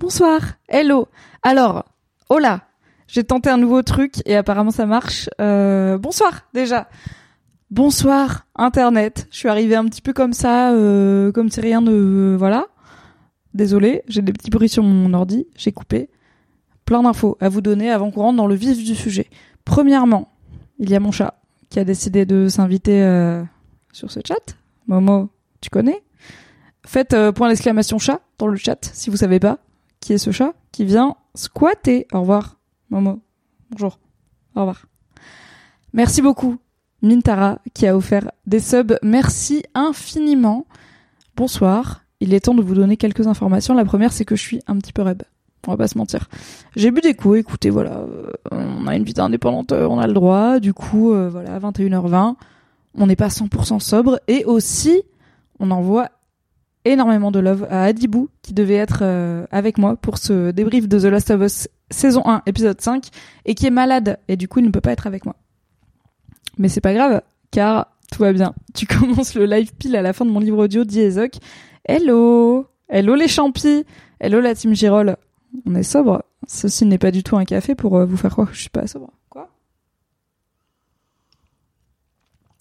Bonsoir, hello. Alors, hola, j'ai tenté un nouveau truc et apparemment ça marche. Euh, bonsoir déjà. Bonsoir Internet. Je suis arrivée un petit peu comme ça, euh, comme si rien ne... voilà. Désolé, j'ai des petits bruits sur mon ordi, j'ai coupé. Plein d'infos à vous donner avant qu'on rentre dans le vif du sujet. Premièrement, il y a mon chat qui a décidé de s'inviter euh, sur ce chat. Momo, tu connais? Faites euh, point d'exclamation chat dans le chat si vous savez pas qui est ce chat qui vient squatter. Au revoir, Momo. Bonjour. Au revoir. Merci beaucoup, Mintara, qui a offert des subs. Merci infiniment. Bonsoir. Il est temps de vous donner quelques informations. La première, c'est que je suis un petit peu reb. On va pas se mentir. J'ai bu des coups, écoutez, voilà. euh, on a une vie indépendante, euh, on a le droit. Du coup, euh, voilà, 21h20. On n'est pas 100% sobre. Et aussi, on envoie énormément de love à Adibou qui devait être euh, avec moi pour ce débrief de The Last of Us saison 1 épisode 5 et qui est malade et du coup il ne peut pas être avec moi. Mais c'est pas grave car tout va bien. Tu commences le live pile à la fin de mon livre audio d'Iezoc. Hello Hello les champis Hello la team Girol On est sobre. Ceci n'est pas du tout un café pour euh, vous faire croire que je suis pas sobre. Quoi?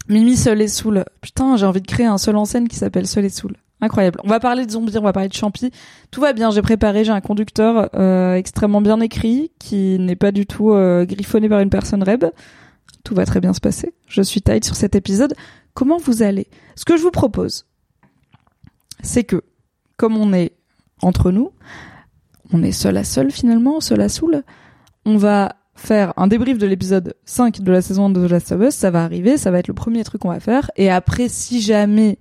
Mimi seul et saoul. Putain, j'ai envie de créer un seul en scène qui s'appelle Seul et saoul. Incroyable. On va parler de zombies, on va parler de champi. Tout va bien, j'ai préparé, j'ai un conducteur euh, extrêmement bien écrit qui n'est pas du tout euh, griffonné par une personne reb. Tout va très bien se passer. Je suis tight sur cet épisode. Comment vous allez? Ce que je vous propose, c'est que, comme on est entre nous, on est seul à seul finalement, seul à soul, on va faire un débrief de l'épisode 5 de la saison 1 de The Last of Us, ça va arriver, ça va être le premier truc qu'on va faire, et après, si jamais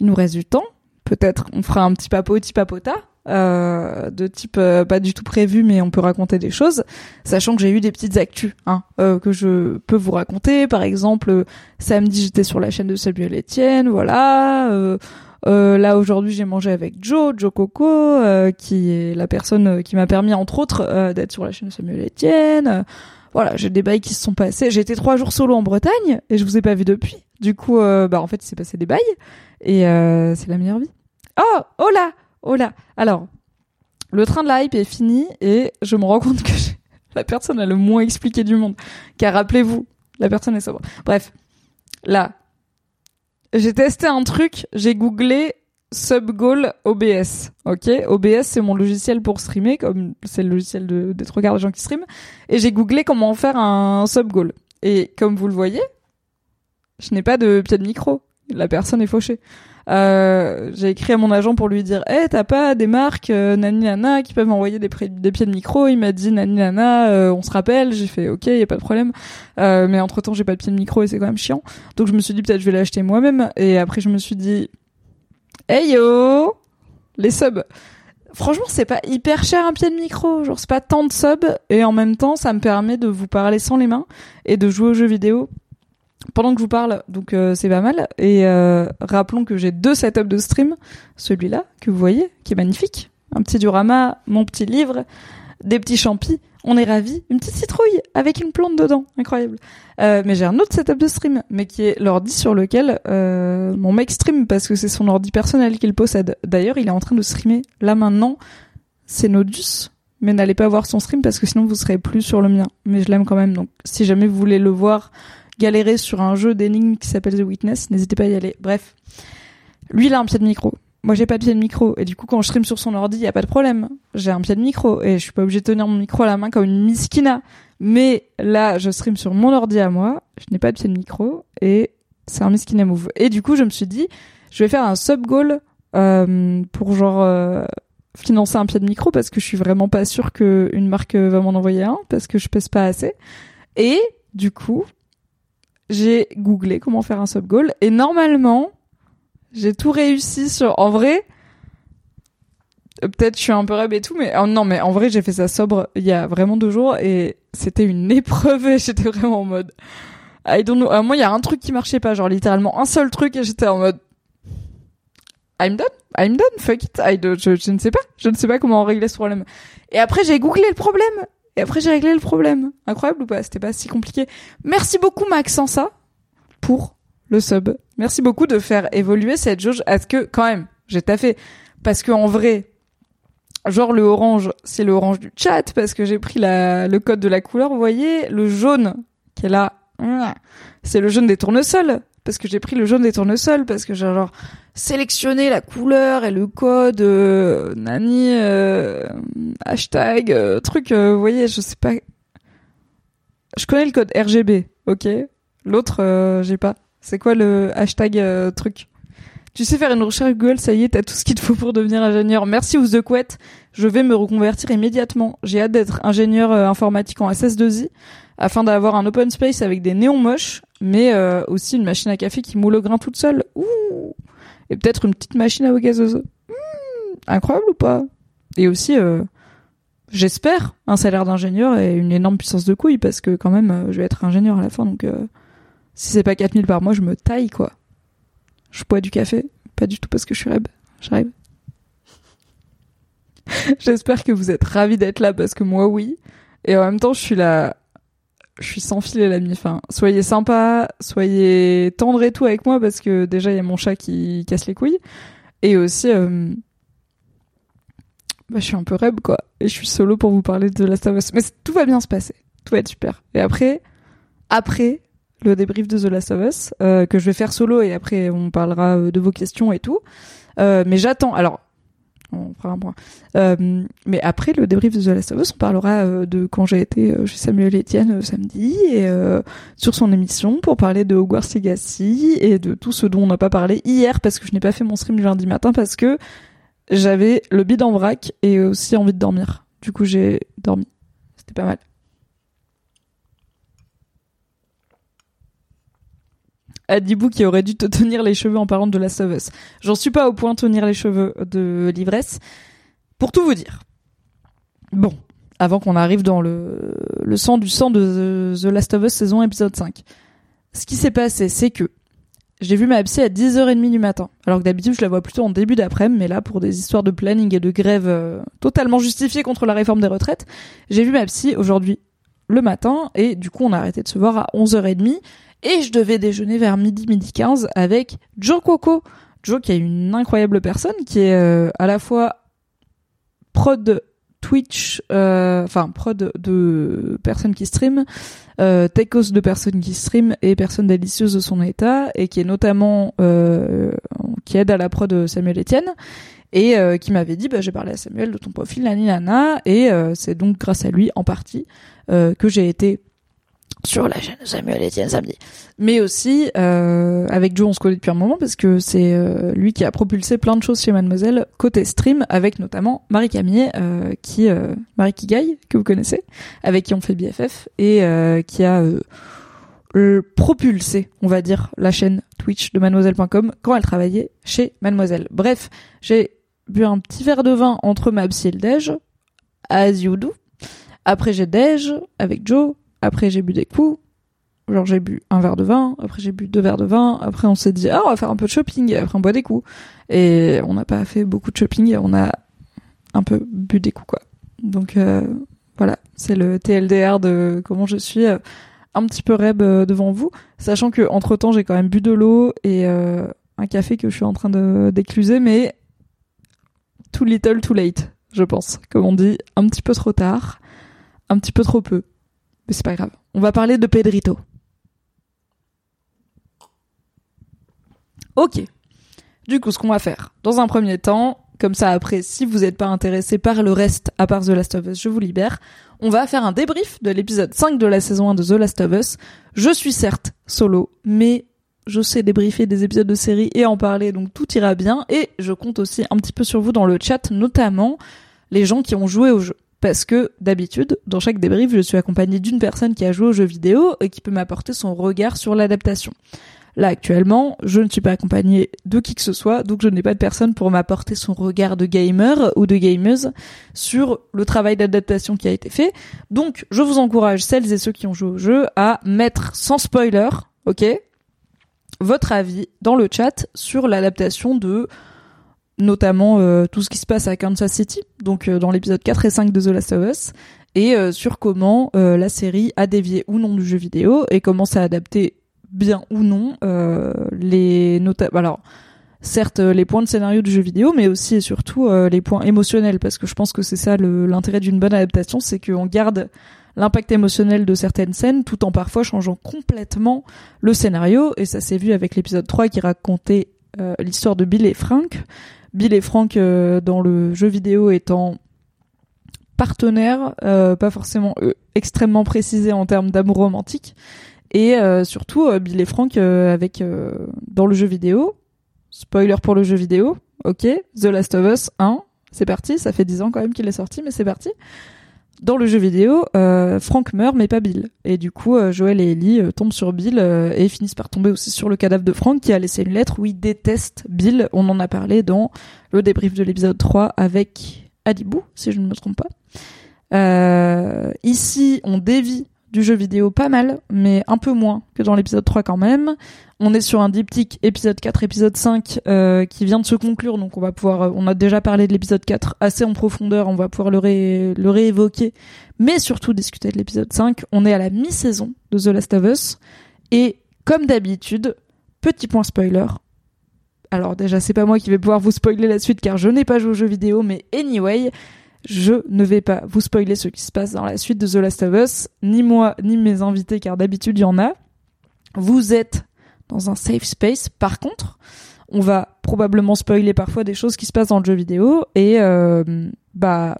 il nous reste du temps, peut-être on fera un petit papoti papota, euh, de type euh, pas du tout prévu, mais on peut raconter des choses, sachant que j'ai eu des petites actus hein, euh, que je peux vous raconter. Par exemple, samedi j'étais sur la chaîne de Samuel Etienne, voilà. Euh, euh, là aujourd'hui j'ai mangé avec Joe, Joe Coco, euh, qui est la personne qui m'a permis entre autres d'être sur la chaîne de Samuel Etienne. Voilà, j'ai des bails qui se sont passés. J'ai été trois jours solo en Bretagne et je vous ai pas vu depuis. Du coup, euh, bah en fait, il s'est passé des bails et euh, c'est la meilleure vie. Oh, oh là, oh là. Alors, le train de la hype est fini et je me rends compte que la personne a le moins expliqué du monde. Car rappelez-vous, la personne est sobre. Bref, là, j'ai testé un truc, j'ai googlé Subgoal OBS. Ok, OBS c'est mon logiciel pour streamer, comme c'est le logiciel de d'être regard des gens qui streament. Et j'ai googlé comment faire un Subgoal. Et comme vous le voyez, je n'ai pas de pied de micro. La personne est fauchée. Euh, j'ai écrit à mon agent pour lui dire Eh, t'as pas des marques euh, nani nana qui peuvent m'envoyer des, pieds de micro Il m'a dit nani nana, euh, on se rappelle. J'ai fait ok, y a pas de problème. Mais entre temps, j'ai pas de pied de micro et c'est quand même chiant. Donc je me suis dit peut-être je vais l'acheter moi-même. Et après je me suis dit Hey yo, les subs. Franchement, c'est pas hyper cher un pied de micro. Genre c'est pas tant de subs et en même temps, ça me permet de vous parler sans les mains et de jouer aux jeux vidéo pendant que je vous parle, donc euh, c'est pas mal. Et euh, rappelons que j'ai deux setups de stream. Celui-là, que vous voyez, qui est magnifique. Un petit diorama, mon petit livre, des petits champis. On est ravis. Une petite citrouille avec une plante dedans. Incroyable. Euh, mais j'ai un autre setup de stream, mais qui est l'ordi sur lequel euh, mon mec stream parce que c'est son ordi personnel qu'il possède. D'ailleurs, il est en train de streamer là maintenant. C'est Nodus. Mais n'allez pas voir son stream parce que sinon vous serez plus sur le mien. Mais je l'aime quand même. Donc si jamais vous voulez le voir galérer sur un jeu d'énigmes qui s'appelle The Witness, n'hésitez pas à y aller. Bref. Lui, il a un pied de micro. Moi, j'ai pas de pied de micro. Et du coup, quand je stream sur son ordi, y a pas de problème. J'ai un pied de micro. Et je suis pas obligée de tenir mon micro à la main comme une miskina. Mais là, je stream sur mon ordi à moi. Je n'ai pas de pied de micro. Et c'est un miskina move. Et du coup, je me suis dit, je vais faire un sub goal, euh, pour genre, euh, financer un pied de micro parce que je suis vraiment pas sûre qu'une marque va m'en envoyer un parce que je pèse pas assez. Et du coup, j'ai googlé comment faire un sub goal et normalement, j'ai tout réussi sur en vrai peut-être je suis un peu rêve et tout mais oh non mais en vrai j'ai fait ça sobre il y a vraiment deux jours et c'était une épreuve et j'étais vraiment en mode I don't know. Euh, moi il y a un truc qui marchait pas genre littéralement un seul truc et j'étais en mode I'm done I'm done fuck it I do- je, je ne sais pas je ne sais pas comment régler ce problème et après j'ai googlé le problème et après j'ai réglé le problème. Incroyable ou pas? C'était pas si compliqué. Merci beaucoup Maxensa pour le sub. Merci beaucoup de faire évoluer cette jauge à ce que quand même j'ai taffé. Parce que en vrai genre le orange c'est le orange du chat parce que j'ai pris la le code de la couleur vous voyez le jaune qui est là c'est le jaune des tournesols parce que j'ai pris le jaune des tournesols parce que j'ai genre sélectionné la couleur et le code euh, nani euh, hashtag euh, truc euh, vous voyez je sais pas je connais le code RGB ok l'autre j'ai pas c'est quoi le hashtag truc? Tu sais faire une recherche Google, ça y est, t'as tout ce qu'il te faut pour devenir ingénieur. Merci Ouz de Couette. Je vais me reconvertir immédiatement. J'ai hâte d'être ingénieur informatique en SS2I afin d'avoir un open space avec des néons moches, mais euh, aussi une machine à café qui moule au grain toute seule. Ouh Et peut-être une petite machine à eau gazeuse. Mmh, incroyable ou pas? Et aussi, euh, j'espère, un salaire d'ingénieur et une énorme puissance de couille parce que quand même, euh, je vais être ingénieur à la fin, donc euh, si c'est pas 4000 par mois, je me taille quoi. Je bois du café, pas du tout parce que je suis rêve. Je rêve. J'espère que vous êtes ravis d'être là parce que moi oui. Et en même temps, je suis là. Je suis sans filet l'ami. Enfin, soyez sympa, soyez tendre et tout avec moi parce que déjà il y a mon chat qui casse les couilles. Et aussi, euh, bah, je suis un peu rêve quoi. Et je suis solo pour vous parler de Last of Us. Mais tout va bien se passer. Tout va être super. Et après, après le débrief de The Last of Us euh, que je vais faire solo et après on parlera euh, de vos questions et tout. Mais j'attends. Alors, on un point. Mais après le débrief de The Last of Us, on parlera euh, de quand j'ai été euh, chez Samuel Etienne euh, samedi et sur son émission pour parler de Hogwarts Legacy et de tout ce dont on n'a pas parlé hier parce que je n'ai pas fait mon stream lundi matin parce que j'avais le bide en vrac et aussi envie de dormir. Du coup, j'ai dormi. C'était pas mal. Adibou qui aurait dû te tenir les cheveux en parlant de of Us. J'en suis pas au point de tenir les cheveux de l'ivresse. Pour tout vous dire. Bon, avant qu'on arrive dans le, le sang du sang de The, The Last of Us saison épisode 5. Ce qui s'est passé, c'est que j'ai vu ma psy à 10h30 du matin. Alors que d'habitude, je la vois plutôt en début d'après-midi, mais là, pour des histoires de planning et de grève euh, totalement justifiées contre la réforme des retraites, j'ai vu ma psy aujourd'hui le matin, et du coup, on a arrêté de se voir à 11h30, et je devais déjeuner vers midi, midi 15 avec Joe Coco. Joe qui est une incroyable personne, qui est euh, à la fois prod Twitch, euh, enfin prod de personnes qui streament, euh, techos de personnes qui streament et personne délicieuse de son état et qui est notamment euh, qui aide à la prod Samuel Etienne et euh, qui m'avait dit bah j'ai parlé à Samuel de ton profil nani nana et euh, c'est donc grâce à lui en partie euh, que j'ai été sur la chaîne de Samuel Etienne samedi. Mais aussi, euh, avec Joe, on se connaît depuis un moment parce que c'est euh, lui qui a propulsé plein de choses chez Mademoiselle côté stream, avec notamment Marie Camille, euh, qui euh, Marie Kigaï, que vous connaissez, avec qui on fait BFF et euh, qui a euh, propulsé, on va dire, la chaîne Twitch de Mademoiselle.com quand elle travaillait chez Mademoiselle. Bref, j'ai bu un petit verre de vin entre ma psy et le déj, as you do. Après j'ai déj avec Joe. Après j'ai bu des coups. Genre j'ai bu un verre de vin, après j'ai bu deux verres de vin, après on s'est dit ah on va faire un peu de shopping, après on boit des coups. Et on n'a pas fait beaucoup de shopping, on a un peu bu des coups quoi. Donc euh, voilà, c'est le TLDR de comment je suis euh, un petit peu reb euh, devant vous, sachant que entre temps j'ai quand même bu de l'eau et un café que je suis en train de d'écluser, mais too little, too late, je pense, comme on dit, un petit peu trop tard, un petit peu trop peu, mais c'est pas grave. On va parler de Pedrito. Ok. Du coup, ce qu'on va faire, dans un premier temps, comme ça après, si vous n'êtes pas intéressé par le reste, à part The Last of Us, je vous libère. On va faire un débrief de l'épisode 5 de la saison 1 de The Last of Us. Je suis certes solo, mais je sais débriefer des épisodes de série et en parler, donc tout ira bien. Et je compte aussi un petit peu sur vous dans le chat, notamment les gens qui ont joué au jeu. Parce que d'habitude, dans chaque débrief, je suis accompagnée d'une personne qui a joué au jeu vidéo et qui peut m'apporter son regard sur l'adaptation. Là actuellement, je ne suis pas accompagnée de qui que ce soit, donc je n'ai pas de personne pour m'apporter son regard de gamer ou de gameuse sur le travail d'adaptation qui a été fait. Donc je vous encourage, celles et ceux qui ont joué au jeu, à mettre sans spoiler, ok, votre avis dans le chat sur l'adaptation de notamment euh, tout ce qui se passe à Kansas City, donc euh, dans l'épisode 4 et 5 de The Last of Us, et euh, sur comment la série a dévié ou non du jeu vidéo et comment ça a adapté bien ou non les notables. Alors certes les points de scénario du jeu vidéo, mais aussi et surtout les points émotionnels, parce que je pense que c'est ça l'intérêt d'une bonne adaptation, c'est qu'on garde l'impact émotionnel de certaines scènes tout en parfois changeant complètement le scénario et ça s'est vu avec l'épisode 3 qui racontait l'histoire de Bill et Frank Bill et Frank euh, dans le jeu vidéo étant partenaires, euh, pas forcément euh, extrêmement précisés en termes d'amour romantique, et surtout Bill et Frank avec dans le jeu vidéo. Spoiler pour le jeu vidéo, ok. The Last of Us 1, c'est parti. Ça fait 10 ans quand même qu'il est sorti, mais c'est parti dans le jeu vidéo, euh, Frank meurt mais pas Bill. Et du coup, euh, Joel et Ellie euh, tombent sur Bill et finissent par tomber aussi sur le cadavre de Frank qui a laissé une lettre où il déteste Bill. On en a parlé dans le débrief de l'épisode 3 avec Adibou, si je ne me trompe pas. ici, on dévie du jeu vidéo pas mal, mais un peu moins que dans l'épisode 3 quand même. On est sur un diptyque épisode 4, épisode 5 euh, qui vient de se conclure, donc on va pouvoir, euh, on a déjà parlé de l'épisode 4 assez en profondeur, on va pouvoir le, ré, le réévoquer, mais surtout discuter de l'épisode 5. On est à la mi-saison de The Last of Us, et comme d'habitude, petit point spoiler. Alors déjà, c'est pas moi qui vais pouvoir vous spoiler la suite car je n'ai pas joué au jeu vidéo, mais anyway, je ne vais pas vous spoiler ce qui se passe dans la suite de The Last of Us, ni moi, ni mes invités, car d'habitude il y en a. Vous êtes dans un safe space. Par contre, on va probablement spoiler parfois des choses qui se passent dans le jeu vidéo et euh, bah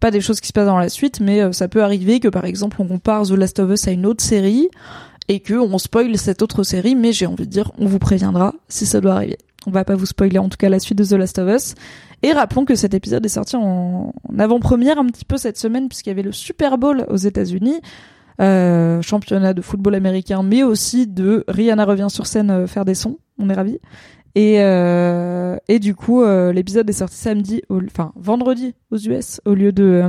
pas des choses qui se passent dans la suite, mais euh, ça peut arriver que par exemple on compare The Last of Us à une autre série et que on spoil cette autre série, mais j'ai envie de dire, on vous préviendra si ça doit arriver. On va pas vous spoiler en tout cas la suite de The Last of Us. Et rappelons que cet épisode est sorti en, avant-première un petit peu cette semaine puisqu'il y avait le Super Bowl aux États-Unis, euh, championnat de football américain, mais aussi de Rihanna revient sur scène euh, faire des sons. On est ravis. Et, euh, du coup, l'épisode est sorti samedi, enfin vendredi aux US au lieu de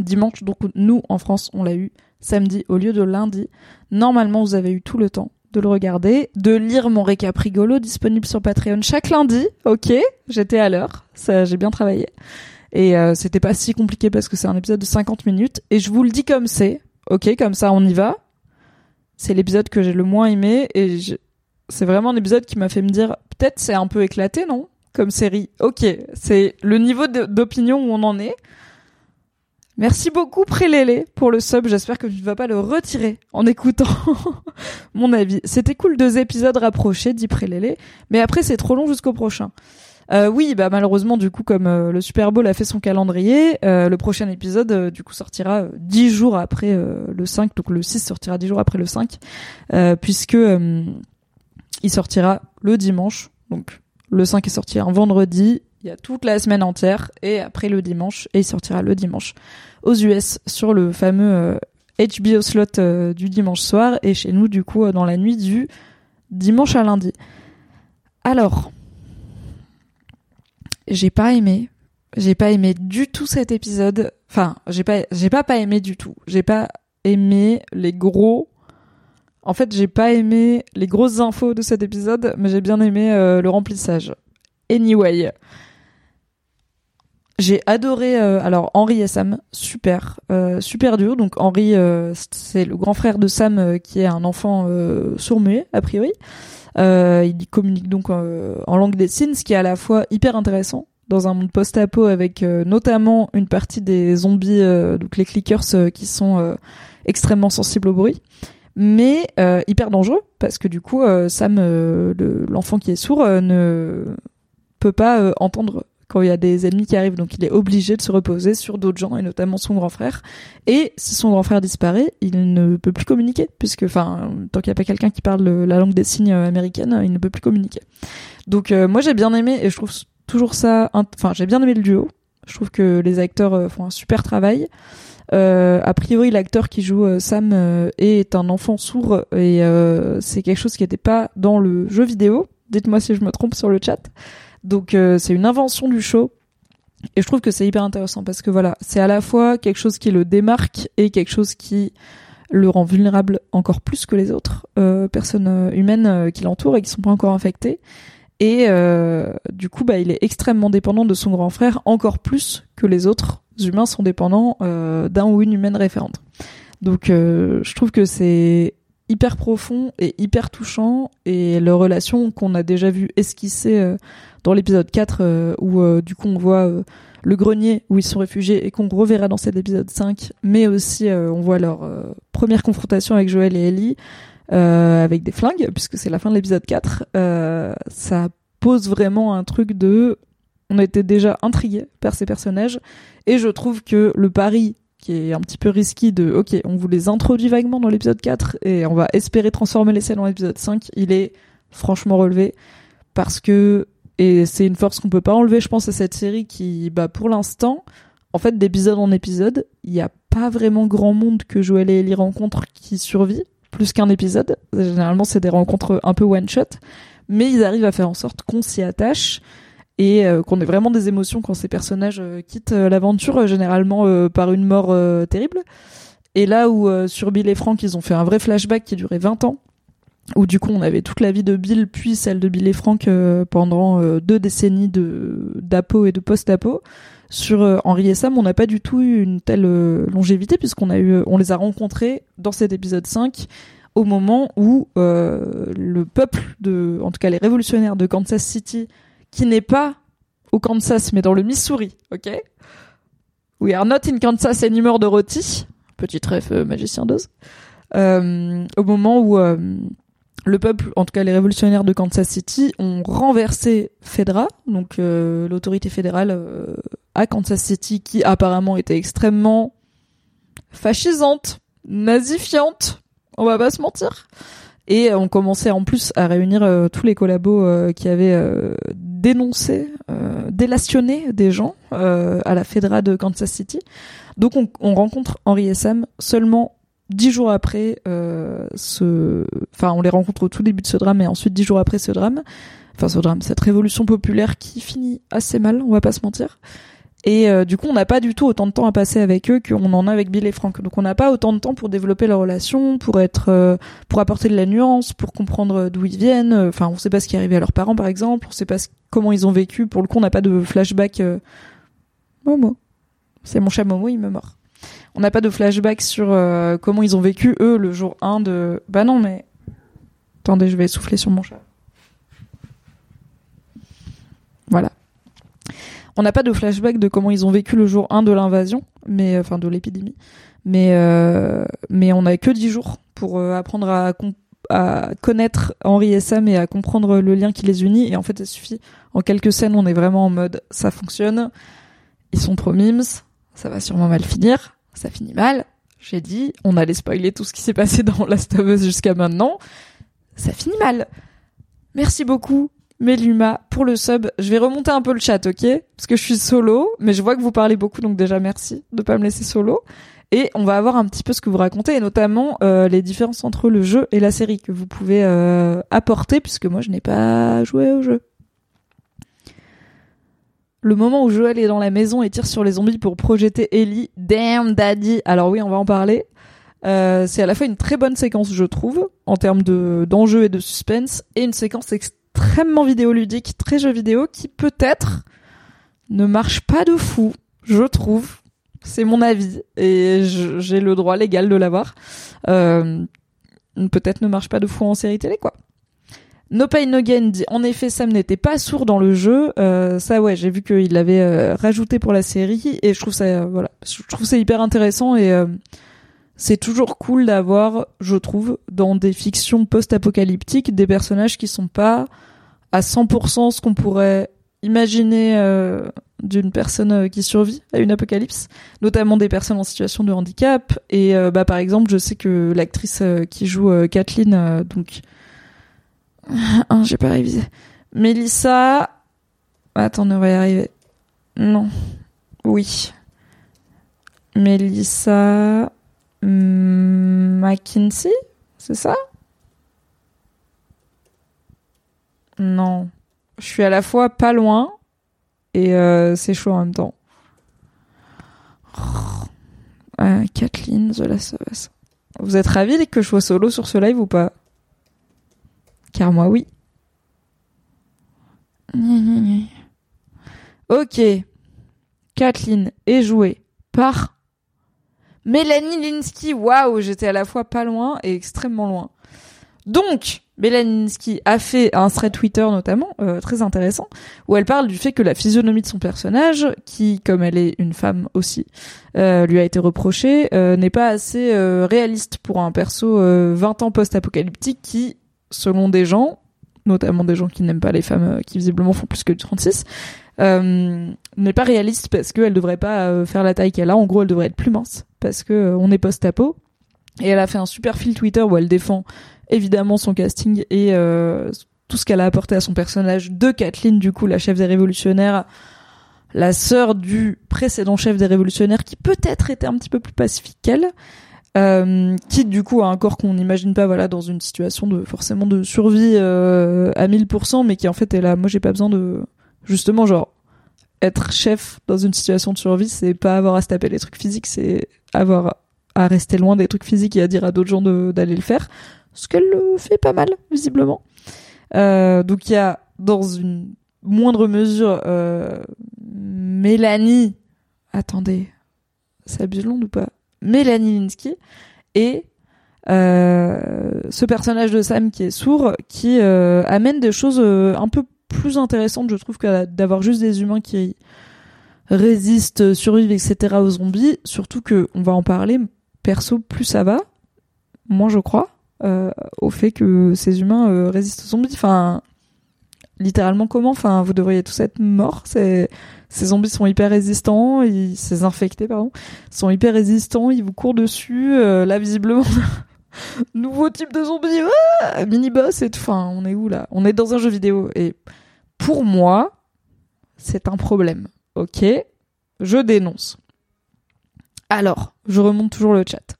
dimanche. Donc nous en France, on l'a eu samedi au lieu de lundi. Normalement, vous avez eu tout le temps de le regarder, de lire mon récap rigolo disponible sur Patreon chaque lundi. Ok, j'étais à l'heure, ça j'ai bien travaillé. Et euh, c'était pas si compliqué parce que c'est un épisode de 50 minutes. Et je vous le dis comme c'est, ok, comme ça on y va. C'est l'épisode que j'ai le moins aimé et c'est vraiment un épisode qui m'a fait me dire peut-être c'est un peu éclaté, non? Comme série. Ok, c'est le niveau d'opinion où on en est. Merci beaucoup Prélélé pour le sub. J'espère que tu ne vas pas le retirer en écoutant mon avis. C'était cool deux épisodes rapprochés, dit Prélélé. Mais après c'est trop long jusqu'au prochain. Euh, oui, bah malheureusement du coup comme euh, le Super Bowl a fait son calendrier, euh, le prochain épisode du coup sortira dix jours après le 5, donc le 6 sortira dix jours après le 5, puisque il sortira le dimanche. Donc le 5 est sorti un vendredi, il y a toute la semaine entière et après le dimanche et il sortira le dimanche aux US sur le fameux HBO euh, slot euh, du dimanche soir et chez nous du coup euh, dans la nuit du dimanche à lundi. Alors, j'ai pas aimé, j'ai pas aimé du tout cet épisode. Enfin, j'ai pas j'ai pas pas aimé du tout. J'ai pas aimé les gros En fait, j'ai pas aimé les grosses infos de cet épisode, mais j'ai bien aimé le remplissage. Anyway. J'ai adoré euh, alors Henri et Sam, super, euh, super dur. Donc Henri, c'est le grand frère de Sam qui est un enfant sourd-muet a priori. il communique donc en langue des signes, ce qui est à la fois hyper intéressant dans un monde post-apo avec notamment une partie des zombies, donc les clickers qui sont extrêmement sensibles au bruit mais euh, hyper dangereux parce que du coup euh, Sam euh, l'enfant qui est sourd ne peut pas entendre quand il y a des ennemis qui arrivent. Donc il est obligé de se reposer sur d'autres gens et notamment son grand frère. Et si son grand frère disparaît il ne peut plus communiquer puisque enfin tant qu'il n'y a pas quelqu'un qui parle la langue des signes américaine il ne peut plus communiquer. Donc moi j'ai bien aimé et je trouve toujours ça enfin j'ai bien aimé le duo. Je trouve que les acteurs font un super travail. Euh, a priori, l'acteur qui joue euh, Sam euh, est un enfant sourd et c'est quelque chose qui n'était pas dans le jeu vidéo. Dites-moi si je me trompe sur le chat. Donc c'est une invention du show. Et je trouve que c'est hyper intéressant parce que voilà, c'est à la fois quelque chose qui le démarque et quelque chose qui le rend vulnérable encore plus que les autres personnes humaines qui l'entourent et qui sont pas encore infectées. Et du coup, bah, il est extrêmement dépendant de son grand frère, encore plus que les autres humains sont dépendants euh, d'un ou une humaine référente. Donc euh, je trouve que c'est hyper profond et hyper touchant et leur relation qu'on a déjà vu esquisser euh, dans l'épisode 4 où du coup on voit le grenier où ils sont réfugiés et qu'on reverra dans cet épisode 5 mais aussi on voit leur première confrontation avec Joël et Ellie avec des flingues puisque c'est la fin de l'épisode 4 ça pose vraiment un truc de on était déjà intrigué par ces personnages et je trouve que le pari qui est un petit peu risqué de ok on vous les introduit vaguement dans l'épisode 4 et on va espérer transformer les scènes dans l'épisode 5 il est franchement relevé. Parce que et c'est une force qu'on peut pas enlever je pense à cette série qui bah pour l'instant en fait d'épisode en épisode il n'y a pas vraiment grand monde que Joël et Ellie rencontrent qui survit plus qu'un épisode. Généralement c'est des rencontres un peu one shot mais ils arrivent à faire en sorte qu'on s'y attache et euh, qu'on ait vraiment des émotions quand ces personnages euh, quittent euh, l'aventure, généralement par une mort terrible. Et là où sur Bill et Frank, ils ont fait un vrai flashback qui durait 20 ans, où du coup on avait toute la vie de Bill puis celle de Bill et Frank pendant deux décennies de d'apo et de post-apo. Sur Henri et Sam, on n'a pas du tout eu une telle longévité puisqu'on on les a rencontrés dans cet épisode 5 au moment où le peuple de, en tout cas les révolutionnaires de Kansas City qui n'est pas au Kansas, mais dans le Missouri, ok? We are not in Kansas anymore de Roti, petit rêve euh, magicien d'Oz. Euh, au moment où euh, le peuple, en tout cas les révolutionnaires de Kansas City, ont renversé Fedra, donc l'autorité fédérale à Kansas City, qui apparemment était extrêmement fascisante, nazifiante, on va pas se mentir. Et on commençait en plus à réunir euh, tous les collabos euh, qui avaient euh, dénoncé, délationné des gens à la Fedra de Kansas City. Donc on, on rencontre Henri et Sam seulement dix jours après ce... Enfin, on les rencontre au tout début de ce drame et ensuite dix jours après ce drame. Enfin, ce drame, cette révolution populaire qui finit assez mal, on va pas se mentir. Et euh, du coup, on n'a pas du tout autant de temps à passer avec eux qu'on en a avec Bill et Frank. Donc, on n'a pas autant de temps pour développer leur relation, pour être, euh, pour apporter de la nuance, pour comprendre d'où ils viennent. Enfin, on sait pas ce qui est arrivé à leurs parents, par exemple. On sait pas comment ils ont vécu. Pour le coup, on n'a pas de flashback. Euh... Momo, c'est mon chat Momo, il me mord. On n'a pas de flashback sur euh, comment ils ont vécu eux le jour 1 de. Bah non, mais attendez, je vais souffler sur mon chat. Voilà. On n'a pas de flashback de comment ils ont vécu le jour 1 de l'invasion, mais enfin de l'épidémie. Mais euh, mais on a que 10 jours pour euh, apprendre à, à connaître Henri et Sam et à comprendre le lien qui les unit. Et en fait, ça suffit. En quelques scènes, on est vraiment en mode ça fonctionne. Ils sont trop mimes. Ça va sûrement mal finir. Ça finit mal. J'ai dit, on allait spoiler tout ce qui s'est passé dans Last of Us jusqu'à maintenant. Ça finit mal. Merci beaucoup Meluma pour le sub. Je vais remonter un peu le chat, ok? Parce que je suis solo, mais je vois que vous parlez beaucoup, donc déjà merci de pas me laisser solo. Et on va avoir un petit peu ce que vous racontez, et notamment euh, les différences entre le jeu et la série que vous pouvez euh, apporter, puisque moi je n'ai pas joué au jeu. Le moment où Joël est dans la maison et tire sur les zombies pour projeter Ellie, damn daddy. Alors oui, on va en parler. Euh, c'est à la fois une très bonne séquence, je trouve, en termes de d'enjeux et de suspense, et une séquence extrêmement vidéoludique, très jeu vidéo, qui peut-être ne marche pas de fou, je trouve. C'est mon avis, et j'ai le droit légal de l'avoir. Euh, peut-être ne marche pas de fou en série télé, quoi. No Pain No Gain dit en effet Sam n'était pas sourd dans le jeu. Euh, ça ouais, j'ai vu qu'il l'avait euh, rajouté pour la série et je trouve ça euh, voilà, je trouve c'est hyper intéressant et c'est toujours cool d'avoir, je trouve, dans des fictions post-apocalyptiques des personnages qui sont pas à 100% ce qu'on pourrait imaginer d'une personne qui survit à une apocalypse, notamment des personnes en situation de handicap et bah par exemple, je sais que l'actrice qui joue Kathleen donc ah, j'ai pas révisé. Mélissa. Attends, on va y arriver. Non. Oui. Mélissa. McKinsey C'est ça? Non. Je suis à la fois pas loin et euh, c'est chaud en même temps. Euh, Kathleen The Last of Us. Vous êtes ravis que je sois solo sur ce live ou pas? Car moi, oui. Ok. Kathleen est jouée par Mélanie Linsky. Waouh, j'étais à la fois pas loin et extrêmement loin. Donc, Mélanie Linsky a fait un thread Twitter notamment, euh, très intéressant, où elle parle du fait que la physionomie de son personnage, qui, comme elle est une femme aussi, euh, lui a été reprochée, euh, n'est pas assez réaliste pour un perso 20 ans post-apocalyptique qui selon des gens, notamment des gens qui n'aiment pas les femmes euh, qui visiblement font plus que 36, euh, n'est pas réaliste parce qu'elle devrait pas euh, faire la taille qu'elle a. En gros, elle devrait être plus mince parce que euh, on est post-apo. Et elle a fait un super fil Twitter où elle défend évidemment son casting et tout ce qu'elle a apporté à son personnage de Kathleen, du coup, la chef des révolutionnaires, la sœur du précédent chef des révolutionnaires qui peut-être était un petit peu plus pacifique qu'elle euh, qui du coup a un corps qu'on n'imagine pas voilà dans une situation de forcément de survie euh, à 1000% mais qui en fait est là moi j'ai pas besoin de justement genre être chef dans une situation de survie c'est pas avoir à se taper les trucs physiques c'est avoir à rester loin des trucs physiques et à dire à d'autres gens d'aller le faire ce qu'elle le fait pas mal visiblement. Euh, donc il y a dans une moindre mesure euh, Mélanie attendez ça long ou pas? Mélanie Linsky et euh, ce personnage de Sam qui est sourd qui amène des choses un peu plus intéressantes je trouve que d'avoir juste des humains qui résistent survivent etc aux zombies. Surtout que on va en parler perso plus ça va moi je crois au fait que ces humains résistent aux zombies. Enfin littéralement comment? Enfin vous devriez tous être morts. Ces zombies sont hyper résistants, ils, ces infectés pardon, sont hyper résistants, ils vous courent dessus. Euh, là visiblement, nouveau type de zombie, ah, mini boss et. Enfin, on est où là? On est dans un jeu vidéo et pour moi, c'est un problème. Ok, je dénonce. Alors, je remonte toujours le chat.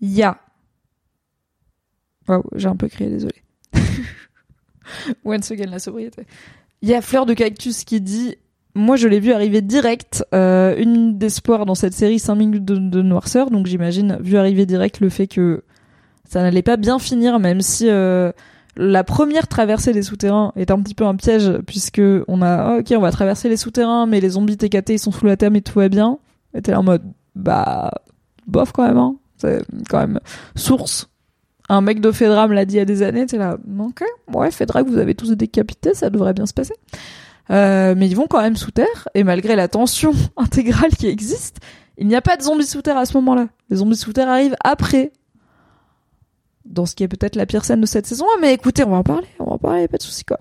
Il y a. Waouh, j'ai un peu crié, désolé. Once again, la sobriété. Il y a Fleur de Cactus qui dit moi, je l'ai vu arriver direct, euh, une minute d'espoir dans cette série, 5 minutes de, noirceur. Donc, j'imagine, vu arriver direct le fait que ça n'allait pas bien finir, même si euh, la première traversée des souterrains est un petit peu un piège, puisque on a, oh, ok, on va traverser les souterrains, mais les zombies TKT, ils sont sous la terre, et tout va bien. Et t'es là en mode, bah, bof quand même, hein. C'est quand même source un mec de Fedra me l'a dit il y a des années, t'es là, ok, ouais, Fedra, vous avez tous décapité, ça devrait bien se passer. Euh, mais ils vont quand même sous terre, et malgré la tension intégrale qui existe, il n'y a pas de zombies sous terre à ce moment-là. Les zombies sous terre arrivent après. Dans ce qui est peut-être la pire scène de cette saison, mais écoutez, on va en parler, on va en parler, pas de soucis quoi.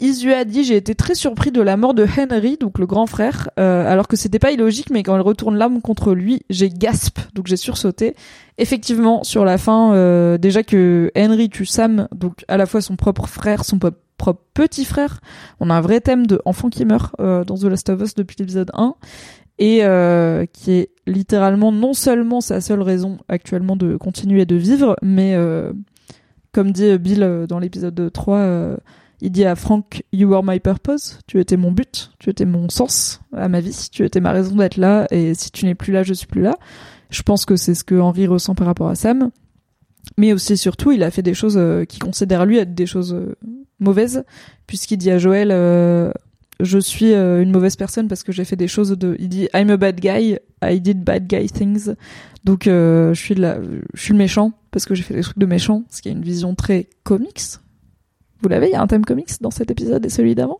Isu a dit j'ai été très surpris de la mort de Henry, donc le grand frère, euh, alors que c'était pas illogique, mais quand elle retourne l'arme contre lui, j'ai gasp, donc j'ai sursauté. Effectivement, sur la fin, euh, déjà que Henry tue Sam, donc à la fois son propre frère, son propre petit frère. On a un vrai thème de enfant qui meurt euh, dans The Last of Us depuis l'épisode 1 et qui est littéralement non seulement sa seule raison actuellement de continuer de vivre, mais comme dit Bill dans l'épisode 3 il dit à Frank, You were my purpose. Tu étais mon but. Tu étais mon sens à ma vie. Tu étais ma raison d'être là. Et si tu n'es plus là, je suis plus là. Je pense que c'est ce que Henry ressent par rapport à Sam. Mais aussi, surtout, il a fait des choses euh, qu'il considère lui être des choses euh, mauvaises. Puisqu'il dit à Joël, euh, je suis euh, une mauvaise personne parce que j'ai fait des choses de. Il dit I'm a bad guy, I did bad guy things. Donc euh, je suis le méchant parce que j'ai fait des trucs de méchant, ce qui est une vision très comics. Vous l'avez, il y a un thème comics dans cet épisode et celui d'avant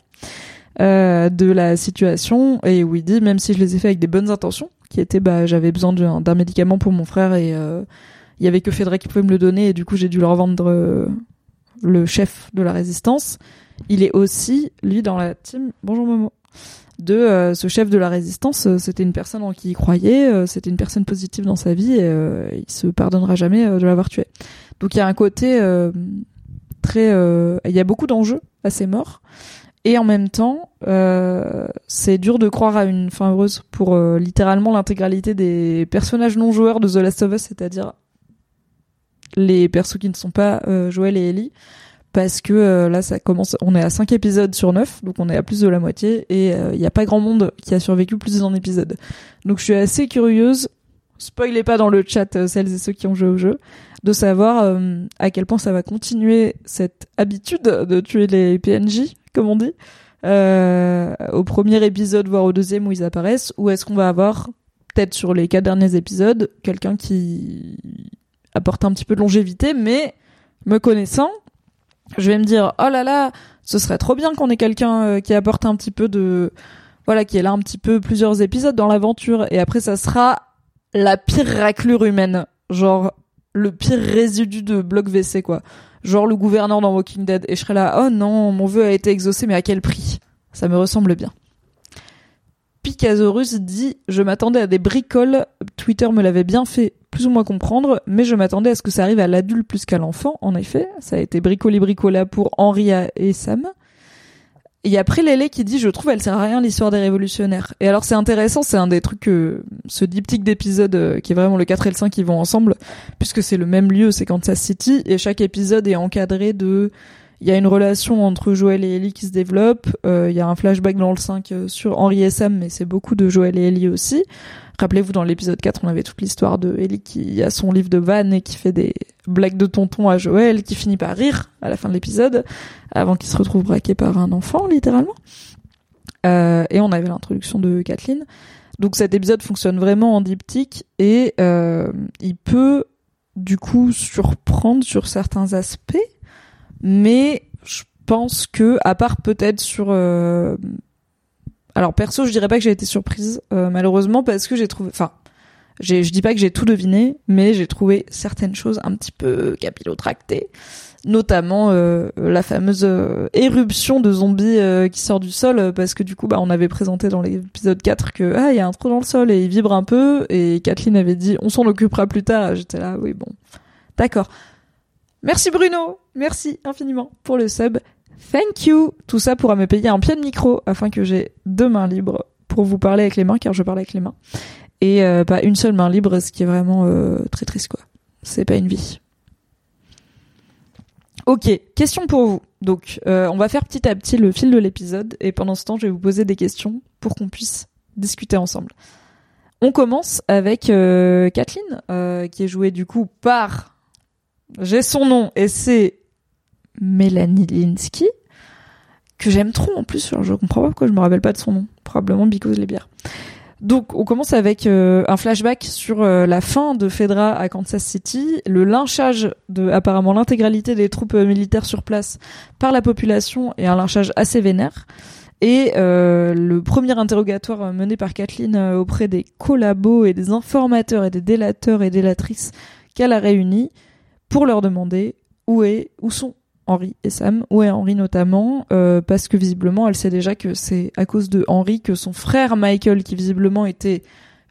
euh, de la situation et où même si je les ai fait avec des bonnes intentions, qui étaient bah j'avais besoin d'un médicament pour mon frère et euh, il y avait que Fedra qui pouvait me le donner et du coup j'ai dû leur vendre euh, le chef de la résistance il est aussi lui dans la team bonjour Momo de euh, ce chef de la résistance euh, c'était une personne en qui il croyait euh, c'était une personne positive dans sa vie et euh, il se pardonnera jamais de l'avoir tué. Donc il y a un côté très il y a beaucoup d'enjeux à ces morts et en même temps c'est dur de croire à une fin heureuse pour littéralement l'intégralité des personnages non joueurs de The Last of Us c'est-à-dire les persos qui ne sont pas Joel et Ellie parce que euh, là ça commence on est à 5 épisodes sur 9 donc on est à plus de la moitié et il n'y a pas grand monde qui a survécu plus d'un épisode. Donc je suis assez curieuse spoilez pas dans le chat euh, celles et ceux qui ont joué au jeu de savoir euh, à quel point ça va continuer cette habitude de tuer les PNJ comme on dit euh, au premier épisode voire au deuxième où ils apparaissent ou est-ce qu'on va avoir peut-être sur les quatre derniers épisodes quelqu'un qui apporte un petit peu de longévité mais me connaissant je vais me dire oh là là ce serait trop bien qu'on ait quelqu'un euh, qui apporte un petit peu de voilà qui est là un petit peu plusieurs épisodes dans l'aventure. Et après ça sera la pire raclure humaine. Genre le pire résidu de bloc WC quoi. Genre le gouverneur dans Walking Dead. Et je serais là oh non mon vœu a été exaucé mais à quel prix? Ça me ressemble bien Picasaurus dit je m'attendais à des bricoles. Twitter me l'avait bien fait plus ou moins comprendre mais je m'attendais à ce que ça arrive à l'adulte plus qu'à l'enfant. En effet ça a été bricoli bricola pour Henri et Sam. Et après Lélé qui dit je trouve elle sert à rien l'histoire des révolutionnaires. Et alors c'est intéressant, c'est un des trucs que ce diptyque d'épisodes euh, qui est vraiment le 4 et le 5 qui vont ensemble puisque c'est le même lieu, c'est Kansas City et chaque épisode est encadré de il y a une relation entre Joël et Ellie qui se développe, euh, il y a un flashback dans le 5 euh, sur Henri et Sam mais c'est beaucoup de Joël et Ellie aussi. Rappelez-vous dans l'épisode 4, on avait toute l'histoire de Ellie qui a son livre de vanne et qui fait des blagues de tonton à Joël qui finit par rire à la fin de l'épisode avant qu'il se retrouve braqué par un enfant littéralement. Euh, et on avait l'introduction de Kathleen. Donc cet épisode fonctionne vraiment en diptyque et euh, il peut du coup surprendre sur certains aspects, mais je pense que à part peut-être sur euh, alors perso, je dirais pas que j'ai été surprise euh, malheureusement parce que j'ai trouvé enfin je dis pas que j'ai tout deviné, mais j'ai trouvé certaines choses un petit peu capillotractées notamment euh, la fameuse éruption de zombies qui sort du sol parce que du coup bah on avait présenté dans l'épisode 4 que ah il y a un trou dans le sol et il vibre un peu et Kathleen avait dit on s'en occupera plus tard j'étais là oui bon. D'accord. Merci Bruno merci infiniment pour le sub. Thank you. Tout ça pourra me payer un pied de micro afin que j'ai deux mains libres pour vous parler avec les mains car je parle avec les mains. Et euh, pas une seule main libre ce qui est vraiment euh, très triste quoi. C'est pas une vie. Ok, question pour vous. Donc, euh, on va faire petit à petit le fil de l'épisode et pendant ce temps, je vais vous poser des questions pour qu'on puisse discuter ensemble. On commence avec euh, Kathleen, euh, qui est jouée du coup par... J'ai son nom et c'est Mélanie Linsky, que j'aime trop en plus. Je comprends pas pourquoi je me rappelle pas de son nom. Probablement because les bières. Donc, on commence avec euh, un flashback sur euh, la fin de Fedra à Kansas City, le lynchage de apparemment l'intégralité des troupes euh, militaires sur place par la population et un lynchage assez vénère. Et euh, le premier interrogatoire mené par Kathleen auprès des collabos et des informateurs et des délateurs et délatrices qu'elle a réunis pour leur demander où est où sont Henri et Sam, est Henri notamment, euh, parce que visiblement elle sait déjà que c'est à cause de Henri que son frère Michael, qui visiblement était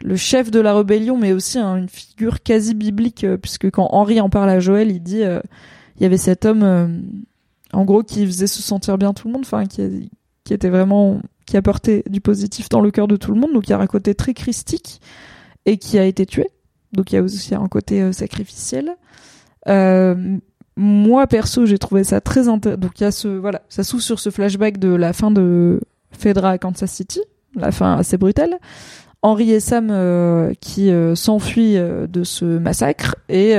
le chef de la rébellion, mais aussi hein, une figure quasi biblique, euh, puisque quand Henri en parle à Joël, il dit euh, il y avait cet homme, euh, en gros, qui faisait se sentir bien tout le monde, enfin qui, qui était vraiment qui apportait du positif dans le cœur de tout le monde, donc il y a un côté très christique et qui a été tué, donc il y a aussi un côté euh, sacrificiel. Euh, moi perso, j'ai trouvé ça très intéressant. Donc il y a ce voilà, ça s'ouvre sur ce flashback de la fin de Fedra à Kansas City, la fin assez brutale. Henri et Sam euh, qui euh, s'enfuient euh, de ce massacre et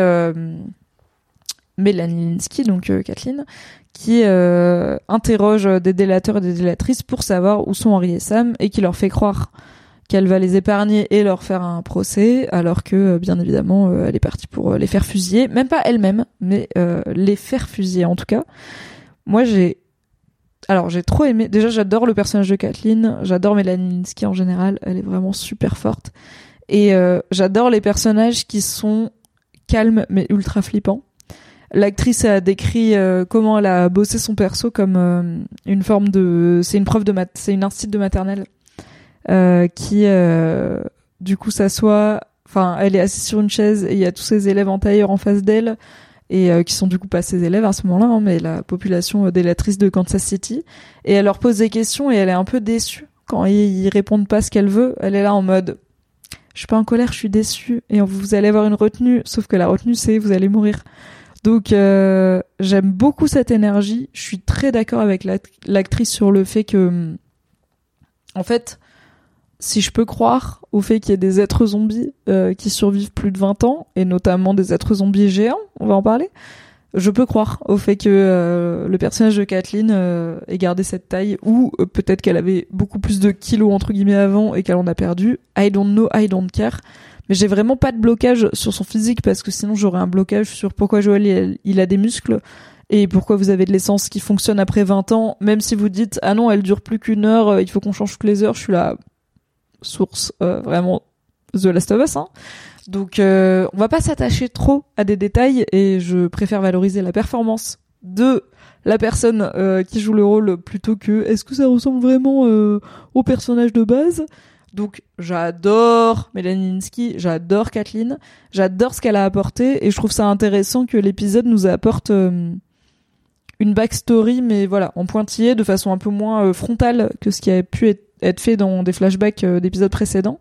Mélanie Linsky, donc Kathleen, qui interroge des délateurs et des délatrices pour savoir où sont Henri et Sam et qui leur fait croire qu'elle va les épargner et leur faire un procès, alors que bien évidemment elle est partie pour les faire fusiller, même pas elle-même, mais les faire fusiller en tout cas. Moi j'ai alors j'ai trop aimé. Déjà, j'adore le personnage de Kathleen. J'adore Mélanie Linsky en général. Elle est vraiment super forte. Et euh, j'adore les personnages qui sont calmes mais ultra flippants. L'actrice a décrit euh, comment elle a bossé son perso comme euh, une forme de. C'est une prof de. C'est une institut de maternelle qui du coup s'assoit. Enfin, elle est assise sur une chaise et il y a tous ses élèves en tailleur en face d'elle et euh, qui sont du coup pas ses élèves à ce moment-là, hein, mais la population euh, délatrice de Kansas City. Et elle leur pose des questions et elle est un peu déçue quand ils, répondent pas ce qu'elle veut. Elle est là en mode, je suis pas en colère, je suis déçue et vous allez avoir une retenue. Sauf que la retenue c'est vous allez mourir. Donc euh, j'aime beaucoup cette énergie. Je suis très d'accord avec l'actrice sur le fait que, en fait, si je peux croire au fait qu'il y ait des êtres zombies euh, qui survivent plus de 20 ans, et notamment des êtres zombies géants, on va en parler, je peux croire au fait que euh, le personnage de Kathleen euh, ait gardé cette taille, ou peut-être qu'elle avait beaucoup plus de kilos entre guillemets avant et qu'elle en a perdu. I don't know, I don't care. Mais j'ai vraiment pas de blocage sur son physique parce que sinon j'aurais un blocage sur pourquoi Joël il a des muscles et pourquoi vous avez de l'essence qui fonctionne après 20 ans, même si vous dites ah non elle dure plus qu'une heure, il faut qu'on change toutes les heures, je suis là source euh, vraiment The Last of Us. Hein. Donc euh, on va pas s'attacher trop à des détails et je préfère valoriser la performance de la personne euh, qui joue le rôle plutôt que est-ce que ça ressemble vraiment au personnage de base. Donc j'adore Mélanie j'adore Kathleen, j'adore ce qu'elle a apporté et je trouve ça intéressant que l'épisode nous apporte une backstory mais voilà en pointillé de façon un peu moins frontale que ce qui avait pu être être fait dans des flashbacks euh, d'épisodes précédents.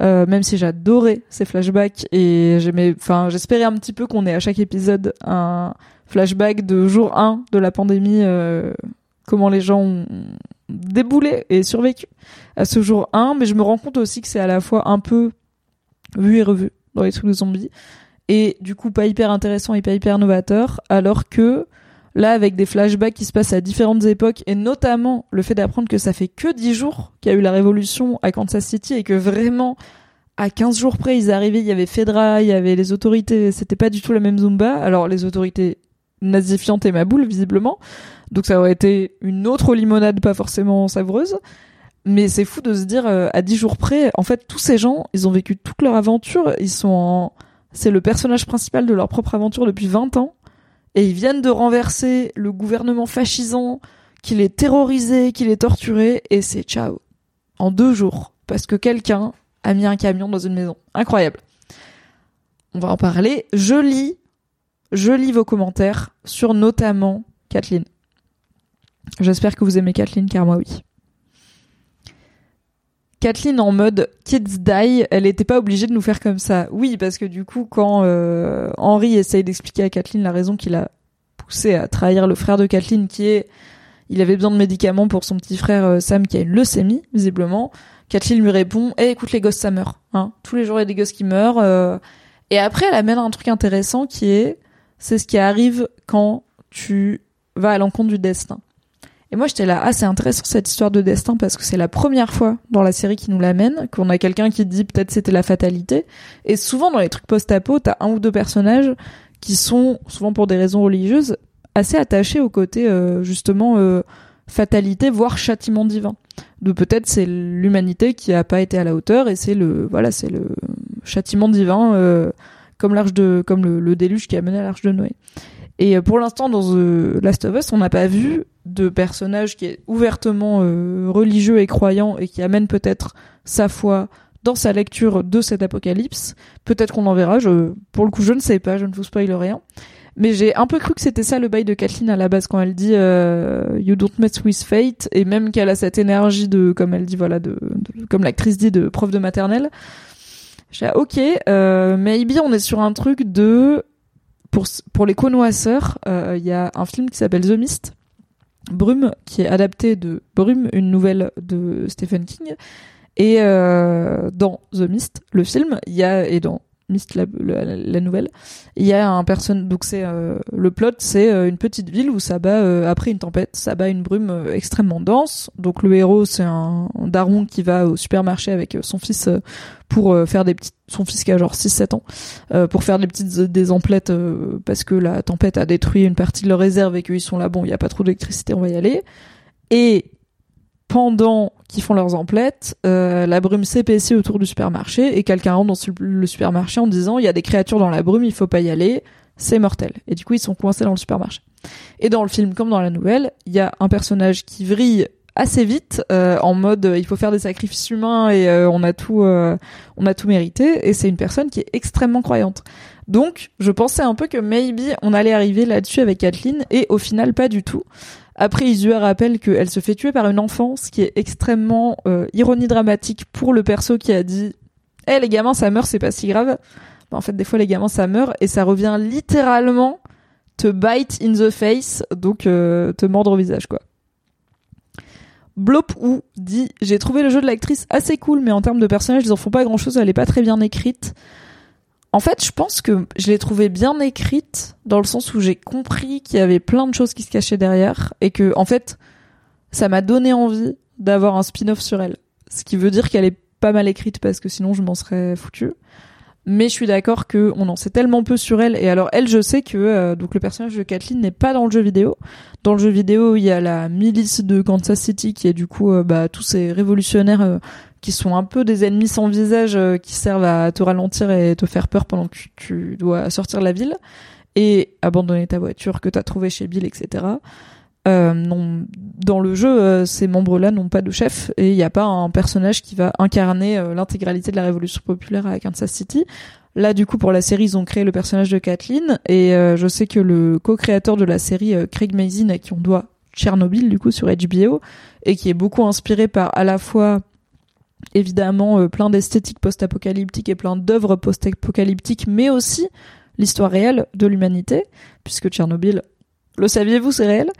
Euh, même si j'adorais ces flashbacks et j'aimais, enfin, j'espérais un petit peu qu'on ait à chaque épisode un flashback de jour 1 de la pandémie, euh, comment les gens ont déboulé et survécu à ce jour 1, mais je me rends compte aussi que c'est à la fois un peu vu et revu dans les trucs de zombies et du coup pas hyper intéressant et pas hyper novateur, alors que là avec des flashbacks qui se passent à différentes époques et notamment le fait d'apprendre que ça fait que 10 jours qu'il y a eu la révolution à Kansas City et que vraiment à 15 jours près ils arrivaient, il y avait Fedra, il y avait les autorités, c'était pas du tout la même Zumba. Alors les autorités nazifiantes et ma boule visiblement. Donc ça aurait été une autre limonade pas forcément savoureuse. Mais c'est fou de se dire euh, à 10 jours près, en fait tous ces gens, ils ont vécu toute leur aventure, ils sont c'est le personnage principal de leur propre aventure depuis 20 ans et ils viennent de renverser le gouvernement fascisant qui les terrorisait, qui les torturait, et c'est ciao. En deux jours. Parce que quelqu'un a mis un camion dans une maison. Incroyable. On va en parler. Je lis, je lis vos commentaires sur notamment Kathleen. J'espère que vous aimez Kathleen, car moi oui. Kathleen en mode kids die, elle était pas obligée de nous faire comme ça. Oui, parce que du coup, quand euh, Henry essaye d'expliquer à Kathleen la raison qu'il a poussé à trahir le frère de Kathleen, qui est, il avait besoin de médicaments pour son petit frère euh, Sam qui a une leucémie, visiblement. Kathleen lui répond, eh, écoute les gosses, ça meurt. Hein. Tous les jours il y a des gosses qui meurent. Euh. Et après, elle amène un truc intéressant qui est, c'est ce qui arrive quand tu vas à l'encontre du destin. Et moi, j'étais là, ah, c'est intéressant cette histoire de destin parce que c'est la première fois dans la série qui nous l'amène, qu'on a quelqu'un qui dit peut-être c'était la fatalité. Et souvent, dans les trucs post-apo, t'as un ou deux personnages qui sont, souvent pour des raisons religieuses, assez attachés au côté, euh, justement, euh, fatalité, voire châtiment divin. De peut-être c'est l'humanité qui a pas été à la hauteur et c'est le, voilà, c'est le châtiment divin, euh, comme l'arche de, comme le, le, déluge qui a mené à l'arche de Noé. Et pour l'instant, dans The Last of Us, on n'a pas vu de personnage qui est ouvertement euh, religieux et croyant et qui amène peut-être sa foi dans sa lecture de cet apocalypse. Peut-être qu'on en verra. Je, pour le coup, je ne sais pas. Je ne vous spoil rien. Mais j'ai un peu cru que c'était ça le bail de Kathleen à la base quand elle dit euh, You don't mess with fate et même qu'elle a cette énergie de, comme elle dit, voilà, de, comme l'actrice dit, de prof de maternelle. J'ai ok, euh, maybe on est sur un truc de pour pour les connoisseurs, il y a un film qui s'appelle The Mist, Brume, qui est adapté de Brume, une nouvelle de Stephen King. Et dans The Mist, le film, il y a et dans Mist la, la, nouvelle. Il y a un personne donc c'est euh, le plot c'est euh, une petite ville où ça bat euh, après une tempête, ça bat une brume extrêmement dense. Donc le héros c'est un, daron qui va au supermarché avec son fils pour faire des petites son fils qui a genre 6 7 ans pour faire des petites des emplettes parce que la tempête a détruit une partie de leur réserve et qu'ils sont là bon, il y a pas trop d'électricité, on va y aller. Et pendant qu'ils font leurs emplettes, euh, la brume s'épaissit autour du supermarché et quelqu'un rentre dans le supermarché en disant il y a des créatures dans la brume, il faut pas y aller, c'est mortel. Et du coup, ils sont coincés dans le supermarché. Et dans le film comme dans la nouvelle, il y a un personnage qui vrille assez vite euh, en mode il faut faire des sacrifices humains et euh, on a tout on a tout mérité et c'est une personne qui est extrêmement croyante. Donc, je pensais un peu que maybe on allait arriver là-dessus avec Kathleen et au final pas du tout. Après, Isua rappelle qu'elle se fait tuer par une enfant, ce qui est extrêmement euh, ironie dramatique pour le perso qui a dit Eh les gamins, ça meurt, c'est pas si grave. en fait, des fois, les gamins, ça meurt et ça revient littéralement te bite in the face, donc euh, te mordre au visage, quoi. Blop ou dit J'ai trouvé le jeu de l'actrice assez cool, mais en termes de personnage, ils en font pas grand chose, elle est pas très bien écrite. En fait, je pense que je l'ai trouvée bien écrite dans le sens où j'ai compris qu'il y avait plein de choses qui se cachaient derrière et que, en fait, ça m'a donné envie d'avoir un spin-off sur elle. Ce qui veut dire qu'elle est pas mal écrite parce que sinon je m'en serais foutu. Mais je suis d'accord que on en sait tellement peu sur elle. Et alors elle, je sais que euh, donc le personnage de Kathleen n'est pas dans le jeu vidéo. Dans le jeu vidéo, il y a la milice de Kansas City qui est du coup euh, bah, tous ces révolutionnaires euh, qui sont un peu des ennemis sans visage euh, qui servent à te ralentir et te faire peur pendant que tu dois sortir de la ville et abandonner ta voiture que t'as trouvée chez Bill, etc. Euh, non, dans le jeu, euh, ces membres-là n'ont pas de chef et il n'y a pas un personnage qui va incarner l'intégralité de la révolution populaire à Kansas City. Là, du coup, pour la série, ils ont créé le personnage de Kathleen et je sais que le co-créateur de la série, Craig Mazin, à qui on doit Tchernobyl, du coup, sur HBO, et qui est beaucoup inspiré par à la fois évidemment euh, plein d'esthétiques post-apocalyptiques et plein d'œuvres post-apocalyptiques, mais aussi l'histoire réelle de l'humanité, puisque Tchernobyl, le saviez-vous, c'est réel.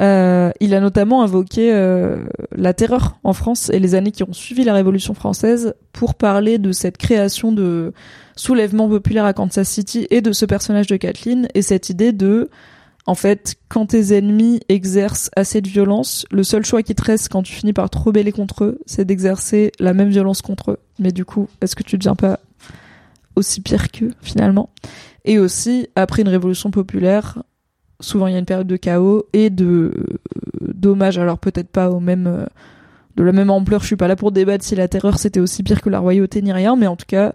Euh, il a notamment invoqué euh, la terreur en France et les années qui ont suivi la Révolution française pour parler de cette création de soulèvement populaire à Kansas City et de ce personnage de Kathleen et cette idée de en fait, quand tes ennemis exercent assez de violence, le seul choix qui te reste quand tu finis par te rebeller contre eux, c'est d'exercer la même violence contre eux. Mais du coup, est-ce que tu deviens pas aussi pire qu'eux, finalement? Et aussi, après une révolution populaire, souvent il y a une période de chaos et de euh, dommages, alors peut-être pas au même... Euh, de la même ampleur, je suis pas là pour débattre si la terreur c'était aussi pire que la royauté ni rien, mais en tout cas,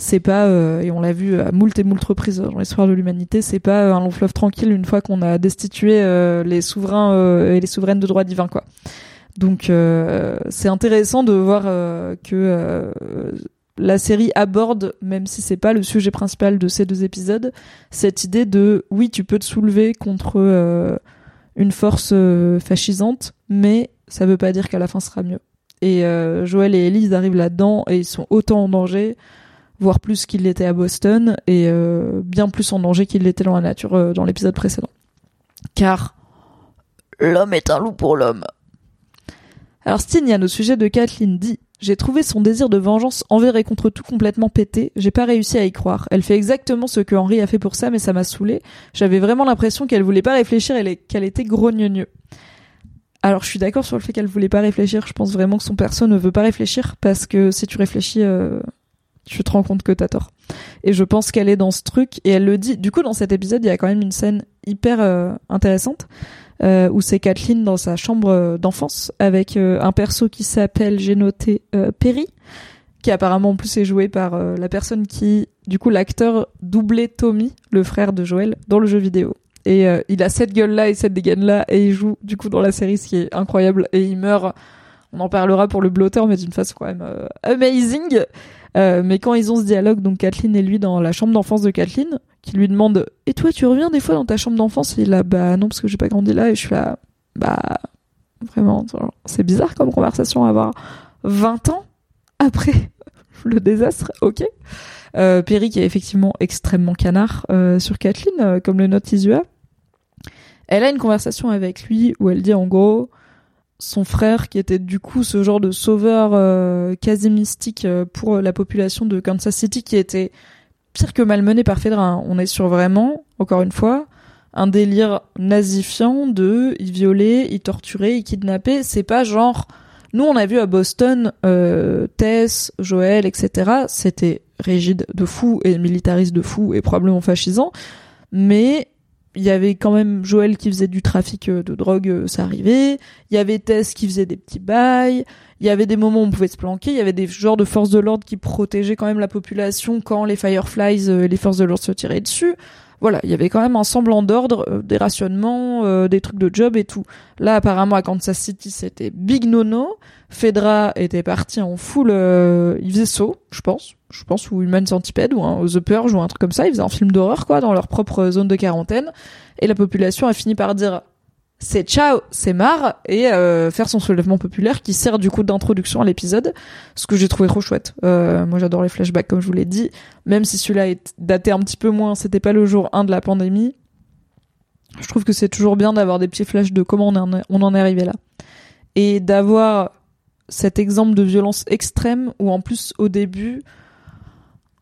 c'est pas euh, et on l'a vu à moult et moult reprises dans l'histoire de l'humanité c'est pas un long fleuve tranquille une fois qu'on a destitué euh, les souverains euh, et les souveraines de droit divin quoi. Donc c'est intéressant de voir que la série aborde même si c'est pas le sujet principal de ces deux épisodes cette idée de oui tu peux te soulever contre une force fascisante mais ça veut pas dire qu'à la fin ce sera mieux. Et Joël et Elise arrivent là-dedans et ils sont autant en danger voire plus qu'il l'était à Boston, et euh, bien plus en danger qu'il l'était dans la nature euh, dans l'épisode précédent. Car l'homme est un loup pour l'homme. Alors Stignan, au sujet de Kathleen, dit j'ai trouvé son désir de vengeance envers et contre tout complètement pété. J'ai pas réussi à y croire. Elle fait exactement ce que Henri a fait pour ça, mais ça m'a saoulé. J'avais vraiment l'impression qu'elle voulait pas réfléchir et qu'elle était grogneux. Alors je suis d'accord sur le fait qu'elle voulait pas réfléchir. Je pense vraiment que son perso ne veut pas réfléchir parce que si tu réfléchis, euh, tu te rends compte que t'as tort. Et je pense qu'elle est dans ce truc et elle le dit. Du coup, dans cet épisode, il y a quand même une scène hyper euh, intéressante euh, où c'est Kathleen dans sa chambre euh, d'enfance avec un perso qui s'appelle, j'ai noté, Perry, qui apparemment en plus est joué par la personne qui, du coup, l'acteur doublait Tommy, le frère de Joël, dans le jeu vidéo. Et il a cette gueule-là et cette dégaine-là et il joue du coup dans la série, ce qui est incroyable. Et il meurt. On en parlera pour le blotter, mais d'une façon quand même amazing. Euh, mais quand ils ont ce dialogue, donc Kathleen et lui dans la chambre d'enfance de Kathleen, qui lui demande Et toi, tu reviens des fois dans ta chambre d'enfance? Et il a Bah non, parce que j'ai pas grandi là. Et je suis là Bah vraiment, c'est bizarre comme conversation à avoir 20 ans après le désastre, ok. Euh, Perry qui est effectivement extrêmement canard euh, sur Kathleen, euh, comme le note Isua. Elle a une conversation avec lui où elle dit en gros son frère qui était du coup ce genre de sauveur euh, quasi mystique euh, pour la population de Kansas City qui était pire que malmené par Fedra. hein. On est sur vraiment, encore une fois, un délire nazifiant de il violait, il torturait, il kidnappait. C'est pas genre nous on a vu à Boston euh, Tess, Joël, etc. C'était rigide de fou et militariste de fou et probablement fascisant, mais il y avait quand même Joël qui faisait du trafic euh, de drogue, euh, ça arrivait. Il y avait Tess qui faisait des petits bails. Il y avait des moments où on pouvait se planquer. Il y avait des genres de forces de l'ordre qui protégeaient quand même la population quand les Fireflies euh, les forces de l'ordre se tiraient dessus. Voilà, il y avait quand même un semblant d'ordre, euh, des rationnements, euh, des trucs de job et tout. Là, apparemment, à Kansas City, c'était big nono. Fedra était parti en full, euh, il faisait saut, je pense, je pense, ou Human Centipede, ou The Purge, ou un truc comme ça. Ils faisaient un film d'horreur, quoi, dans leur propre zone de quarantaine. Et la population a fini par dire, c'est ciao, c'est marre, et euh, faire son soulèvement populaire qui sert du coup d'introduction à l'épisode, ce que j'ai trouvé trop chouette. Euh, moi j'adore les flashbacks comme je vous l'ai dit, même si celui-là est daté un petit peu moins, c'était pas le jour 1 de la pandémie. Je trouve que c'est toujours bien d'avoir des petits flashs de comment on en est, on en est arrivé là. Et d'avoir cet exemple de violence extrême où en plus au début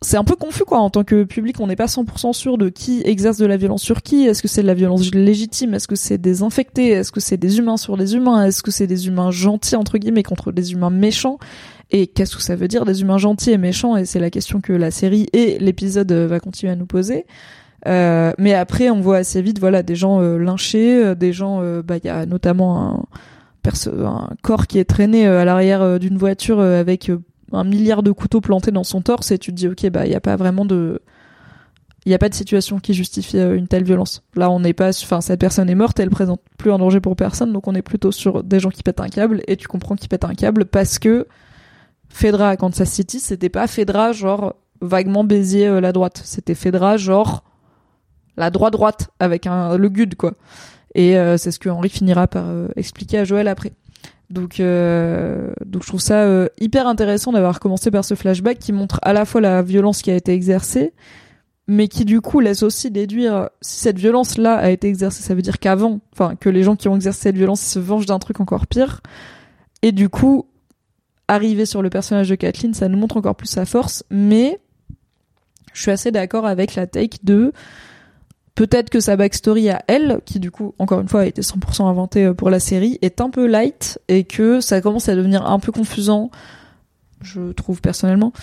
c'est un peu confus quoi. En tant que public on n'est pas 100% sûr de qui exerce de la violence sur qui. Est-ce que c'est de la violence légitime? Est-ce que c'est des infectés est-ce que c'est des humains sur des humains? Est-ce que c'est des humains gentils entre guillemets contre des humains méchants? Et qu'est-ce que ça veut dire des humains gentils et méchants? Et c'est la question que la série et l'épisode euh, va continuer à nous poser. Euh, mais après on voit assez vite voilà des gens euh, lynchés euh, des gens bah il y a notamment un corps qui est traîné à l'arrière d'une voiture avec un milliard de couteaux plantés dans son torse et tu te dis ok bah il y a pas vraiment de il y a pas de situation qui justifie euh, une telle violence. Là, on n'est pas, enfin, cette personne est morte, elle présente plus un danger pour personne, donc on est plutôt sur des gens qui pètent un câble, et tu comprends qu'ils pètent un câble parce que Fedra à Kansas City, c'était pas Fedra genre vaguement baisier euh, la droite, c'était Fedra genre la droite droite avec un le good quoi. Et euh, c'est ce que Henri finira par expliquer à Joël après. Donc, euh, donc je trouve ça euh, hyper intéressant d'avoir commencé par ce flashback qui montre à la fois la violence qui a été exercée, mais qui du coup laisse aussi déduire si cette violence-là a été exercée, ça veut dire qu'avant, enfin que les gens qui ont exercé cette violence se vengent d'un truc encore pire. Et du coup, arriver sur le personnage de Kathleen, ça nous montre encore plus sa force, mais je suis assez d'accord avec la take de peut-être que sa backstory à elle, qui du coup, encore une fois, a été 100% inventée euh, pour la série, est un peu light et que ça commence à devenir un peu confusant, je trouve personnellement.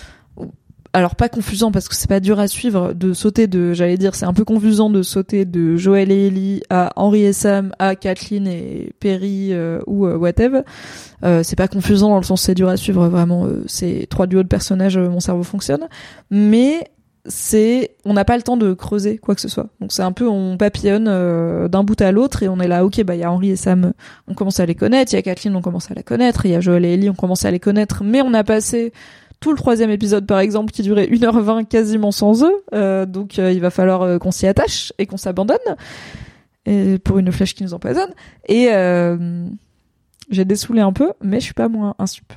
Alors pas confusant parce que c'est pas dur à suivre de sauter de, j'allais dire, c'est un peu confusant de sauter de Joël et Ellie à Henri et Sam à Kathleen et Perry euh, ou euh, whatever. Euh, c'est pas confusant dans le sens c'est dur à suivre vraiment. c'est trois duos de personnages, mon cerveau fonctionne. Mais c'est on n'a pas le temps de creuser quoi que ce soit. Donc c'est un peu on papillonne euh, d'un bout à l'autre et on est là ok bah il y a Henri et Sam on commence à les connaître il y a Kathleen on commence à la connaître il y a Joël et Ellie on commence à les connaître mais on a passé tout le troisième épisode par exemple qui durait 1h20 quasiment sans eux euh, donc euh, il va falloir euh, qu'on s'y attache et qu'on s'abandonne et pour une flèche qui nous empoisonne et euh, j'ai dessoulé un peu mais je suis pas moins insup.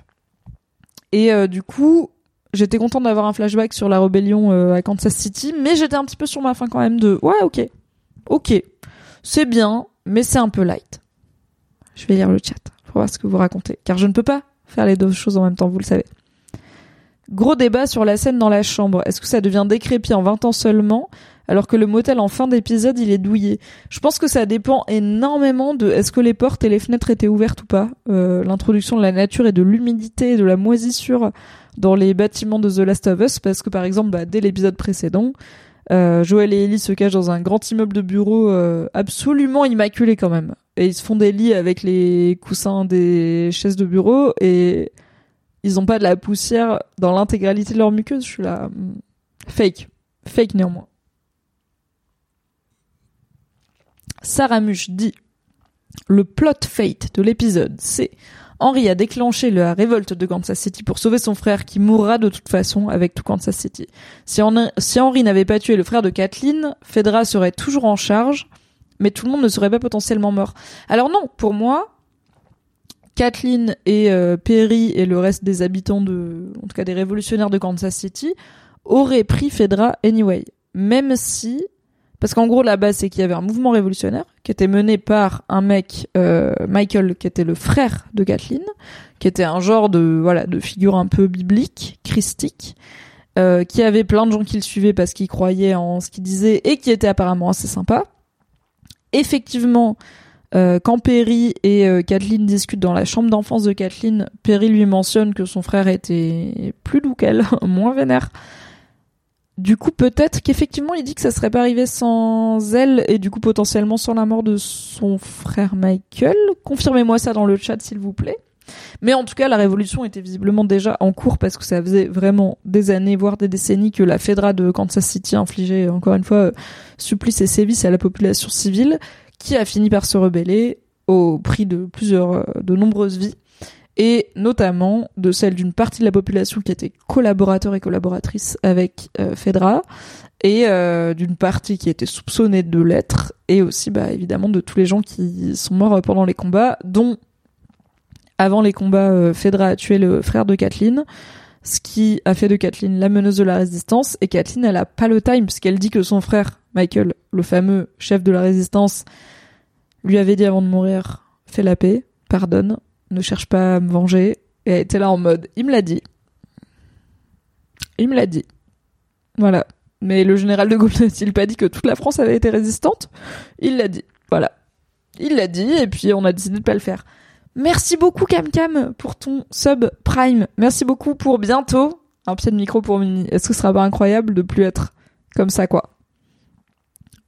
Et euh, du coup j'étais contente d'avoir un flashback sur la rébellion euh, à Kansas City, mais j'étais un petit peu sur ma fin quand même de ouais ok, ok, c'est bien, mais c'est un peu light. Je vais lire le chat pour voir ce que vous racontez, car je ne peux pas faire les deux choses en même temps, vous le savez. Gros débat sur la scène dans la chambre. Est-ce que ça devient décrépit en 20 ans seulement, alors que le motel en fin d'épisode il est douillé? Je pense que ça dépend énormément de est-ce que les portes et les fenêtres étaient ouvertes ou pas. Euh, L'introduction de la nature et de l'humidité et de la moisissure dans les bâtiments de The Last of Us, parce que par exemple, bah, dès l'épisode précédent, euh, Joël et Ellie se cachent dans un grand immeuble de bureau euh, absolument immaculé quand même. Et ils se font des lits avec les coussins des chaises de bureau et ils ont pas de la poussière dans l'intégralité de leur muqueuse. Je suis là. hmm, Fake. Fake néanmoins. Sarah Muche dit Le plot fate de l'épisode, c'est Henry a déclenché la révolte de Kansas City pour sauver son frère qui mourra de toute façon avec tout Kansas City. Si, Henry, n'avait pas tué le frère de Kathleen, Fedra serait toujours en charge, mais tout le monde ne serait pas potentiellement mort. Alors non, pour moi, Kathleen et euh, Perry et le reste des habitants de, en tout cas des révolutionnaires de Kansas City, auraient pris Fedra anyway. Même si, parce qu'en gros la base c'est qu'il y avait un mouvement révolutionnaire qui était mené par un mec, euh, Michael, qui était le frère de Kathleen, qui était un genre de, voilà, de figure un peu biblique, christique, euh, qui avait plein de gens qui le suivaient parce qu'ils croyaient en ce qu'il disait et qui était apparemment assez sympa. Effectivement, euh, quand Perry et euh, Kathleen discutent dans la chambre d'enfance de Kathleen, Perry lui mentionne que son frère était plus doux qu'elle, moins vénère. Du coup, peut-être qu'effectivement, il dit que ça serait pas arrivé sans elle et du coup potentiellement sans la mort de son frère Michael. Confirmez-moi ça dans le chat, s'il vous plaît. Mais en tout cas, la révolution était visiblement déjà en cours parce que ça faisait vraiment des années, voire des décennies que la Fedra de Kansas City infligeait encore une fois euh, supplice et sévices à la population civile qui a fini par se rebeller au prix de plusieurs, euh, de nombreuses vies, et notamment de celle d'une partie de la population qui était collaborateur et collaboratrice avec euh, Fedra, et euh, d'une partie qui était soupçonnée de l'être, et aussi bah, évidemment de tous les gens qui sont morts pendant les combats, dont avant les combats, Fedra a tué le frère de Kathleen, ce qui a fait de Kathleen la meneuse de la résistance, et Kathleen elle a pas le time puisqu'elle dit que son frère Michael, le fameux chef de la résistance, lui avait dit avant de mourir fais la paix, pardonne, ne cherche pas à me venger. Et elle était là en mode il me l'a dit. Il me l'a dit. Voilà. Mais le général de Gaulle n'a-t-il pas dit que toute la France avait été résistante? Il l'a dit. Voilà. Il l'a dit et puis on a décidé de pas le faire. Merci beaucoup Cam Cam pour ton sub Prime. Merci beaucoup pour bientôt un pied de micro pour Mimi. Est-ce que ce sera pas incroyable de plus être comme ça quoi?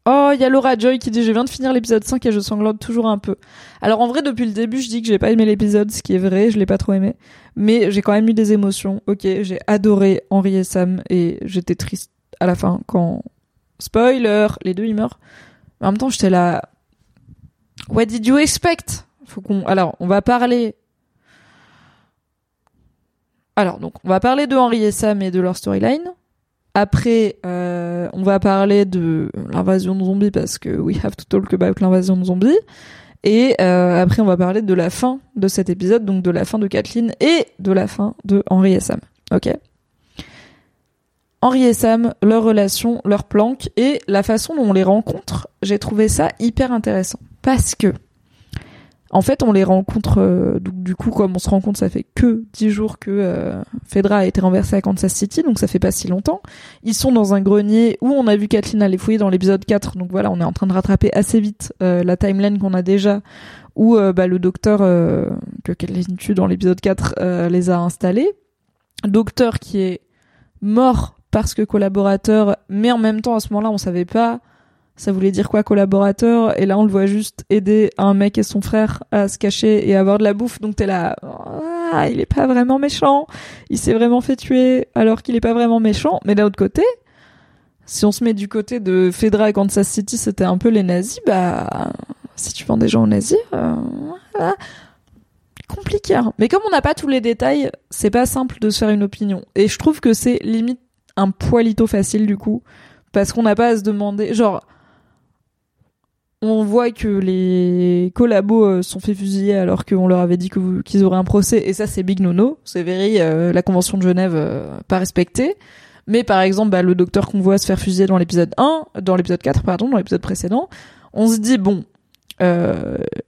Oh, il y a Laura Joy qui dit je viens de finir l'épisode 5 et je sanglote toujours un peu. Alors en vrai depuis le début je dis que j'ai pas aimé l'épisode, ce qui est vrai, je l'ai pas trop aimé, mais j'ai quand même eu des émotions. OK, j'ai adoré Henri et Sam et j'étais triste à la fin quand spoiler, les deux ils meurent. en même temps, j'étais là What did you expect? Faut qu'on alors, on va parler alors donc, on va parler de Henri et Sam et de leur storyline. Après, euh, on va parler de l'invasion de zombies parce que we have to talk about l'invasion de zombies. Et euh, après, on va parler de la fin de cet épisode, donc de la fin de Kathleen et de la fin de Henri et Sam. Ok Henri et Sam, leur relation, leur planque et la façon dont on les rencontre, j'ai trouvé ça hyper intéressant. Parce que en fait, on les rencontre, euh, du coup, comme on se rencontre, ça fait que dix jours que euh, Fedra a été renversé à Kansas City, donc ça fait pas si longtemps. Ils sont dans un grenier où on a vu Kathleen aller fouiller dans l'épisode 4, donc voilà, on est en train de rattraper assez vite euh, la timeline qu'on a déjà, où bah, le docteur que Kathleen tue dans l'épisode 4 les a installés. Docteur qui est mort parce que collaborateur, mais en même temps, à ce moment-là, on savait pas ça voulait dire quoi collaborateur? Et là on le voit juste aider un mec et son frère à se cacher et avoir de la bouffe. Donc t'es là ah, il est pas vraiment méchant. Il s'est vraiment fait tuer alors qu'il est pas vraiment méchant. Mais d'un autre côté si on se met du côté de Fedra et Kansas City c'était un peu les nazis bah si tu vends des gens aux nazis euh, compliqué hein. mais comme on n'a pas tous les détails c'est pas simple de se faire une opinion. Et je trouve que c'est limite un poilito facile du coup parce qu'on n'a pas à se demander genre on voit que les collabos euh, sont fait fusiller alors qu'on leur avait dit qu'ils auraient un procès. Et ça c'est big nono. C'est very euh, la convention de Genève euh, pas respectée. Mais par exemple bah, le docteur qu'on voit se faire fusiller dans l'épisode 1 dans l'épisode 4 pardon dans l'épisode précédent. On se dit bon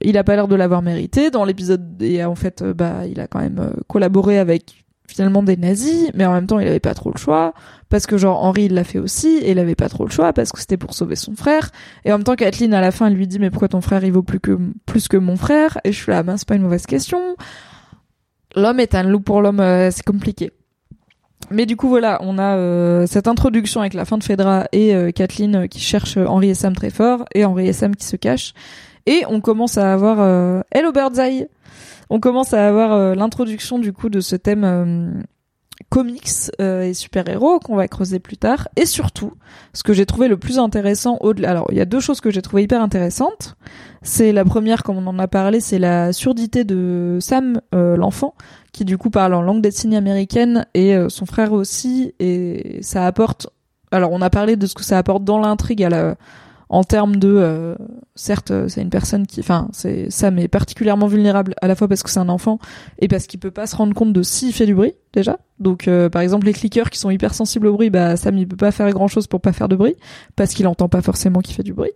il a pas l'air de l'avoir mérité. Dans l'épisode et en fait bah il a quand même collaboré avec finalement des nazis, mais en même temps il avait pas trop le choix parce que genre Henri il l'a fait aussi et il avait pas trop le choix parce que c'était pour sauver son frère. Et en même temps Kathleen à la fin elle lui dit mais pourquoi ton frère il vaut plus que plus que mon frère? Et je suis là ben c'est pas une mauvaise question. L'homme est un loup pour l'homme euh, c'est compliqué. Mais du coup voilà on a euh, cette introduction avec la fin de Fedra et euh, Kathleen qui cherche Henri et Sam très fort et Henri et Sam qui se cachent. Et on commence à avoir Hello Birdseye. On commence à avoir euh, l'introduction du coup de ce thème euh, comics euh, et super-héros qu'on va creuser plus tard. Et surtout, ce que j'ai trouvé le plus intéressant au-delà... Alors, il y a deux choses que j'ai trouvé hyper intéressantes. C'est la première, comme on en a parlé, c'est la surdité de Sam, l'enfant, qui du coup parle en langue des signes américaine, et son frère aussi, et ça apporte... Alors, on a parlé de ce que ça apporte dans l'intrigue à la en termes de euh, certes c'est une personne qui enfin c'est Sam est particulièrement vulnérable à la fois parce que c'est un enfant et parce qu'il peut pas se rendre compte de s'il fait du bruit déjà donc euh, par exemple les clickers qui sont hypersensibles au bruit bah Sam il peut pas faire grand chose pour pas faire de bruit parce qu'il entend pas forcément qu'il fait du bruit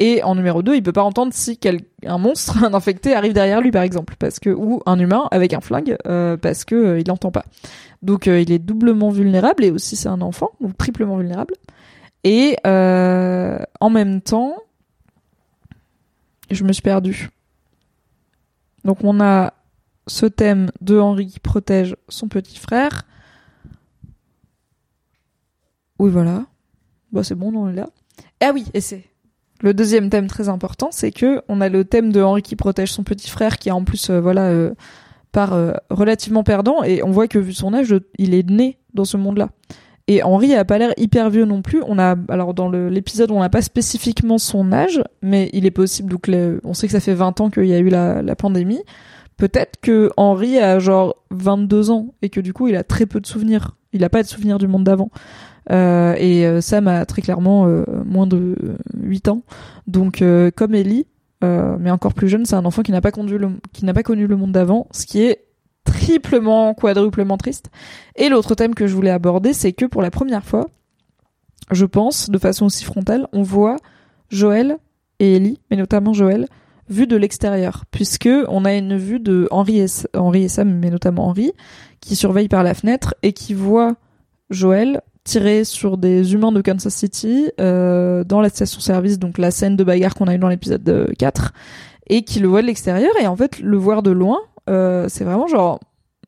et en numéro 2, il peut pas entendre si quel, un monstre, un infecté arrive derrière lui par exemple, parce que ou un humain avec un flingue, euh, parce que euh, il l'entend pas. Donc euh, il est doublement vulnérable et aussi c'est un enfant, donc triplement vulnérable. Et en même temps, je me suis perdue. Donc on a ce thème de Henri qui protège son petit frère. Oui voilà. Bah c'est bon, on est là. Ah oui, et c'est le deuxième thème très important, c'est que on a le thème de Henri qui protège son petit frère, qui est en plus euh, voilà euh, par euh, relativement perdant, et on voit que vu son âge, il est né dans ce monde-là. Et Henri a pas l'air hyper vieux non plus. On a alors dans l'épisode, on n'a pas spécifiquement son âge, mais il est possible donc on sait que ça fait 20 ans qu'il y a eu la, pandémie. Peut-être que Henri a genre 22 ans et que du coup il a très peu de souvenirs. Il a pas de souvenirs du monde d'avant. Euh, et euh, Sam a très clairement euh, moins de 8 ans. Donc comme Ellie, mais encore plus jeune, c'est un enfant n'a qui n'a pas connu le monde d'avant, ce qui est triplement, quadruplement triste. Et l'autre thème que je voulais aborder, c'est que pour la première fois, je pense, de façon aussi frontale, on voit Joël et Ellie, mais notamment Joël, vue de l'extérieur, puisque on a une vue de Henri et, et Sam, mais notamment Henri, qui surveille par la fenêtre et qui voit Joël tiré sur des humains de Kansas City euh, dans la station-service, donc la scène de bagarre qu'on a eu dans l'épisode 4, et qui le voit de l'extérieur, et en fait, le voir de loin, euh, c'est vraiment genre...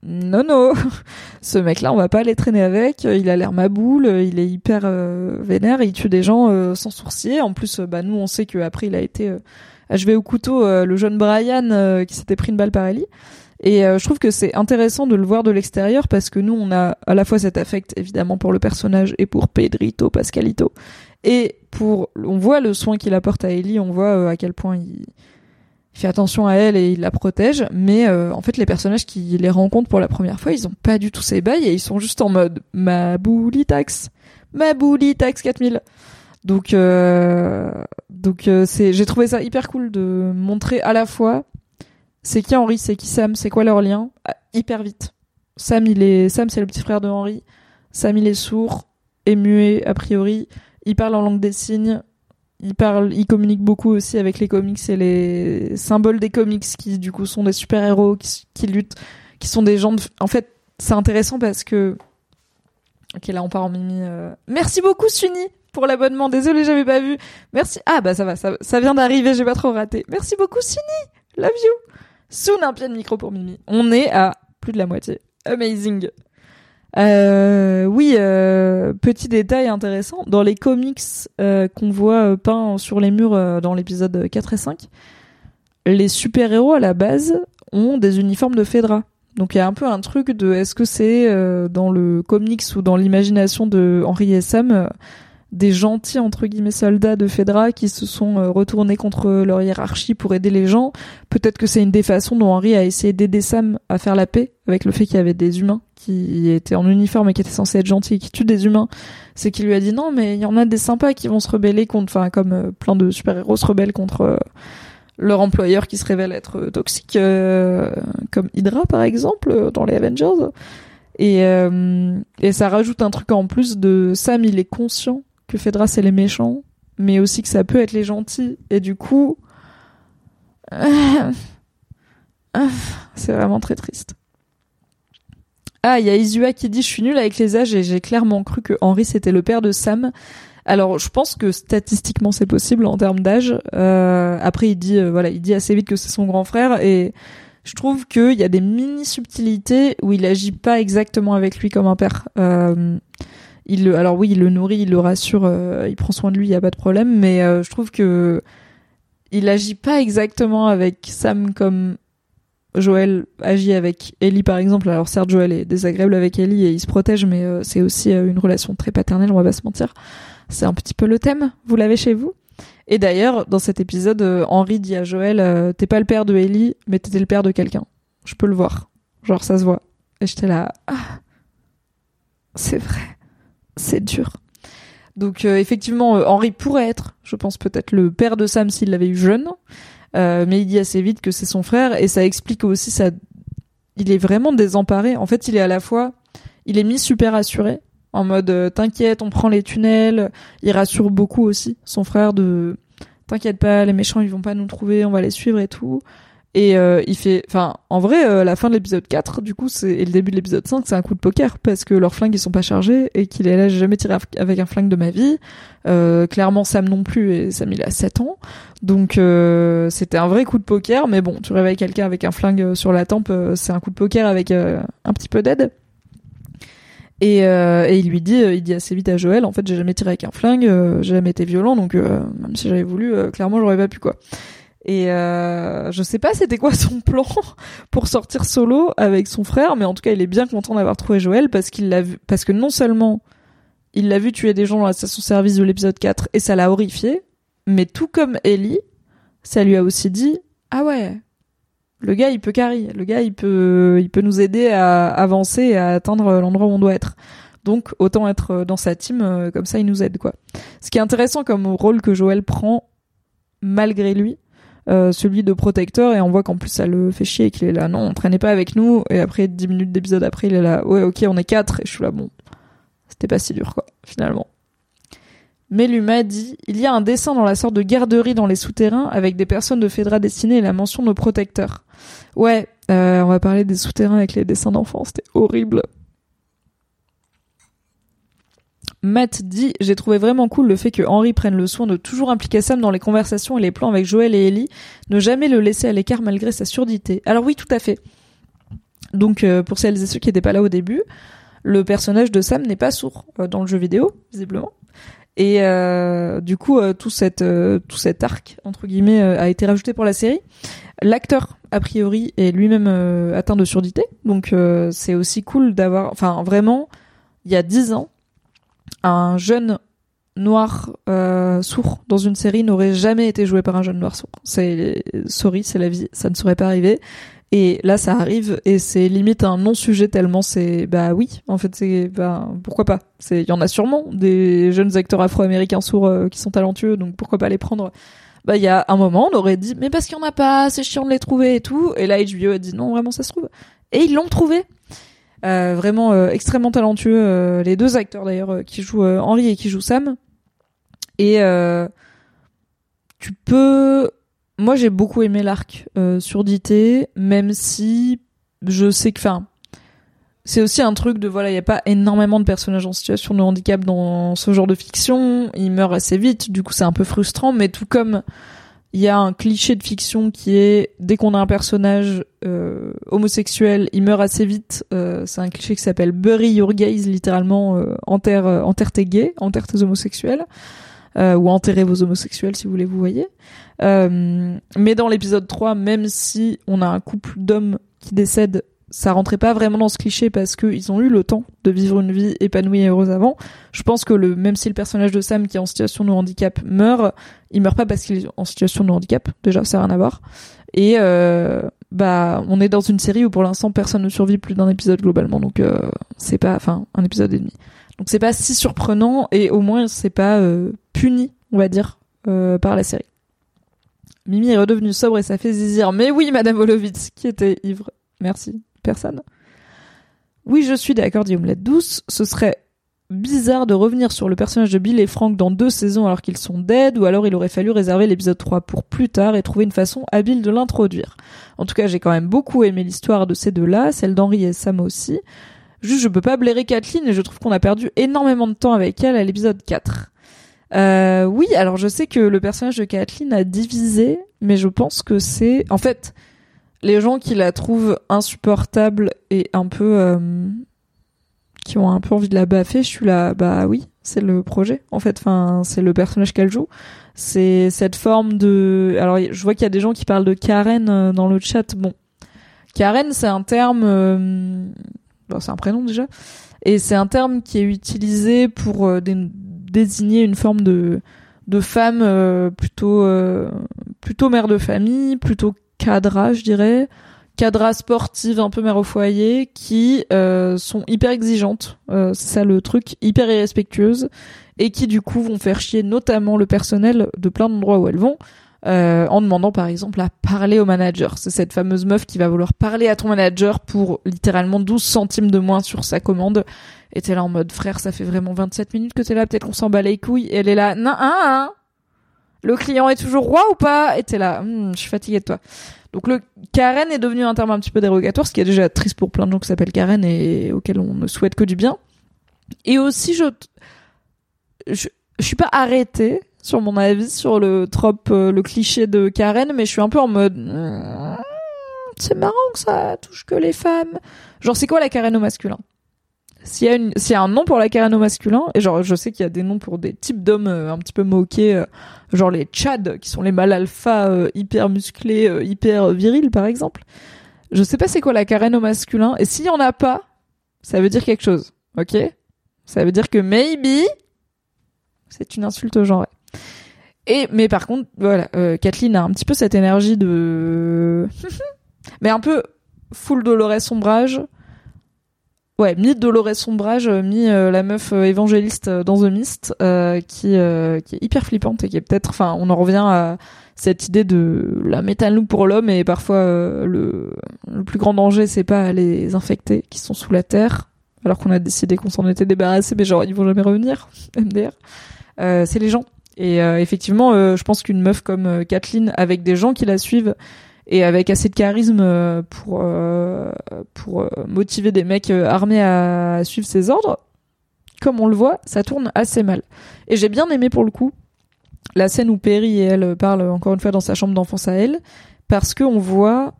Non, non, ce mec-là, on va pas aller traîner avec. Il a l'air maboule, il est hyper euh, vénère, il tue des gens euh, sans sourcier. En plus, bah nous, on sait qu'après, il a été achevé au couteau, le jeune Brian qui s'était pris une balle par Ellie. Et euh, je trouve que c'est intéressant de le voir de l'extérieur parce que nous, on a à la fois cet affect évidemment pour le personnage et pour Pedrito Pascalito. Et pour, on voit le soin qu'il apporte à Ellie, on voit euh, à quel point il, fait attention à elle et il la protège. Mais euh, en fait, les personnages qui les rencontrent pour la première fois, ils ont pas du tout ces bails et ils sont juste en mode ma tax, ma tax 4000. Donc, donc c'est, j'ai trouvé ça hyper cool de montrer à la fois c'est qui Henri, c'est qui Sam, c'est quoi leur lien ah, Hyper vite. Sam, il est Sam, c'est le petit frère de Henri. Sam, il est sourd et muet a priori. Il parle en langue des signes. Il parle, il communique beaucoup aussi avec les comics et les symboles des comics qui du coup sont des super héros qui, luttent, qui sont des gens. De... En fait, c'est intéressant parce que. Ok, là on part en mimi. Euh. Merci beaucoup Suni pour l'abonnement. Désolé, j'avais pas vu. Merci. Ah bah ça va, ça, vient d'arriver, j'ai pas trop raté. Merci beaucoup Suni. Love you. Soon un pied de micro pour Mimi. On est à plus de la moitié. Amazing. Euh, oui, euh, petit détail intéressant. Dans les comics euh, qu'on voit peints sur les murs dans l'épisode 4 et 5, les super-héros à la base ont des uniformes de Fedra. Donc il y a un peu un truc de est-ce que c'est dans le comics ou dans l'imagination de Henry et Sam des gentils entre guillemets soldats de Fedra qui se sont euh, retournés contre leur hiérarchie pour aider les gens. Peut-être que c'est une des façons dont Henry a essayé d'aider Sam à faire la paix avec le fait qu'il y avait des humains qui étaient en uniforme et qui étaient censés être gentils et qui tuent des humains. C'est qu'il lui a dit non mais il y en a des sympas qui vont se rebeller contre, enfin comme euh, plein de super-héros se rebellent contre euh, leur employeur qui se révèle être toxique, comme Hydra par exemple dans les Avengers. Et, et ça rajoute un truc en plus de Sam, il est conscient que Fedra c'est les méchants, mais aussi que ça peut être les gentils. Et du coup, c'est vraiment très triste. Ah, il y a Isua qui dit je suis nulle avec les âges et j'ai clairement cru que Henri c'était le père de Sam. Alors, je pense que statistiquement c'est possible en termes d'âge. Euh, après, il dit euh, voilà, il dit assez vite que c'est son grand frère et je trouve qu'il y a des mini subtilités où il agit pas exactement avec lui comme un père. Euh, il alors oui, il le nourrit, il le rassure, euh, il prend soin de lui, il y a pas de problème, mais euh, je trouve que il agit pas exactement avec Sam comme Joël agit avec Ellie par exemple. Alors certes, Joël est désagréable avec Ellie et il se protège, mais euh, c'est aussi une relation très paternelle, on va pas se mentir. C'est un petit peu le thème. Vous l'avez chez vous? Et d'ailleurs, dans cet épisode, Henri dit à Joël "T'es pas le père de Ellie, mais t'étais le père de quelqu'un." Je peux le voir. Genre ça se voit. Et j'étais là, ah, c'est vrai c'est dur. Donc effectivement, Henri pourrait être, je pense peut-être le père de Sam s'il l'avait eu jeune, mais il dit assez vite que c'est son frère et ça explique aussi sa. Il est vraiment désemparé. En fait, il est à la fois, il est mis super assuré en mode t'inquiète, on prend les tunnels. Il rassure beaucoup aussi son frère de t'inquiète pas, les méchants ils vont pas nous trouver, on va les suivre et tout. Et euh, il fait, enfin, en vrai, euh, la fin de l'épisode 4, du coup, c'est et le début de l'épisode 5, c'est un coup de poker parce que leurs flingues ils sont pas chargés et qu'il est là, j'ai jamais tiré avec un flingue de ma vie. Euh, clairement, Sam non plus et Sam il a 7 ans, donc euh, c'était un vrai coup de poker. Mais bon, tu réveilles quelqu'un avec un flingue sur la tempe, c'est un coup de poker avec un petit peu d'aide. Et, et, il lui dit, il dit assez vite à Joël, en fait, j'ai jamais tiré avec un flingue, j'ai jamais été violent, donc même si j'avais voulu, clairement, j'aurais pas pu quoi. Et euh, je sais pas c'était quoi son plan pour sortir solo avec son frère, mais en tout cas il est bien content d'avoir trouvé Joël parce qu'il l'a vu, parce que non seulement il l'a vu tuer des gens dans la station-service de l'épisode 4 et ça l'a horrifié, mais tout comme Ellie, ça lui a aussi dit ah ouais, le gars il peut carry, le gars il peut il peut nous aider à avancer et à atteindre l'endroit où on doit être. Donc autant être dans sa team euh, comme ça il nous aide quoi. Ce qui est intéressant comme rôle que Joël prend malgré lui, euh, celui de protecteur et on voit qu'en plus ça le fait chier et qu'il est là. Non on traînait pas avec nous et après 10 minutes d'épisode après il est là. Ouais ok on est quatre et je suis là bon c'était pas si dur quoi finalement. Mais m'a dit il y a un dessin dans la sorte de garderie dans les souterrains avec des personnes de Fedra destinées et la mention de protecteur ouais euh, on va parler des souterrains avec les dessins d'enfants c'était horrible Matt dit J'ai trouvé vraiment cool le fait que Henry prenne le soin de toujours impliquer Sam dans les conversations et les plans avec Joël et Ellie, ne jamais le laisser à l'écart malgré sa surdité. Alors oui, tout à fait. Donc euh, pour celles et ceux qui n'étaient pas là au début, le personnage de Sam n'est pas sourd euh, dans le jeu vidéo, visiblement. Et euh, du coup, tout, cette, tout cet arc, entre guillemets, a été rajouté pour la série. L'acteur, a priori, est lui-même atteint de surdité. Donc c'est aussi cool d'avoir... Enfin, vraiment, il y a dix ans, un jeune noir euh, sourd dans une série n'aurait jamais été joué par un jeune noir sourd. C'est sorry, c'est la vie, ça ne serait pas arrivé. Et là, ça arrive et c'est limite un non-sujet tellement c'est bah oui, en fait c'est bah pourquoi pas? C'est il y en a sûrement des jeunes acteurs afro-américains sourds euh, qui sont talentueux, donc pourquoi pas les prendre? Bah il y a un moment, on aurait dit mais parce qu'il y en a pas, c'est chiant de les trouver et tout. Et là HBO a dit non vraiment ça se trouve. Et ils l'ont trouvé. Euh, vraiment euh, extrêmement talentueux. Euh, les deux acteurs d'ailleurs qui jouent Henri et qui jouent Sam. Et tu peux. Moi, j'ai beaucoup aimé l'arc surdité, même si je sais que, enfin, c'est aussi un truc de voilà, il y a pas énormément de personnages en situation de handicap dans ce genre de fiction. Ils meurent assez vite, du coup, c'est un peu frustrant. Mais tout comme il y a un cliché de fiction qui est dès qu'on a un personnage euh, homosexuel, il meurt assez vite. Euh, c'est un cliché qui s'appelle bury your gays, littéralement euh, enterre, euh, enterre tes gays, enterre tes homosexuels, euh, ou enterrez vos homosexuels si vous voulez, vous voyez. mais dans l'épisode 3, même si on a un couple d'hommes qui décèdent ça rentrait pas vraiment dans ce cliché parce qu'ils ont eu le temps de vivre une vie épanouie et heureuse avant. Je pense que le, même si le personnage de Sam qui est en situation de handicap meurt, il meurt pas parce qu'il est en situation de handicap. Déjà, ça n'a rien à voir. Et euh, bah, on est dans une série où pour l'instant personne ne survit plus d'un épisode globalement, donc euh, c'est pas, enfin, un épisode et demi. Donc c'est pas si surprenant et au moins c'est pas euh, puni, on va dire, euh, par la série. Mimi est redevenue sobre et ça fait zizir. Mais oui, Madame Volovitz, qui était ivre. Merci personne. Oui, je suis d'accord, dit Omelette Douce. Ce serait bizarre de revenir sur le personnage de Bill et Frank dans deux saisons alors qu'ils sont dead, ou alors il aurait fallu réserver l'épisode 3 pour plus tard et trouver une façon habile de l'introduire. En tout cas, j'ai quand même beaucoup aimé l'histoire de ces deux-là, celle d'Henri et Sam aussi. Juste, je peux pas blairer Kathleen et je trouve qu'on a perdu énormément de temps avec elle à l'épisode 4. Euh, oui, alors je sais que le personnage de Kathleen a divisé, mais je pense que c'est... En fait, les gens qui la trouvent insupportable et un peu euh, qui ont un peu envie de la baffer, je suis là, bah oui, c'est le projet en fait. Enfin, c'est le personnage qu'elle joue. C'est cette forme de. Alors, je vois qu'il y a des gens qui parlent de Karen euh, dans le chat. Bon, Karen, c'est un terme. Euh... c'est un prénom déjà, et c'est un terme qui est utilisé pour euh, désigner une forme de de femme plutôt plutôt mère de famille, plutôt cadra, je dirais, cadra sportive un peu mère au foyer, qui euh, sont hyper exigeantes. Euh, c'est ça le truc, hyper irrespectueuses et qui du coup vont faire chier notamment le personnel de plein d'endroits où elles vont. Euh, en demandant par exemple à parler au manager. C'est cette fameuse meuf qui va vouloir parler à ton manager pour littéralement 12 centimes de moins sur sa commande. Et t'es là en mode frère, ça fait vraiment 27 minutes que t'es là, peut-être qu'on s'en bat les couilles. Elle est là, non, hein, hein. Le client est toujours roi ou pas Et t'es là, hmm, je suis fatiguée de toi. Donc le Karen est devenu un terme un petit peu dérogatoire, ce qui est déjà triste pour plein de gens qui s'appellent Karen et auxquels on ne souhaite que du bien. Et aussi, je, je, je suis pas arrêtée sur mon avis sur le trope, euh, le cliché de Karen, mais je suis un peu en mode, hmm, c'est marrant que ça touche que les femmes. Genre, c'est quoi la Karen au masculin? S'il y a une, s'il y a un nom pour la masculin, et genre, je sais qu'il y a des noms pour des types d'hommes euh, un petit peu moqués, euh, genre les Tchad, qui sont les mâles alpha hyper musclés, hyper virils, par exemple. Je sais pas c'est quoi la au masculin, et s'il y en a pas, ça veut dire quelque chose, ok? Ça veut dire que maybe c'est une insulte au genre. Et mais par contre, voilà, euh, Kathleen a un petit peu cette énergie de, mais un peu full Dolores Sombrage. Ouais, mi Dolores Sombrage, euh, mi euh, la meuf évangéliste dans The Mist, qui qui est hyper flippante et qui est peut-être, enfin, on en revient à cette idée de la métal pour l'homme et parfois le le plus grand danger c'est pas les infectés qui sont sous la terre alors qu'on a décidé qu'on s'en était débarrassé mais genre ils vont jamais revenir MDR c'est les gens. Et euh, effectivement, euh, je pense qu'une meuf comme euh, Kathleen, avec des gens qui la suivent et avec assez de charisme pour pour motiver des mecs armés à suivre ses ordres, comme on le voit, ça tourne assez mal. Et j'ai bien aimé pour le coup la scène où Perry et elle parlent encore une fois dans sa chambre d'enfance à elle, parce que on voit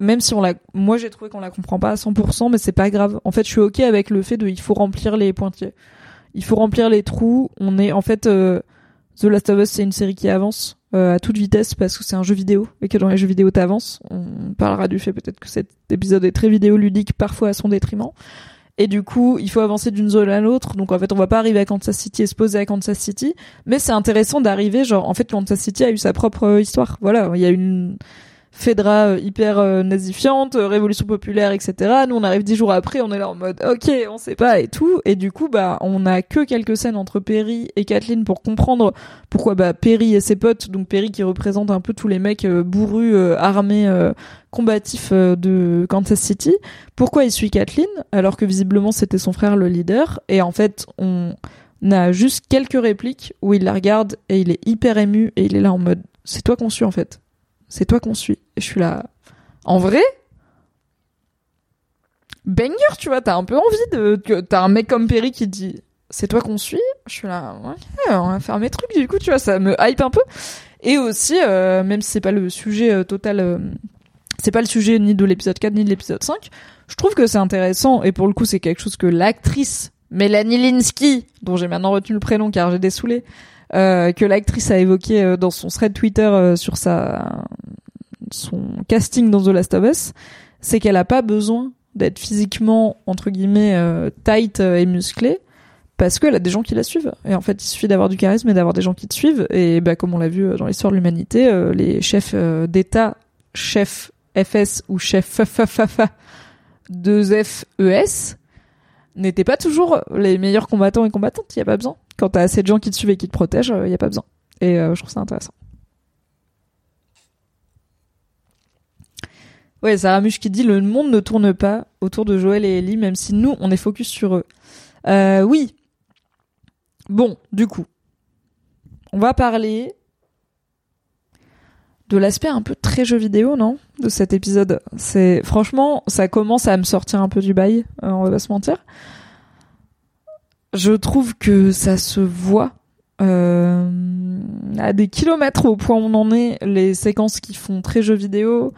même si on la, moi j'ai trouvé qu'on la comprend pas à 100%, mais c'est pas grave. En fait, je suis ok avec le fait de, il faut remplir les pointiers il faut remplir les trous. On est en fait euh, The Last of Us, c'est une série qui avance euh, à toute vitesse parce que c'est un jeu vidéo et que dans les jeux vidéo t'avances. On parlera du fait peut-être que cet épisode est très vidéoludique, parfois à son détriment. Et du coup, il faut avancer d'une zone à l'autre. Donc en fait, on va pas arriver à Kansas City et se poser à Kansas City, mais c'est intéressant d'arriver. Genre, en fait, Kansas City a eu sa propre histoire. Voilà, il y a une Fedra euh, hyper euh, nazifiante, euh, révolution populaire, etc. Nous, on arrive dix jours après, on est là en mode, ok, on sait pas et tout. Et du coup, bah, on a que quelques scènes entre Perry et Kathleen pour comprendre pourquoi, bah, Perry et ses potes, donc Perry qui représente un peu tous les mecs bourrus, armés, combatifs de Kansas City, pourquoi il suit Kathleen alors que visiblement c'était son frère le leader. Et en fait, on a juste quelques répliques où il la regarde et il est hyper ému et il est là en mode, c'est toi qu'on suit en fait c'est toi qu'on suit. Et je suis là. En vrai, banger, tu vois, t'as un peu envie de, t'as un mec comme Perry qui dit, c'est toi qu'on suit? Je suis là, on va faire mes trucs, du coup, tu vois, ça me hype un peu. Et aussi, euh, même si c'est pas le sujet euh, total, euh, c'est pas le sujet ni de l'épisode 4 ni de l'épisode 5, je trouve que c'est intéressant, et pour le coup, c'est quelque chose que l'actrice Mélanie Linsky, dont j'ai maintenant retenu le prénom car j'ai dessoulé, euh, que l'actrice a évoqué dans son thread Twitter sur sa son casting dans The Last of Us, c'est qu'elle a pas besoin d'être physiquement entre guillemets tight et musclée parce qu'elle a des gens qui la suivent. Et en fait, il suffit d'avoir du charisme et d'avoir des gens qui te suivent. Et bah, comme on l'a vu dans l'histoire de l'humanité, les chefs d'État, chefs FS ou chefs de FES n'étaient pas toujours les meilleurs combattants et combattantes. Il y a pas besoin quand t'as assez de gens qui te suivent et qui te protègent, il euh, n'y a pas besoin. Et euh, je trouve ça intéressant. Ouais, Sarah Muche qui dit le monde ne tourne pas autour de Joël et Ellie, même si nous, on est focus sur eux. Euh, oui. Bon, du coup, on va parler de l'aspect un peu très jeu vidéo, non De cet épisode. C'est franchement, ça commence à me sortir un peu du bail, on va pas se mentir je trouve que ça se voit euh, à des kilomètres au point où on en est, les séquences qui font très jeux vidéo.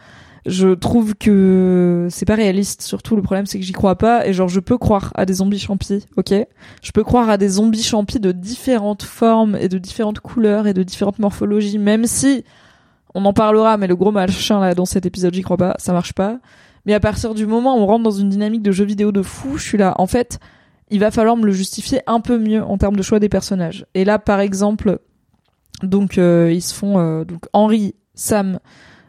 Je trouve que c'est pas réaliste. Surtout, le problème, c'est que j'y crois pas. Et genre, je peux croire à des zombies champis, ok? Je peux croire à des zombies champis de différentes formes et de différentes couleurs et de différentes morphologies, même si on en parlera. Mais le gros machin là dans cet épisode, j'y crois pas. Ça marche pas. Mais à partir du moment où on rentre dans une dynamique de jeux vidéo de fou, je suis là. En fait, il va falloir me le justifier un peu mieux en termes de choix des personnages. Et là, par exemple, donc euh, ils se font euh, donc Henri, Sam,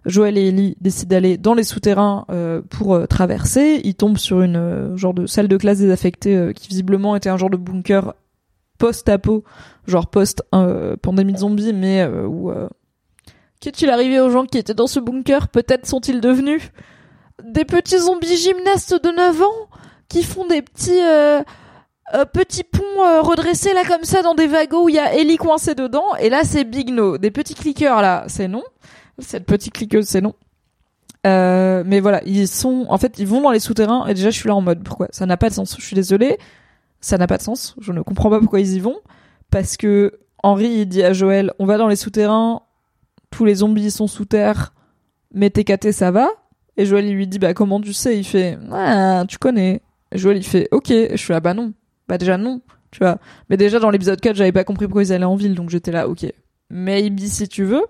Joël et Ellie décident d'aller dans les souterrains euh, pour traverser. Ils tombent sur une genre de salle de classe désaffectée qui visiblement était un genre de bunker post-apo, genre post-pandémie de zombies, mais euh, où euh, qu'est-il arrivé aux gens qui étaient dans ce bunker? Peut-être sont-ils devenus des petits zombies gymnastes de 9 ans qui font des petits euh, euh, petits ponts euh, redressés là comme ça dans des wagons où il y a Ellie coincée dedans. Et là c'est Big No. Des petits cliqueurs là c'est non cette petite cliqueuse c'est non. Euh, mais voilà ils sont en fait ils vont dans les souterrains et déjà je suis là en mode pourquoi? Ça n'a pas de sens. Je suis désolée. Ça n'a pas de sens. Je ne comprends pas pourquoi ils y vont. Parce que Henri il dit à Joël on va dans les souterrains tous les zombies sont sous terre mais TKT ça va? Et Joël il lui dit bah comment tu sais? Il fait ah tu connais. Et Joël il fait ok. Et je suis là bah non. Bah déjà non tu vois. Mais déjà dans l'épisode 4 j'avais pas compris pourquoi ils allaient en ville donc j'étais là ok. Maybe si tu veux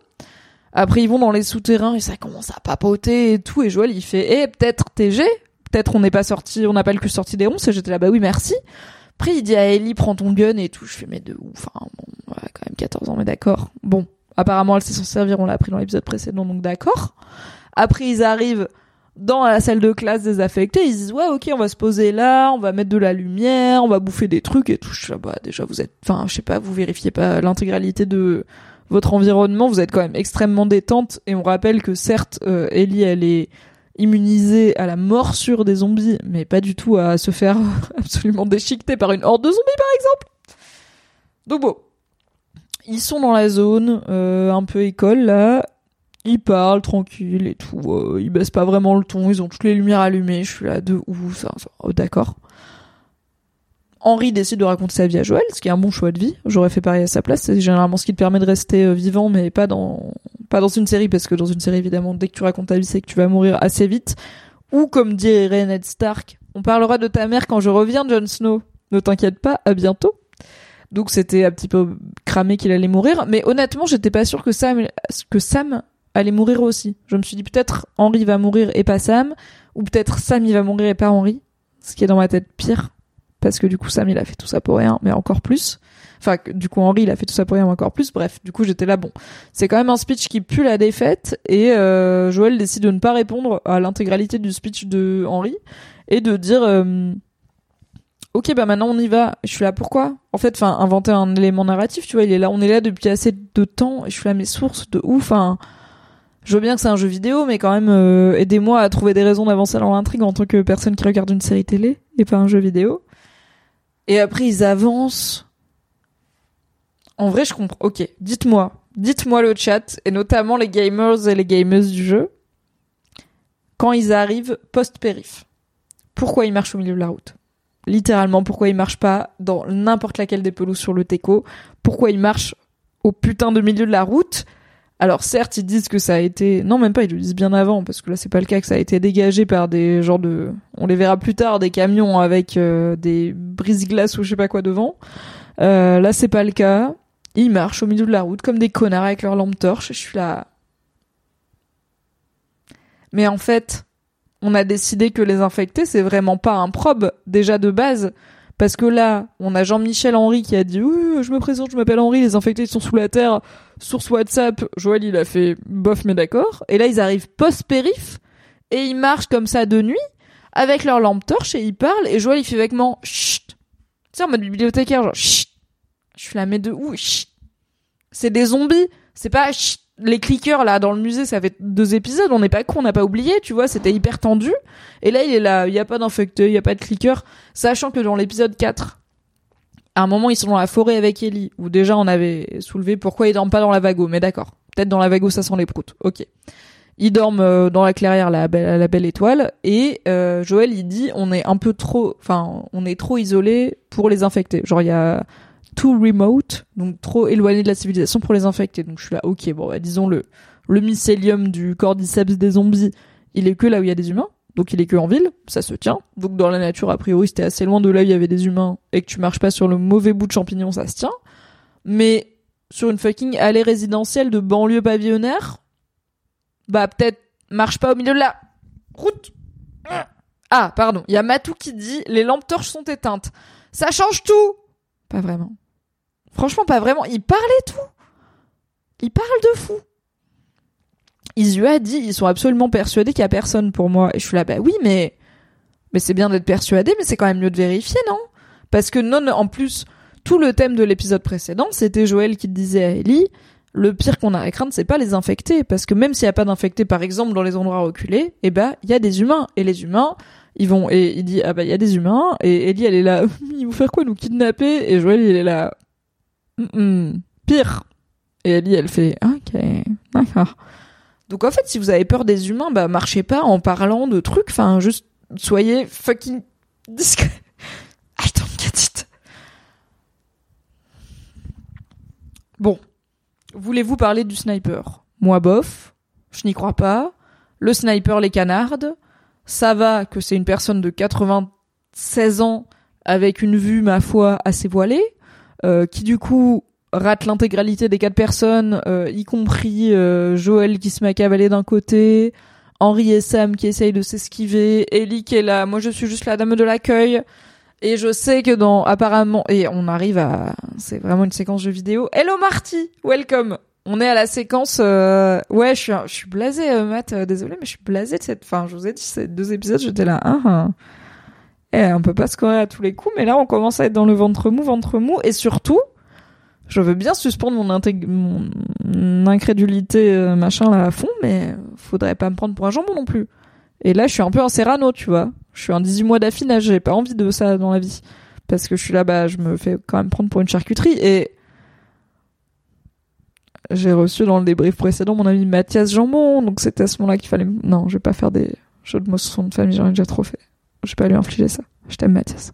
après ils vont dans les souterrains et ça commence à papoter et tout. Et Joël il fait eh peut-être TG peut-être on n'est pas sorti on n'a pas le cul sorti des ronces. Et j'étais là bah oui merci. Après il dit à Ellie prends ton gun et tout. Je fais mais de ouf enfin bon ouais, quand même 14 ans mais d'accord. Bon apparemment elle sait s'en servir. On l'a appris dans l'épisode précédent donc d'accord. Après ils arrivent dans la salle de classe désaffectée, ils disent ouais ok on va se poser là, on va mettre de la lumière, on va bouffer des trucs et tout. Je suis là, bah déjà vous êtes, enfin je sais pas, vous vérifiez pas l'intégralité de votre environnement, vous êtes quand même extrêmement détente et on rappelle que certes euh, Ellie elle est immunisée à la morsure des zombies, mais pas du tout à se faire absolument déchiqueter par une horde de zombies par exemple. Donc bon, ils sont dans la zone euh, un peu école là ils parlent tranquille et tout. euh, ils baissent pas vraiment le ton. Ils ont toutes les lumières allumées. Je suis là de ça oh, D'accord. Henri décide de raconter sa vie à Joël, ce qui est un bon choix de vie. J'aurais fait pareil à sa place. C'est généralement ce qui te permet de rester euh, vivant, mais pas dans pas dans une série, parce que dans une série évidemment, dès que tu racontes ta vie, c'est que tu vas mourir assez vite. Ou comme dirait Ned Stark, on parlera de ta mère quand je reviens, Jon Snow. Ne t'inquiète pas, à bientôt. Donc c'était un petit peu cramé qu'il allait mourir, mais honnêtement, j'étais pas sûr que Sam que Sam allait mourir aussi. Je me suis dit peut-être Henri va mourir et pas Sam, ou peut-être Sam il va mourir et pas Henri, ce qui est dans ma tête pire, parce que du coup Sam il a fait tout ça pour rien, mais encore plus. Enfin, du coup Henri il a fait tout ça pour rien, mais encore plus. Bref, du coup j'étais là bon. C'est quand même un speech qui pue la défaite, et euh, Joël décide de ne pas répondre à l'intégralité du speech de Henri et de dire. euh, Ok, bah maintenant on y va. Je suis là, pourquoi? En fait, enfin, inventer un élément narratif, tu vois, il est là, on est là depuis assez de temps, et je suis là, mes sources de ouf, enfin, je veux bien que c'est un jeu vidéo, mais quand même, euh, aidez-moi à trouver des raisons d'avancer dans l'intrigue en tant que personne qui regarde une série télé et pas un jeu vidéo. Et après, ils avancent. En vrai, je comprends. Ok, dites-moi, dites-moi le chat, et notamment les gamers et les gameuses du jeu, quand ils arrivent post-périph. Pourquoi ils marchent au milieu de la route? Littéralement, pourquoi ils marchent pas dans n'importe laquelle des pelouses sur le teco? Pourquoi ils marchent au putain de milieu de la route? Alors certes, ils disent que ça a été non même pas, ils le disent bien avant parce que là c'est pas le cas que ça a été dégagé par des genres de on les verra plus tard des camions avec euh, des brise-glaces ou je sais pas quoi devant. Euh, là c'est pas le cas. Ils marchent au milieu de la route comme des connards avec leurs lampes torches. Je suis là. Mais en fait, on a décidé que les infectés c'est vraiment pas un probe déjà de base. Parce que là, on a Jean-Michel Henry qui a dit oui, je me présente, je m'appelle Henry, les infectés sont sous la terre. Source WhatsApp, Joël il a fait bof mais d'accord. Et là ils arrivent post-périph et ils marchent comme ça de nuit avec leur lampe torche et ils parlent et Joël il fait vaguement chut. Tu sais en mode bibliothécaire genre chut. Je suis là mais de où chut? C'est des zombies, c'est pas chut. les cliqueurs là dans le musée, ça fait deux épisodes, on n'est pas con, on n'a pas oublié, tu vois, c'était hyper tendu. Et là il est là, il y a pas d'infecté, il y a pas de cliqueurs, sachant que dans l'épisode 4 à un moment, ils sont dans la forêt avec Ellie, où déjà on avait soulevé pourquoi ils dorment pas dans la vago, mais d'accord. Peut-être dans la vago, ça sent les proutes. Ok. Ils dorment euh, dans la clairière, la belle, la belle étoile, et euh, Joël, il dit, on est un peu trop, enfin, on est trop isolé pour les infecter. Genre, il y a too remote, donc trop éloigné de la civilisation pour les infecter. Donc je suis là, ok, bon, bah, disons le, le mycélium du cordyceps des zombies, il est que là où il y a des humains. Donc il est que en ville, ça se tient. Donc dans la nature, a priori, c'était assez loin de là il y avait des humains et que tu marches pas sur le mauvais bout de champignon, ça se tient. Mais sur une fucking allée résidentielle de banlieue pavillonnaire, bah peut-être marche pas au milieu de la route. Ah, pardon, il y a Matou qui dit les lampes torches sont éteintes. Ça change tout. Pas vraiment. Franchement, pas vraiment. Il parlait tout. Il parle de fou. Isu a dit, ils sont absolument persuadés qu'il y a personne pour moi. Et je suis là, bah oui, mais, c'est bien d'être persuadé, mais c'est quand même mieux de vérifier, non? Parce que non, en plus, Tout le thème de l'épisode précédent, c'était Joël qui disait à Ellie, le pire qu'on a à craindre, c'est pas les infectés, parce que même s'il y a pas d'infectés, par exemple, dans les endroits reculés, eh ben, il y a des humains, et les humains, ils vont, et il dit, ah bah, il y a des humains, et Ellie, elle est là, ils vont faire quoi, nous kidnapper? Et Joël, il est là, pire. Et Ellie, elle fait, ok, d'accord. Donc en fait, si vous avez peur des humains, bah marchez pas en parlant de trucs, enfin juste soyez fucking discret. I don't get it. Bon, voulez-vous parler du sniper? Moi bof, je n'y crois pas. Le sniper les canardes, ça va que c'est une personne de 96 ans avec une vue ma foi assez voilée, euh, qui du coup rate l'intégralité des quatre personnes, euh, y compris euh, Joël qui se met à cavaler d'un côté, Henri et Sam qui essayent de s'esquiver, Ellie qui est là, moi je suis juste la dame de l'accueil. Et je sais que dans apparemment et on arrive à c'est vraiment une séquence de vidéo. Hello Marty, welcome. On est à la séquence euh, ouais, je suis je suis blasé Matt, désolé mais je suis blasé de cette fin, je vous ai dit ces deux épisodes, j'étais là hein, hein. Et on peut pas scorer à tous les coups mais là on commence à être dans le ventre mou, ventre mou et surtout je veux bien suspendre mon, mon incrédulité euh, machin là à fond, mais faudrait pas me prendre pour un jambon non plus. Et là, je suis un peu un serrano, tu vois. Je suis un 18 mois d'affinage, j'ai pas envie de ça dans la vie. Parce que je suis là, bas je me fais quand même prendre pour une charcuterie. Et j'ai reçu dans le débrief précédent mon ami Mathias Jambon, donc c'était à ce moment-là qu'il fallait... Non, je vais pas faire des jeux de mots sur son de famille, j'en ai déjà trop fait. Je vais pas lui infliger ça. Je t'aime Mathias.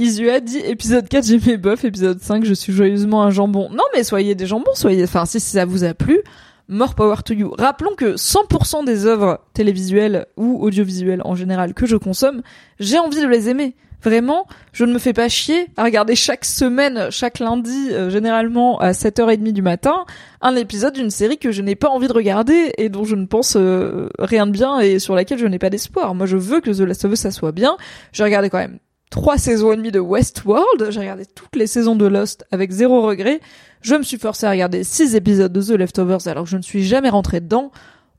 Isua dit épisode 4 j'ai mes bof, épisode 5 je suis joyeusement un jambon. Non mais soyez des jambons, soyez enfin si ça vous a plu, more power to you. Rappelons que 100% des œuvres télévisuelles ou audiovisuelles en général que je consomme, j'ai envie de les aimer. Vraiment, je ne me fais pas chier à regarder chaque semaine, chaque lundi, euh, généralement à 7h30 du matin, un épisode d'une série que je n'ai pas envie de regarder et dont je ne pense euh, rien de bien et sur laquelle je n'ai pas d'espoir. Moi, je veux que The Last of Us ça soit bien. J'ai regardé quand même trois saisons et demie de Westworld. J'ai regardé toutes les saisons de Lost avec zéro regret. Je me suis forcé à regarder six épisodes de The Leftovers alors que je ne suis jamais rentré dedans.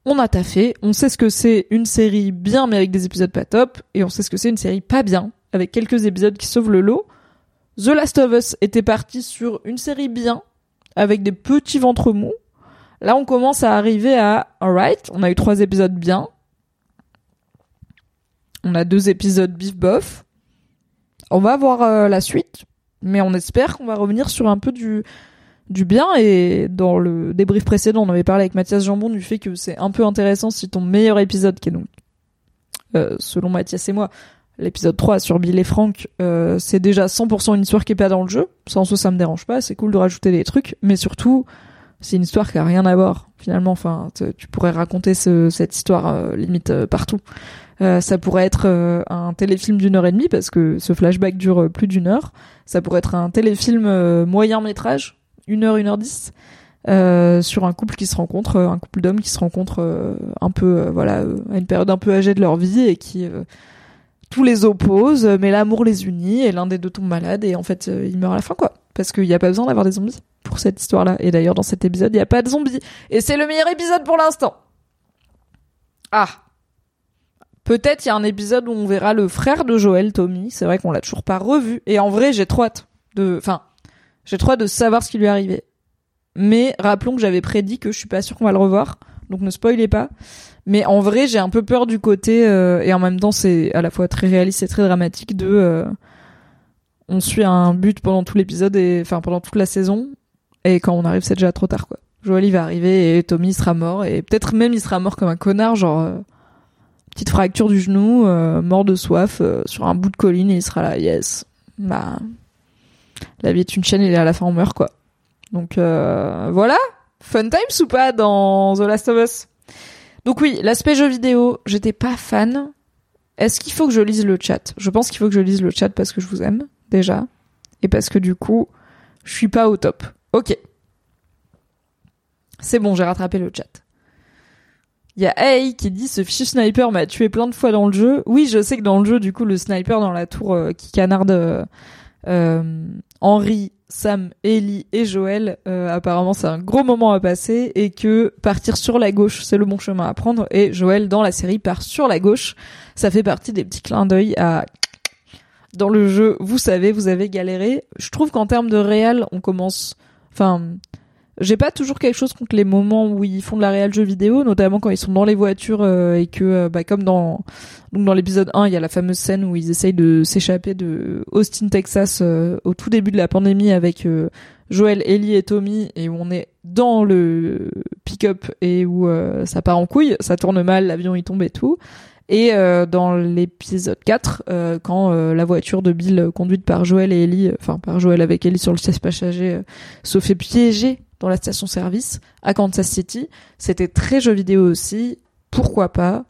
On a taffé, on sait ce que c'est une série bien mais avec des épisodes pas top, et on sait ce que c'est une série pas bien, avec quelques épisodes qui sauvent le lot. The Last of Us était parti sur une série bien, avec des petits ventres mous. Là, on commence à arriver à alright, on a eu trois épisodes bien. On a deux épisodes bif bof. On va voir euh, la suite, mais on espère qu'on va revenir sur un peu du du bien et dans le débrief précédent, on avait parlé avec Mathias Jambon du fait que c'est un peu intéressant si ton meilleur épisode qui est donc euh, selon Mathias et moi l'épisode 3 sur Bill et Frank, euh, c'est déjà 100% une histoire qui est pas dans le jeu. Sans ça, ça me dérange pas. C'est cool de rajouter des trucs, mais surtout, c'est une histoire qui a rien à voir. Finalement, enfin, tu pourrais raconter cette histoire limite partout. Euh, ça pourrait être euh, un téléfilm d'une heure et demie parce que ce flashback dure euh, plus d'une heure. Ça pourrait être un téléfilm moyen métrage, une heure, une heure dix, sur un couple qui se rencontre, un couple d'hommes qui se rencontrent un peu, voilà, à une période un peu âgée de leur vie et qui tous les opposent, mais l'amour les unit et l'un des deux tombe malade et en fait il meurt à la fin quoi. Parce qu'il n'y a pas besoin d'avoir des zombies pour cette histoire-là. Et d'ailleurs dans cet épisode il n'y a pas de zombies et c'est le meilleur épisode pour l'instant. Ah, Peut-être il y a un épisode où on verra le frère de Joël, Tommy. C'est vrai qu'on l'a toujours pas revu. Et en vrai, j'ai trop hâte de, enfin, j'ai trop hâte de savoir ce qui lui est arrivé. Mais rappelons que j'avais prédit que je suis pas sûr qu'on va le revoir. Donc ne spoilez pas. Mais en vrai, j'ai un peu peur du côté, euh, et en même temps, c'est à la fois très réaliste et très dramatique de, euh, on suit un but pendant tout l'épisode et, enfin, pendant toute la saison. Et quand on arrive, c'est déjà trop tard, quoi. Joël, il va arriver et Tommy sera mort. Et peut-être même il sera mort comme un connard, genre... euh, petite fracture du genou, euh, mort de soif, euh, sur un bout de colline, et il sera là, yes. Bah... La vie est une chaîne et à la fin on meurt, quoi. Donc euh, voilà Fun times ou pas dans The Last of Us? Donc oui, l'aspect jeu vidéo, j'étais pas fan. Est-ce qu'il faut que je lise le chat? Je pense qu'il faut que je lise le chat parce que je vous aime, déjà. Et parce que du coup, je suis pas au top. Ok. C'est bon, j'ai rattrapé le chat. Il y a Hey qui dit ce fichu sniper m'a tué plein de fois dans le jeu. Oui, je sais que dans le jeu, du coup, le sniper dans la tour euh, qui canarde euh, euh, Henry, Sam, Ellie et Joël, euh, apparemment c'est un gros moment à passer et que partir sur la gauche, c'est le bon chemin à prendre. Et Joël, dans la série, part sur la gauche. Ça fait partie des petits clins d'œil à... Dans le jeu, vous savez, vous avez galéré. Je trouve qu'en termes de réel, on commence... Enfin, j'ai pas toujours quelque chose contre les moments où ils font de la réal jeu vidéo, notamment quand ils sont dans les voitures euh, et que, euh, bah, comme dans donc dans l'épisode 1, il y a la fameuse scène où ils essayent de s'échapper de Austin, Texas, euh, au tout début de la pandémie avec euh, Joël, Ellie et Tommy, et où on est dans le pick-up et où euh, ça part en couille, ça tourne mal, l'avion il tombe et tout. Et dans l'épisode 4, euh, quand la voiture de Bill conduite par Joël et Ellie, enfin par Joël avec Ellie sur le siège passager, se fait piéger dans la station-service à Kansas City, c'était très jeu vidéo aussi. Pourquoi pas?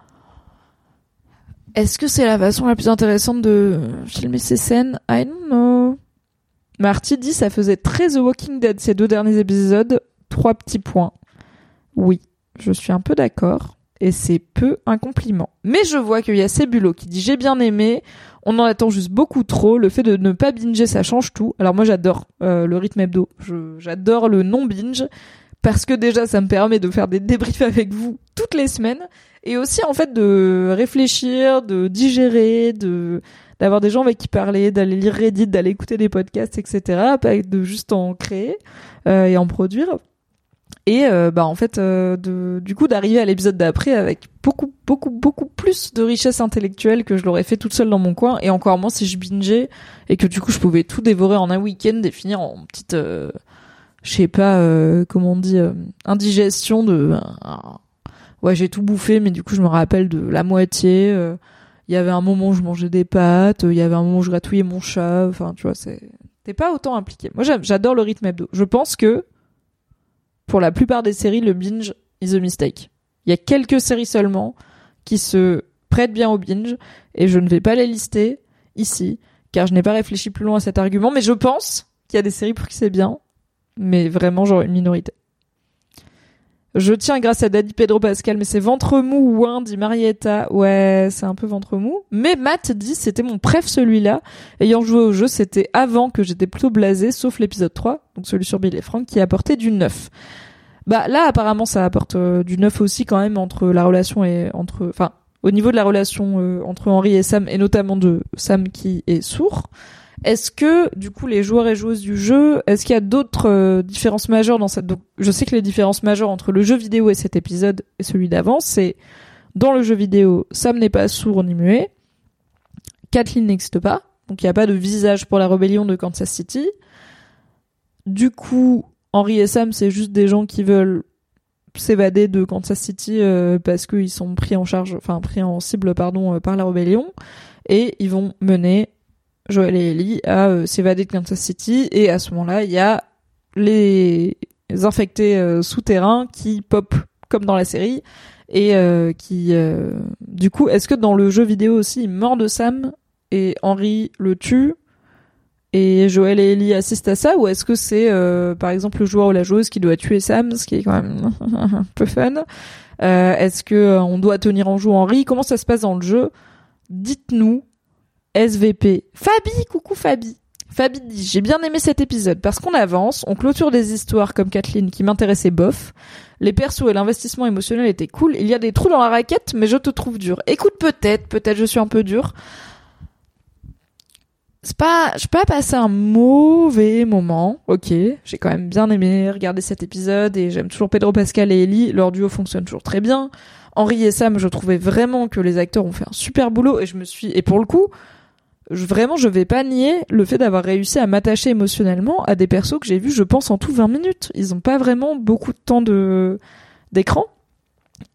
Est-ce que c'est la façon la plus intéressante de filmer ces scènes? I don't know. Marty dit ça faisait très The Walking Dead ces deux derniers épisodes. Trois petits points. Oui, je suis un peu d'accord. Et c'est peu un compliment. Mais je vois qu'il y a Cébulo qui dit j'ai bien aimé. On en attend juste beaucoup trop. Le fait de ne pas binger, ça change tout. Alors moi j'adore euh, le rythme hebdo. J'adore le non binge parce que déjà ça me permet de faire des débriefs avec vous toutes les semaines et aussi en fait de réfléchir, de digérer, de d'avoir des gens avec qui parler, d'aller lire Reddit, d'aller écouter des podcasts, etc. Pas de juste en créer euh, et en produire. Et euh, bah en fait, euh, de, du coup, d'arriver à l'épisode d'après avec beaucoup, beaucoup, beaucoup plus de richesse intellectuelle que je l'aurais fait toute seule dans mon coin, et encore moins si je bingeais et que du coup je pouvais tout dévorer en un week-end et finir en petite, euh, je sais pas euh, comment on dit, euh, indigestion de, ouais j'ai tout bouffé, mais du coup je me rappelle de la moitié. euh, Il y avait un moment où je mangeais des pâtes, il y avait un moment où je gratouillais mon chat, enfin tu vois c'est, t'es pas autant impliqué. Moi j'adore le rythme hebdo. Je pense que pour la plupart des séries, le binge is a mistake. Il y a quelques séries seulement qui se prêtent bien au binge, et je ne vais pas les lister ici, car je n'ai pas réfléchi plus loin à cet argument, mais je pense qu'il y a des séries pour qui c'est bien, mais vraiment genre une minorité. Je tiens grâce à Daddy Pedro Pascal, mais c'est ventre mou ou un, dit Marietta. Ouais, c'est un peu ventre mou. Mais Matt dit c'était mon préf celui-là. Ayant joué au jeu, c'était avant que j'étais plutôt blasé, sauf l'épisode 3, donc celui sur Bill et Frank, qui apportait du neuf. Bah là, apparemment, ça apporte euh, du neuf aussi quand même entre la relation et entre, enfin, au niveau de la relation euh, entre Henry et Sam, et notamment de Sam qui est sourd. Est-ce que, du coup, les joueurs et joueuses du jeu, est-ce qu'il y a d'autres euh, différences majeures dans cette... Donc, je sais que les différences majeures entre le jeu vidéo et cet épisode et celui d'avant, c'est dans le jeu vidéo, Sam n'est pas sourd ni muet, Kathleen n'existe pas, donc il n'y a pas de visage pour la rébellion de Kansas City. Du coup, Henry et Sam, c'est juste des gens qui veulent s'évader de Kansas City euh, parce qu'ils sont pris en charge, enfin pris en cible, pardon, euh, par la rébellion, et ils vont mener Joel et Ellie à euh, s'évader de Kansas City, et à ce moment-là, il y a les infectés euh, souterrains qui pop comme dans la série et euh, qui du coup est-ce que dans le jeu vidéo aussi il meurt de Sam et Henry le tue et Joël et Ellie assistent à ça ou est-ce que c'est par exemple le joueur ou la joueuse qui doit tuer Sam ce qui est quand même un peu fun. Est-ce que on doit tenir en joue Henry? Comment ça se passe dans le jeu? Dites-nous SVP Fabi coucou Fabi Fabi dit j'ai bien aimé cet épisode parce qu'on avance, on clôture des histoires comme Kathleen qui m'intéressait bof. Les persos et l'investissement émotionnel étaient cool. Il y a des trous dans la raquette, mais je te trouve dur. Écoute peut-être, peut-être je suis un peu dur. C'est pas, je pas passé un mauvais moment. Ok, j'ai quand même bien aimé regarder cet épisode et j'aime toujours Pedro Pascal et Ellie. Leur duo fonctionne toujours très bien. Henri et Sam, je trouvais vraiment que les acteurs ont fait un super boulot et je me suis, et pour le coup, je- vraiment, je vais pas nier le fait d'avoir réussi à m'attacher émotionnellement à des persos que j'ai vus, je pense, en tout 20 minutes. Ils ont pas vraiment beaucoup de temps de d'écran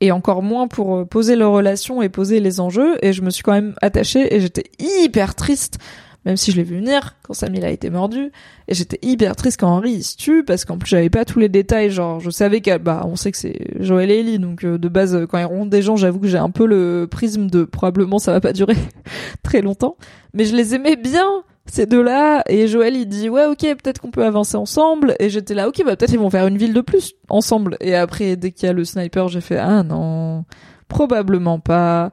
et encore moins pour euh, poser leurs relations et poser les enjeux. Et je me suis quand même attachée et j'étais hyper triste, même si je l'ai vu venir quand Samil a été mordu. Et j'étais hyper triste quand Henry il se tue parce qu'en plus j'avais pas tous les détails. Genre, je savais que bah on sait que c'est Joël et Ellie, donc euh, de base quand ils rendent des gens, j'avoue que j'ai un peu le prisme de probablement ça va pas durer très longtemps. Mais je les aimais bien ces deux-là et Joël il dit ouais ok peut-être qu'on peut avancer ensemble et j'étais là ok bah peut-être ils vont faire une ville de plus ensemble et après dès qu'il y a le sniper j'ai fait ah non probablement pas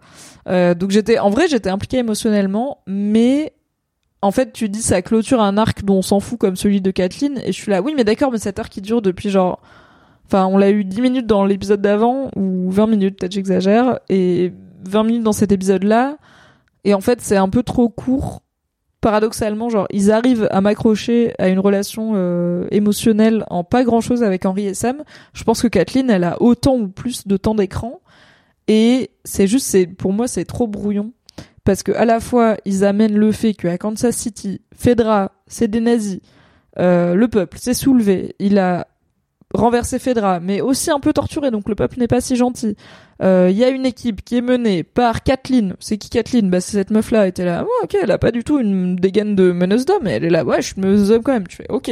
Euh, donc j'étais en vrai j'étais impliquée émotionnellement mais en fait tu dis ça clôture un arc dont on s'en fout comme celui de Kathleen et je suis là oui mais d'accord mais cet arc qui dure depuis genre enfin on l'a eu 10 minutes dans l'épisode d'avant ou 20 minutes peut-être j'exagère et 20 minutes dans cet épisode là et en fait c'est un peu trop court paradoxalement, genre, ils arrivent à m'accrocher à une relation euh, émotionnelle en pas grand chose avec Henri et Sam. Je pense que Kathleen, elle a autant ou plus de temps d'écran. Et c'est juste, c'est, pour moi, c'est trop brouillon. Parce que à la fois, ils amènent le fait qu'à Kansas City, Fedra, c'est des nazis. Euh, le peuple s'est soulevé. Il a renversé Fedra, mais aussi un peu torturé, donc le peuple n'est pas si gentil. Euh, Il y a une équipe qui est menée par Kathleen. C'est qui Kathleen? Bah c'est cette meuf-là. était là. Ok, elle a pas du tout une dégaine de meneuse d'homme. Elle est là. Ouais, je suis meneuse d'homme quand même. Tu fais. Ok.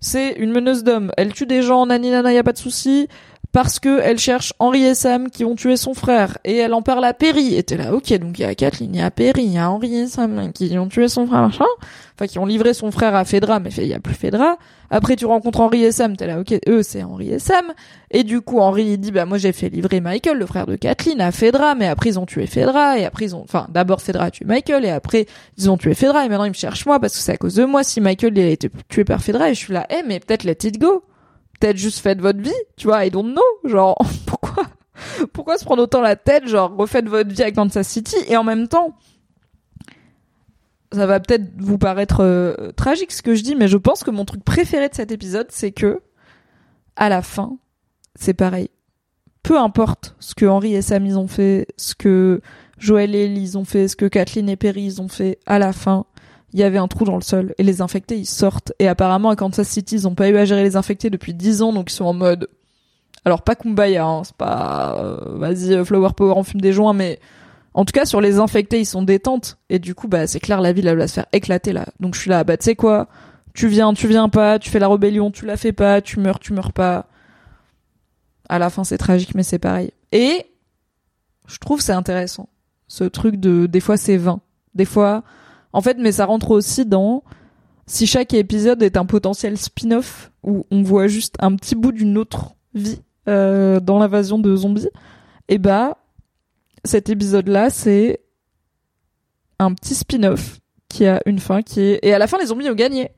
C'est une meneuse d'homme. Elle tue des gens. Nani nana, y a pas de souci. Parce que elle cherche Henri et Sam qui ont tué son frère et elle en parle à Perry. Et t'es là, ok, donc il y a Kathleen, il y a Perry, il y a Henri et Sam qui ont tué son frère, machin. Enfin, qui ont livré son frère à Fedra, mais il y a plus Fedra. Après, tu rencontres Henri et Sam, t'es là, ok, eux, c'est Henri et Sam. Et du coup, Henri, il dit, bah, moi, j'ai fait livrer Michael, le frère de Kathleen, à Fedra, mais après, ils ont tué Fedra, et après, ils ont, enfin, d'abord, Fedra a tué Michael, et après, ils ont tué Fedra, et maintenant, ils me cherchent moi, parce que c'est à cause de moi, si Michael, il a été tué par Fedra, et je suis là, eh, mais peut-être let it go. Peut-être juste faites votre vie, tu vois, I don't know. Genre, pourquoi, pourquoi se prendre autant la tête, genre, refaites votre vie avec Kansas City, et en même temps, ça va peut-être vous paraître euh, tragique ce que je dis, mais je pense que mon truc préféré de cet épisode, c'est que à la fin, c'est pareil. Peu importe ce que Henri et Sam ils ont fait, ce que Joël et ils ont fait, ce que Kathleen et Perry ils ont fait, à la fin, il y avait un trou dans le sol et les infectés ils sortent. Et apparemment à Kansas City ils ont pas eu à gérer les infectés depuis 10 ans, donc ils sont en mode. Alors pas kumbaya, hein, c'est pas euh, vas-y euh, flower power on fume des joints, mais en tout cas, sur les infectés, ils sont détentes. Et du coup, bah, c'est clair, la ville, elle va se faire éclater, là. Donc, je suis là, bah, tu sais quoi? Tu viens, tu viens pas, tu fais la rébellion, tu la fais pas, tu meurs, tu meurs pas. À la fin, c'est tragique, mais c'est pareil. Et, je trouve c'est intéressant. Ce truc de, des fois, c'est vain. Des fois, en fait, mais ça rentre aussi dans, si chaque épisode est un potentiel spin-off, où on voit juste un petit bout d'une autre vie, euh, dans l'invasion de zombies, et bah, cet épisode-là, c'est un petit spin-off qui a une fin qui est... Et à la fin, les zombies ont gagné.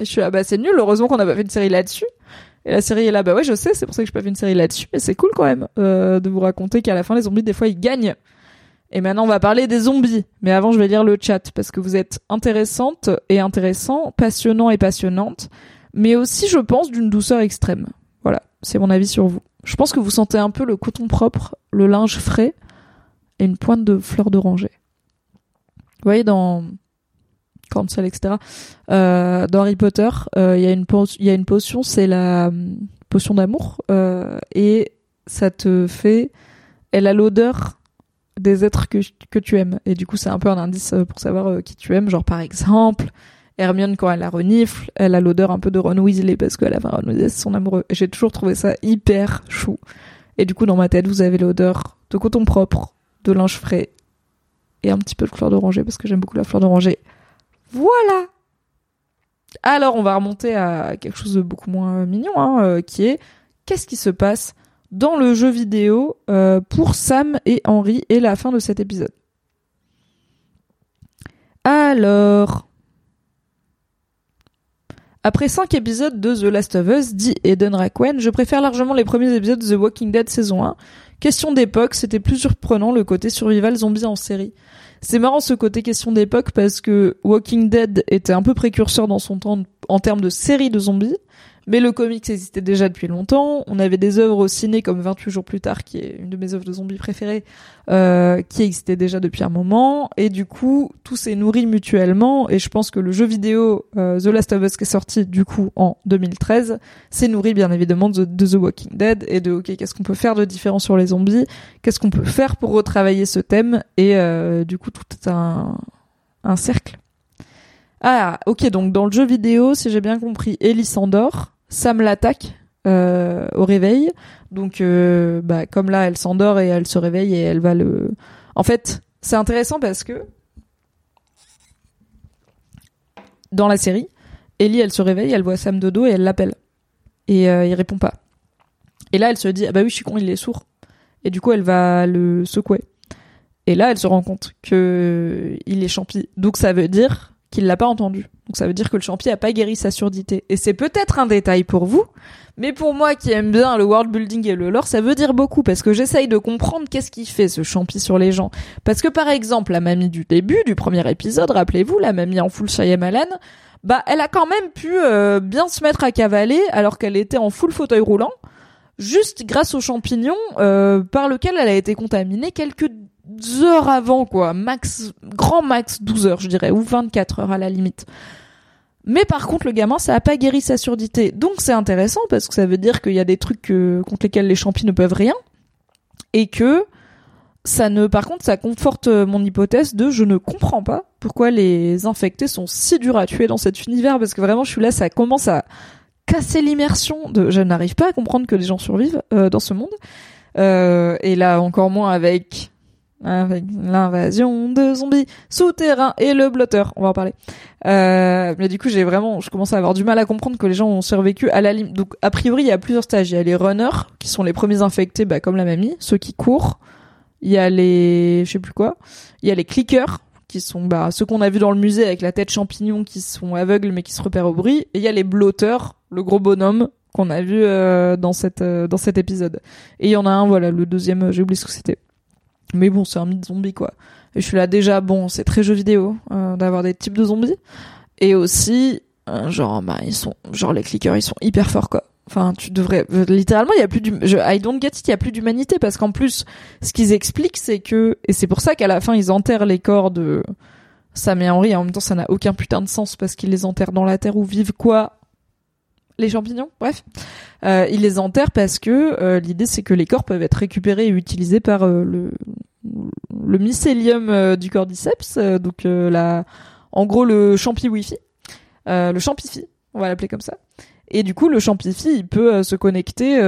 Et je suis là, bah c'est nul, heureusement qu'on n'a pas fait une série là-dessus. Et la série est là, bah ouais, je sais, c'est pour ça que je pas fait une série là-dessus, mais c'est cool quand même euh, de vous raconter qu'à la fin, les zombies, des fois, ils gagnent. Et maintenant, on va parler des zombies. Mais avant, je vais lire le chat, parce que vous êtes intéressante et intéressant, passionnant et passionnante, mais aussi, je pense, d'une douceur extrême. Voilà, c'est mon avis sur vous. Je pense que vous sentez un peu le coton propre, le linge frais, et une pointe de fleurs d'oranger. Vous voyez dans Cancel, etc. Euh, dans Harry Potter, euh, il y a une y a une potion, c'est la potion d'amour, euh, et ça te fait, elle a l'odeur des êtres que tu aimes, et du coup c'est un peu un indice euh, pour savoir euh, qui tu aimes. Genre par exemple, Hermione quand elle la renifle, elle a l'odeur un peu de Ron Weasley parce qu'elle a Ron Weasley son amoureux. J'ai toujours trouvé ça hyper chou. Et du coup dans ma tête vous avez l'odeur de coton propre, de linge frais et un petit peu de fleur d'oranger parce que j'aime beaucoup la fleur d'oranger. Voilà. Alors on va remonter à quelque chose de beaucoup moins mignon, hein, euh, qui est qu'est-ce qui se passe dans le jeu vidéo euh, pour Sam et Henry et la fin de cet épisode. Alors, après 5 épisodes de The Last of Us, dit Eden Rakwen, je préfère largement les premiers épisodes de The Walking Dead saison 1. Question d'époque, c'était plus surprenant le côté survival zombie en série. C'est marrant ce côté question d'époque parce que Walking Dead était un peu précurseur dans son temps en termes de série de zombies, Mais le comics existait déjà depuis longtemps. On avait des œuvres au ciné comme 28 jours plus tard, qui est une de mes œuvres de zombies préférées, euh, qui existait déjà depuis un moment. Et du coup, tout s'est nourri mutuellement. Et je pense que le jeu vidéo euh, The Last of Us qui est sorti du coup en 2013 s'est nourri bien évidemment de, The Walking Dead et de ok qu'est-ce qu'on peut faire de différent sur les zombies, qu'est-ce qu'on peut faire pour retravailler ce thème? Et euh, du coup, tout est un, un cercle. Ah, ok, donc dans le jeu vidéo, si j'ai bien compris, Ellie s'endort, Sam l'attaque euh, au réveil. Donc, euh, bah, comme là, elle s'endort et elle se réveille et elle va le. En fait, c'est intéressant parce que dans la série, Ellie, elle se réveille, elle voit Sam de dos et elle l'appelle. Et euh, il répond pas. Et là, elle se dit ah bah oui, je suis con, il est sourd. Et du coup, elle va le secouer. Et là, elle se rend compte que il est champi. Donc ça veut dire qu'il l'a pas entendu. Donc ça veut dire que le champi a pas guéri sa surdité. Et c'est peut-être un détail pour vous, mais pour moi qui aime bien le world building et le lore, ça veut dire beaucoup parce que j'essaye de comprendre qu'est-ce qui fait ce champi sur les gens. Parce que par exemple, la mamie du début du premier épisode, rappelez-vous, la mamie en full Shyamalan, bah elle a quand même pu euh, bien se mettre à cavaler alors qu'elle était en full fauteuil roulant, juste grâce aux champignons euh, par lequel elle a été contaminée quelques heures avant, quoi. Max, grand max 12 heures, je dirais, ou 24 heures à la limite. Mais par contre, le gamin, ça a pas guéri sa surdité. Donc c'est intéressant parce que ça veut dire qu'il y a des trucs contre lesquels les champis ne peuvent rien. Et que ça ne, par contre, ça conforte euh, mon hypothèse de je ne comprends pas pourquoi les infectés sont si durs à tuer dans cet univers parce que vraiment, je suis là, ça commence à casser l'immersion de, je n'arrive pas à comprendre que les gens survivent euh, dans ce monde. Euh, et là, encore moins avec avec l'invasion de zombies souterrains et le blotteur. On va en parler. Euh, mais du coup, j'ai vraiment, je commence à avoir du mal à comprendre que les gens ont survécu à la limite. Donc, a priori, il y a plusieurs stages. Il y a les runners, qui sont les premiers infectés, bah, comme la mamie, ceux qui courent. Il y a les, je sais plus quoi. Il y a les clickers, qui sont, bah, ceux qu'on a vus dans le musée avec la tête champignon, qui sont aveugles mais qui se repèrent au bruit. Et il y a les blotteurs, le gros bonhomme qu'on a vu euh, dans cette euh, dans cet épisode. Et il y en a un, voilà, le deuxième, j'ai oublié ce que c'était. Mais bon, c'est un mythe zombie, quoi. Et je suis là déjà, bon, c'est très jeu vidéo euh, d'avoir des types de zombies. Et aussi, euh, genre, bah, ils sont, genre les clickers, ils sont hyper forts, quoi. Enfin, tu devrais, euh, littéralement, il y a plus du, je, I don't get it, il y a plus d'humanité parce qu'en plus, ce qu'ils expliquent, c'est que, et c'est pour ça qu'à la fin, ils enterrent les corps de Sam et Henry. Et en même temps, ça n'a aucun putain de sens parce qu'ils les enterrent dans la terre où vivent quoi? Les champignons, bref. Euh, ils les enterrent parce que euh, l'idée c'est que les corps peuvent être récupérés et utilisés par euh, le, le mycélium euh, du cordyceps, euh, donc la, en gros le champi wifi, le champifi, on va l'appeler comme ça. Et du coup, le champifi, il peut se connecter,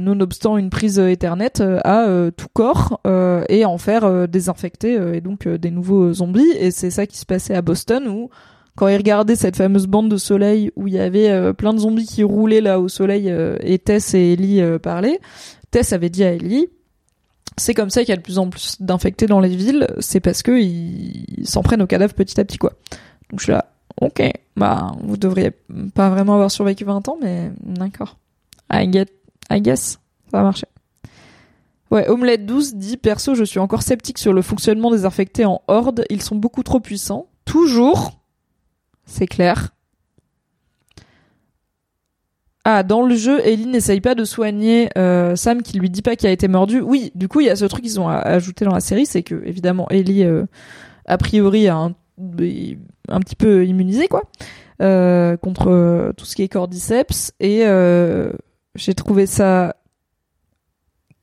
nonobstant une prise Ethernet, à tout corps et en faire désinfecter et donc des nouveaux zombies. Et c'est ça qui se passait à Boston où quand il regardait cette fameuse bande de soleil où il y avait euh, plein de zombies qui roulaient là au soleil euh, et Tess et Ellie euh, parlaient, Tess avait dit à Ellie c'est comme ça qu'il y a de plus en plus d'infectés dans les villes, c'est parce que ils s'en prennent aux cadavres petit à petit quoi. Donc je suis là, ok, bah vous devriez pas vraiment avoir survécu 20 ans, mais d'accord. I get, I guess, ça va marcher. Ouais, Omelette 12 dit perso, je suis encore sceptique sur le fonctionnement des infectés en horde, ils sont beaucoup trop puissants. Toujours, c'est clair. Ah, dans le jeu, Ellie n'essaye pas de soigner euh, Sam qui lui dit pas qu'il a été mordu. Oui, du coup, il y a ce truc qu'ils ont ajouté dans la série, c'est que évidemment Ellie, euh, a priori, a un, un petit peu immunisé quoi euh, contre tout ce qui est cordyceps et j'ai trouvé ça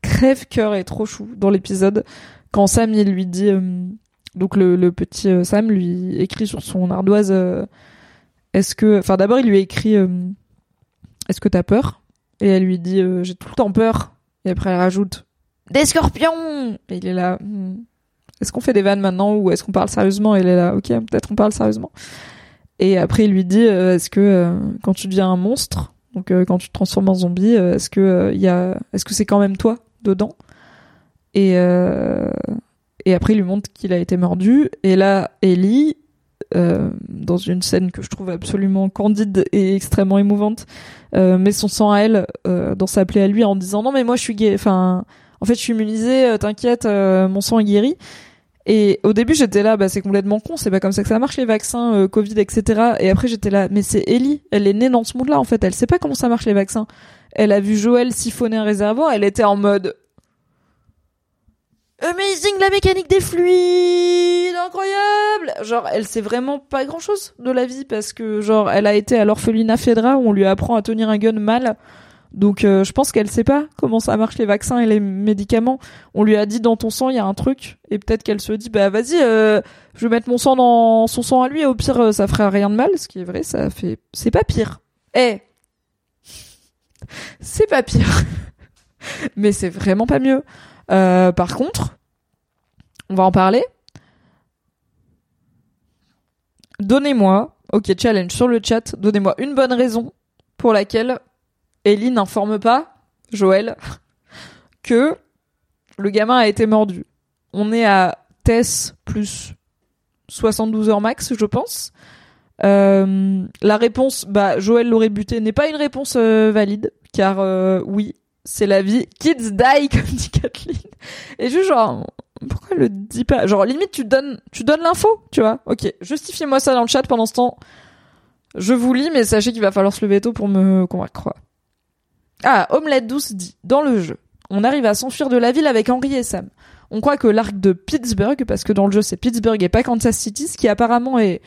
crève cœur et trop chou dans l'épisode quand Sam il lui dit donc le, le petit Sam lui écrit sur son ardoise est-ce que enfin d'abord il lui écrit est-ce que t'as peur? Et elle lui dit j'ai tout le temps peur. Et après elle rajoute des scorpions! Et il est là hmm. est-ce qu'on fait des vannes maintenant ou est-ce qu'on parle sérieusement? Et elle est là ok peut-être on parle sérieusement. Et après il lui dit est-ce que quand tu deviens un monstre donc quand tu te transformes en zombie est-ce que que c'est quand même toi dedans? Et et après il lui montre qu'il a été mordu. Et là Ellie euh, dans une scène que je trouve absolument candide et extrêmement émouvante euh, met son sang à elle euh, dans sa plaie à lui en disant non mais moi je suis gay enfin en fait je suis immunisée euh, t'inquiète mon sang est guéri Et au début, j'étais là, bah c'est complètement con, c'est pas comme ça que ça marche les vaccins, Covid, etc. Et après, j'étais là, mais c'est Ellie, elle est née dans ce monde-là en fait, elle sait pas comment ça marche les vaccins. Elle a vu Joël siphonner un réservoir, elle était en mode Amazing la mécanique des fluides, incroyable. Genre, elle sait vraiment pas grand-chose de la vie parce que genre, elle a été à l'orphelinat Fedra où on lui apprend à tenir un gun mal. Donc, euh, je pense qu'elle sait pas comment ça marche les vaccins et les médicaments. On lui a dit dans ton sang il y a un truc et peut-être qu'elle se dit bah vas-y, euh, je vais mettre mon sang dans son sang à lui. Au pire, euh, ça ferait rien de mal. Ce qui est vrai, ça fait, c'est pas pire. Eh, c'est pas pire, mais c'est vraiment pas mieux. Euh, par contre, on va en parler. Donnez-moi, ok, challenge sur le chat, donnez-moi une bonne raison pour laquelle Ellie n'informe pas Joël que le gamin a été mordu. On est à Tess plus 72 heures max, je pense. Euh, la réponse, bah, Joël l'aurait buté, n'est pas une réponse euh, valide, car oui, c'est la vie. Kids die, comme dit Kathleen. Et juste genre, pourquoi le dit pas? Genre, limite, tu donnes, tu donnes l'info, tu vois Ok, justifiez-moi ça dans le chat pendant ce temps. Je vous lis, mais sachez qu'il va falloir se lever tôt pour me convaincre. Ah, Omelette douce dit, dans le jeu, on arrive à s'enfuir de la ville avec Henry et Sam. On croit que l'arc de Pittsburgh, parce que dans le jeu c'est Pittsburgh et pas Kansas City, ce qui apparemment est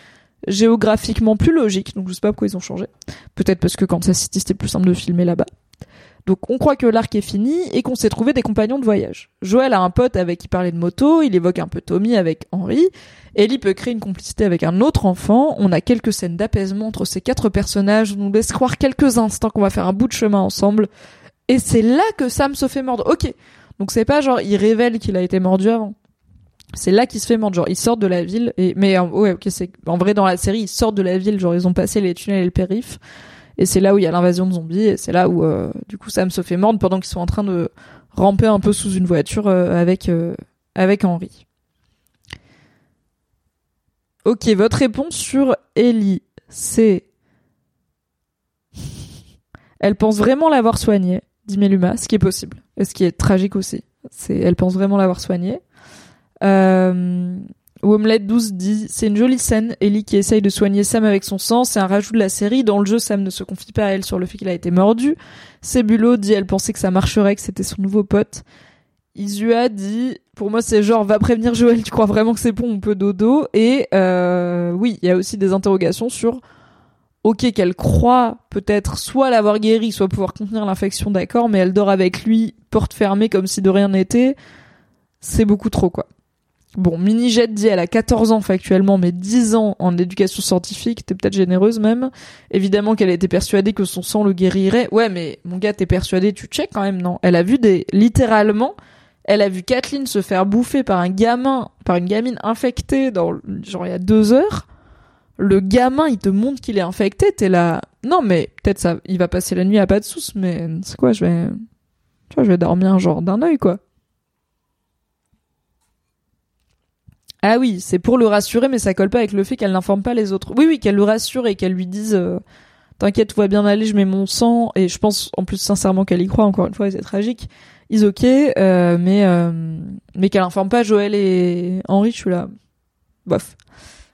géographiquement plus logique, donc je sais pas pourquoi ils ont changé. Peut-être parce que Kansas City c'était plus simple de filmer là-bas. Donc on croit que l'arc est fini et qu'on s'est trouvé des compagnons de voyage. Joël a un pote avec qui parlait de moto, il évoque un peu Tommy avec Henry. Ellie peut créer une complicité avec un autre enfant. On a quelques scènes d'apaisement entre ces quatre personnages. On nous laisse croire quelques instants qu'on va faire un bout de chemin ensemble. Et c'est là que Sam se fait mordre. Ok. Donc c'est pas genre il révèle qu'il a été mordu avant. C'est là qu'il se fait mordre. Genre ils sortent de la ville et mais ouais ok c'est en vrai dans la série ils sortent de la ville genre ils ont passé les tunnels et le périph. Et c'est là où il y a l'invasion de zombies et c'est là où euh, du coup Sam se fait mordre pendant qu'ils sont en train de ramper un peu sous une voiture euh, avec euh, avec Henry. Ok, votre réponse sur Ellie, c'est elle pense vraiment l'avoir soignée, dit Meluma, ce qui est possible et ce qui est tragique aussi. C'est elle pense vraiment l'avoir soignée. Euh, Omelette 12 dit c'est une jolie scène, Ellie qui essaye de soigner Sam avec son sang, c'est un rajout de la série. Dans le jeu, Sam ne se confie pas à elle sur le fait qu'il a été mordu. Cébulo dit elle pensait que ça marcherait, que c'était son nouveau pote. Isua dit pour moi c'est genre va prévenir Joël, tu crois vraiment que c'est bon, on peut dodo? Et euh, oui, il y a aussi des interrogations sur ok qu'elle croit peut-être soit l'avoir guéri, soit pouvoir contenir l'infection, d'accord, mais elle dort avec lui, porte fermée comme si de rien n'était. C'est beaucoup trop quoi. Bon, Mini Jet dit elle a 14 ans factuellement, mais 10 ans en éducation scientifique, t'es peut-être généreuse même. Évidemment qu'elle était persuadée que son sang le guérirait. Ouais, mais mon gars, t'es persuadé, tu check quand même, non? Elle a vu des... Littéralement, elle a vu Kathleen se faire bouffer par un gamin, par une gamine infectée dans, genre, il y a deux heures. Le gamin, il te montre qu'il est infecté, t'es là... Non, mais peut-être ça, il va passer la nuit à pas de sous, mais c'est quoi, je vais... Tu vois, je vais dormir genre d'un œil, quoi. Ah oui, c'est pour le rassurer, mais ça colle pas avec le fait qu'elle n'informe pas les autres. Oui, oui, qu'elle le rassure et qu'elle lui dise euh, T'inquiète, tout va bien aller, je mets mon sang. Et je pense en plus sincèrement qu'elle y croit, encore une fois, c'est tragique. Ils ok, euh, mais, euh, mais qu'elle informe pas Joël et Henri, je suis là. Bof.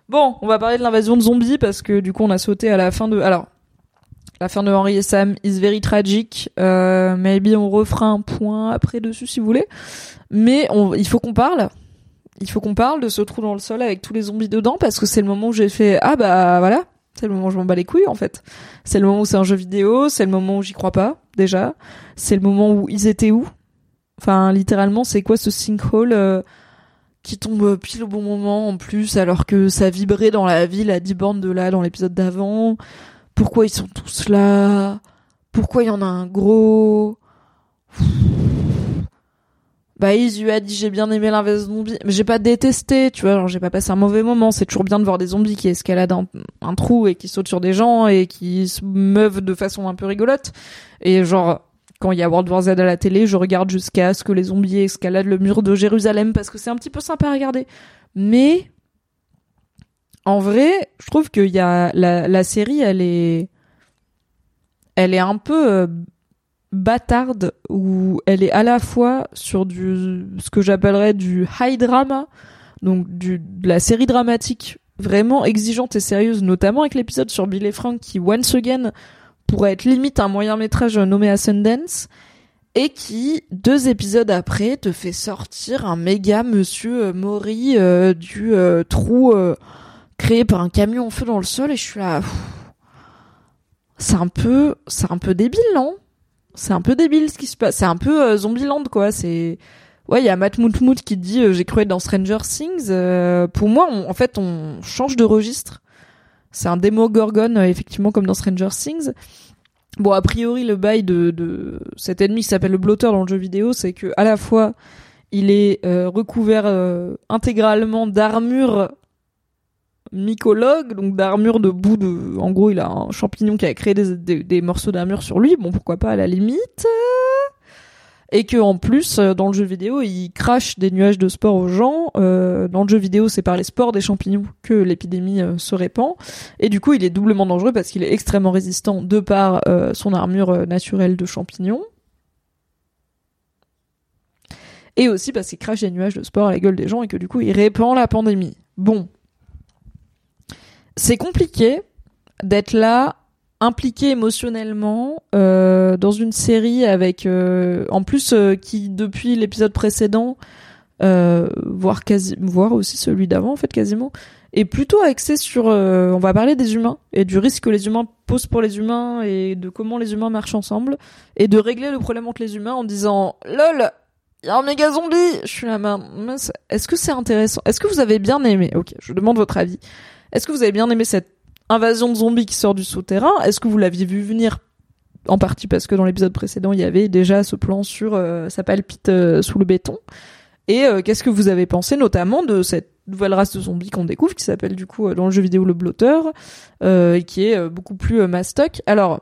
Bon, on va parler de l'invasion de zombies parce que du coup on a sauté à la fin de... Alors, la fin de Henri et Sam is very tragic. Euh, maybe on refera un point après dessus si vous voulez. Mais il faut qu'on parle il faut qu'on parle de ce trou dans le sol avec tous les zombies dedans parce que c'est le moment où j'ai fait ah bah voilà. C'est le moment où je m'en bats les couilles en fait. C'est le moment où c'est un jeu vidéo c'est le moment où j'y crois pas déjà. C'est le moment où ils étaient où? Enfin littéralement c'est quoi ce sinkhole euh, qui tombe pile au bon moment en plus alors que ça vibrait dans la ville à 10 bornes de là dans l'épisode d'avant? Pourquoi ils sont tous là? Pourquoi il y en a un gros? Bah il a dit j'ai bien aimé l'invasion zombie mais j'ai pas détesté tu vois. Genre j'ai pas passé un mauvais moment. C'est toujours bien de voir des zombies qui escaladent un, trou et qui sautent sur des gens et qui se meuvent de façon un peu rigolote. Et genre quand il y a World War Z à la télé je regarde jusqu'à ce que les zombies escaladent le mur de Jérusalem parce que c'est un petit peu sympa à regarder. Mais en vrai je trouve qu'il y a la, la série elle est elle est un peu euh, bâtarde où elle est à la fois sur du ce que j'appellerais du high drama donc du, de la série dramatique vraiment exigeante et sérieuse, notamment avec l'épisode sur Bill et Frank qui, once again, pourrait être limite un moyen métrage nommé Ascendance, et qui, deux épisodes après, te fait sortir un méga monsieur euh, Maury euh, du euh, trou créé par un camion en feu dans le sol, et je suis là... C'est un peu, c'est un peu débile, non? C'est un peu débile ce qui se passe. C'est un peu Zombieland, quoi. C'est Ouais, il y a Matt Moutmout qui dit euh, j'ai cru être dans Stranger Things. Euh, pour moi, en fait, on change de registre. C'est un démo Gorgon, euh, effectivement, comme dans Stranger Things. Bon, a priori, le bail de, de cet ennemi qui s'appelle le blotteur dans le jeu vidéo, c'est que à la fois il est recouvert intégralement d'armure mycologue, donc d'armure de bout de. En gros, il a un champignon qui a créé des, morceaux d'armure sur lui. Bon, pourquoi pas à la limite et que en plus euh, dans le jeu vidéo il crache des nuages de spores aux gens. Euh, dans le jeu vidéo c'est par les spores des champignons que l'épidémie euh, se répand et du coup il est doublement dangereux parce qu'il est extrêmement résistant de par son armure naturelle de champignons et aussi parce qu'il crache des nuages de spores à la gueule des gens et que du coup il répand la pandémie. Bon, c'est compliqué d'être là impliqué émotionnellement euh, dans une série avec euh, en plus euh, qui depuis l'épisode précédent voire quasi voire aussi celui d'avant en fait quasiment est plutôt axé sur on va parler des humains et du risque que les humains posent pour les humains et de comment les humains marchent ensemble et de régler le problème entre les humains en disant lol il y a un méga zombie je suis la main est-ce que c'est intéressant? Est-ce que vous avez bien aimé? Ok je demande votre avis est-ce que vous avez bien aimé cette invasion de zombies qui sort du souterrain? Est-ce que vous l'aviez vu venir? En partie parce que dans l'épisode précédent, il y avait déjà ce plan sur euh, ça palpite euh, sous le béton. Et euh, qu'est-ce que vous avez pensé notamment de cette nouvelle race de zombies qu'on découvre, qui s'appelle du coup dans le jeu vidéo le blotteur, et qui est beaucoup plus mastoc? Alors,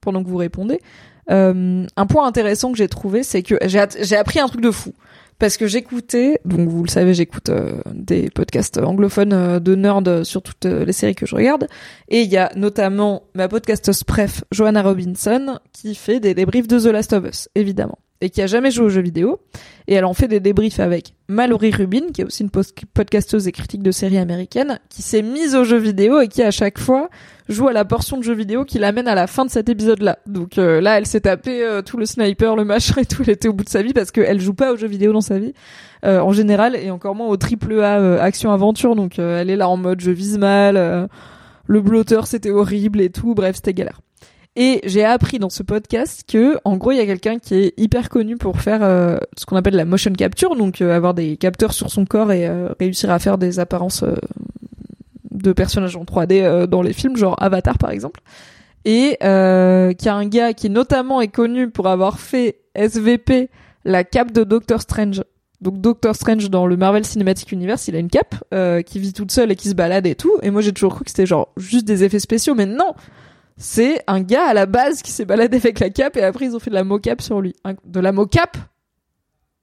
pendant que vous répondez, un point intéressant que j'ai trouvé, c'est que j'ai appris un truc de fou parce que j'écoutais, donc vous le savez, j'écoute euh, des podcasts anglophones euh, de nerd sur toutes euh, les séries que je regarde, et il y a notamment ma podcasteuse pref, Joanna Robinson, qui fait des débriefs de The Last of Us, évidemment et qui a jamais joué aux jeux vidéo. Et elle en fait des débriefs avec Mallory Rubin, qui est aussi une podcasteuse et critique de séries américaines, qui s'est mise aux jeux vidéo et qui à chaque fois joue à la portion de jeux vidéo qui l'amène à la fin de cet épisode-là. Donc euh, là, elle s'est tapé euh, tout le sniper, le machin et tout, elle était au bout de sa vie parce qu'elle joue pas aux jeux vidéo dans sa vie. Euh, en général, et encore moins au triple A action-aventure, donc elle est là en mode je vise mal, le blotteur c'était horrible et tout, bref, c'était galère. Et j'ai appris dans ce podcast que, en gros, il y a quelqu'un qui est hyper connu pour faire euh, ce qu'on appelle la motion capture, donc euh, avoir des capteurs sur son corps et euh, réussir à faire des apparences de personnages en 3D dans les films, genre Avatar par exemple. Et euh, qu'il y a un gars qui notamment est connu pour avoir fait SVP la cape de Doctor Strange. Donc Doctor Strange dans le Marvel Cinematic Universe, il a une cape qui vit toute seule et qui se balade et tout. Et moi j'ai toujours cru que c'était genre juste des effets spéciaux, mais non c'est un gars à la base qui s'est baladé avec la cape et après ils ont fait de la mocap sur lui. De la mocap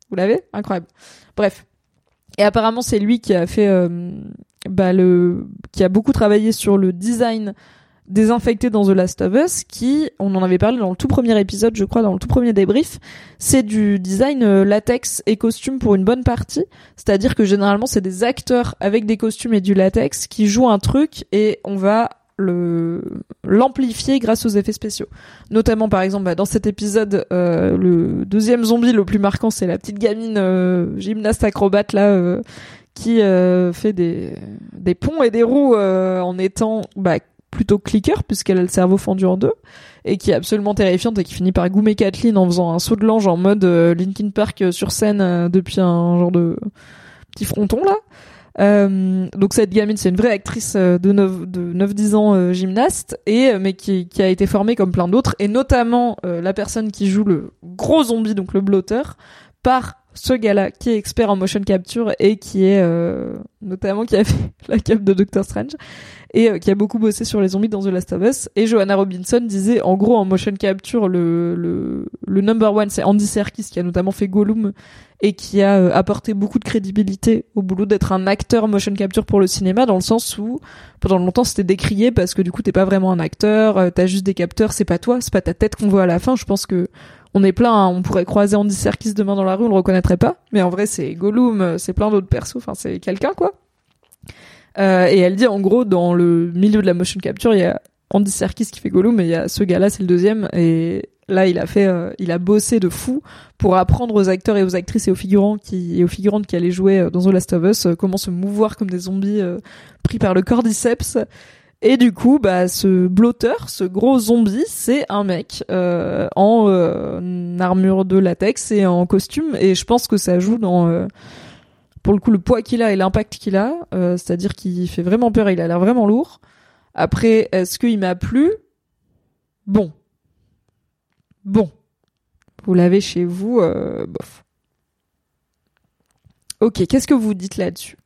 Vous l'avez? Incroyable. Bref. Et apparemment c'est lui qui a fait euh, bah, le qui a beaucoup travaillé sur le design désinfecté dans The Last of Us qui on en avait parlé dans le tout premier épisode je crois dans le tout premier débrief c'est du design euh, latex et costume pour une bonne partie c'est-à-dire que généralement c'est des acteurs avec des costumes et du latex qui jouent un truc et on va l'amplifier grâce aux effets spéciaux. Notamment par exemple bah, dans cet épisode, euh, le deuxième zombie le plus marquant c'est la petite gamine euh, gymnaste acrobate là euh, qui fait des des ponts et des roues en étant bah, plutôt clicker puisqu'elle a le cerveau fendu en deux et qui est absolument terrifiante et qui finit par goumer Kathleen en faisant un saut de l'ange en mode Linkin Park sur scène depuis un genre de petit fronton là. Euh, donc cette gamine, c'est une vraie actrice euh, de 9 de 9 10 ans euh, gymnaste et euh, mais qui, qui a été formée comme plein d'autres et notamment la personne qui joue le gros zombie donc le blotteur par ce gars-là qui est expert en motion capture et qui est notamment qui a fait la cape de Doctor Strange et euh, qui a beaucoup bossé sur les zombies dans The Last of Us. Et Joanna Robinson disait, en gros, en motion capture, le, le, le number one, c'est Andy Serkis qui a notamment fait Gollum et qui a euh, apporté beaucoup de crédibilité au boulot d'être un acteur motion capture pour le cinéma, dans le sens où pendant longtemps c'était décrié parce que du coup t'es pas vraiment un acteur, euh, t'as juste des capteurs, c'est pas toi, c'est pas ta tête qu'on voit à la fin. Je pense que on est plein, hein. on pourrait croiser Andy Serkis demain dans la rue, on le reconnaîtrait pas, mais en vrai c'est Gollum, c'est plein d'autres persos, enfin c'est quelqu'un quoi. Euh, et elle dit en gros dans le milieu de la motion capture, il y a Andy Serkis qui fait Gollum, mais il y a ce gars-là, c'est le deuxième, et là il a fait, euh, il a bossé de fou pour apprendre aux acteurs et aux actrices et aux figurants qui et aux figurantes qui allaient jouer euh, dans The Last of Us comment se mouvoir comme des zombies pris par le cordyceps. Et du coup, bah, ce blotteur, ce gros zombie, c'est un mec en armure de latex et en costume. Et je pense que ça joue dans pour le coup le poids qu'il a et l'impact qu'il a, euh, c'est-à-dire qu'il fait vraiment peur, il a l'air vraiment lourd. Après, est-ce qu'il m'a plu? Bon. Bon. Vous l'avez chez vous, euh, bof. Ok, qu'est-ce que vous dites là-dessus?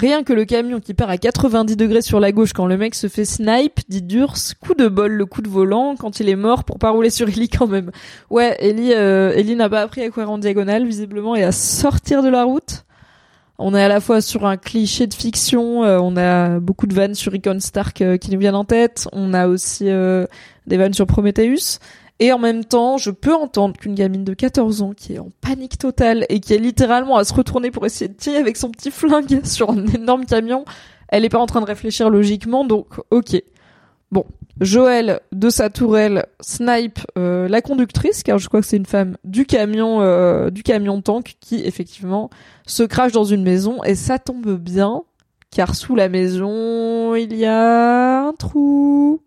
Rien que le camion qui part à 90 degrés sur la gauche quand le mec se fait snipe, dit Durs, coup de bol, le coup de volant, quand il est mort pour pas rouler sur Ellie quand même. Ouais, Ellie, euh, n'a pas appris à courir en diagonale, visiblement, et à sortir de la route. On est à la fois sur un cliché de fiction, euh, on a beaucoup de vannes sur Icon Stark euh, qui nous viennent en tête, on a aussi des vannes sur Prometheus, et en même temps, je peux entendre qu'une gamine de 14 ans qui est en panique totale et qui est littéralement à se retourner pour essayer de tirer avec son petit flingue sur un énorme camion, elle est pas en train de réfléchir logiquement, donc ok. Bon, Joël de sa tourelle snipe euh, la conductrice, car je crois que c'est une femme du camion, euh, du camion tank qui effectivement se crache dans une maison et ça tombe bien, car sous la maison il y a un trou.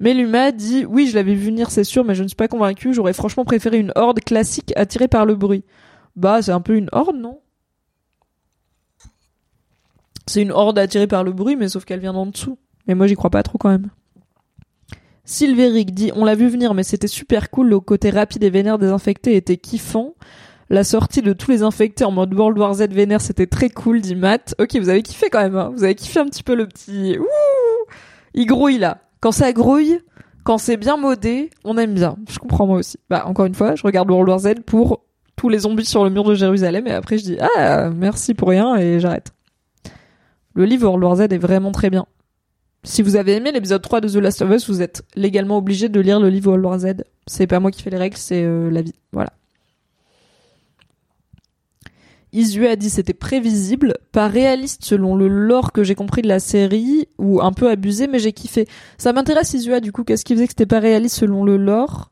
Mais Luma dit oui, je l'avais vu venir, c'est sûr, mais je ne suis pas convaincu. J'aurais franchement préféré une horde classique attirée par le bruit. Bah, c'est un peu une horde, non? C'est une horde attirée par le bruit, mais sauf qu'elle vient d'en dessous. Mais moi, j'y crois pas trop quand même. Sylvéric dit on l'a vu venir, mais c'était super cool. Le côté rapide et vénère des infectés était kiffant. La sortie de tous les infectés en mode World War Z vénère, c'était très cool, dit Matt. Ok, vous avez kiffé quand même. Hein. vous avez kiffé un petit peu le petit. Ouh Il grouille là. Quand ça grouille, quand c'est bien modé, on aime bien. Je comprends moi aussi. Bah encore une fois, je regarde World War Z pour tous les zombies sur le mur de Jérusalem et après je dis ah merci pour rien et j'arrête. Le livre World War Z est vraiment très bien. Si vous avez aimé l'épisode 3 de The Last of Us, vous êtes légalement obligé de lire le livre World War Z. C'est pas moi qui fais les règles, c'est euh, la vie. Voilà. Isu a dit c'était prévisible, pas réaliste selon le lore que j'ai compris de la série, ou un peu abusé, mais j'ai kiffé. Ça m'intéresse Isua du coup, qu'est-ce qui faisait que c'était pas réaliste selon le lore?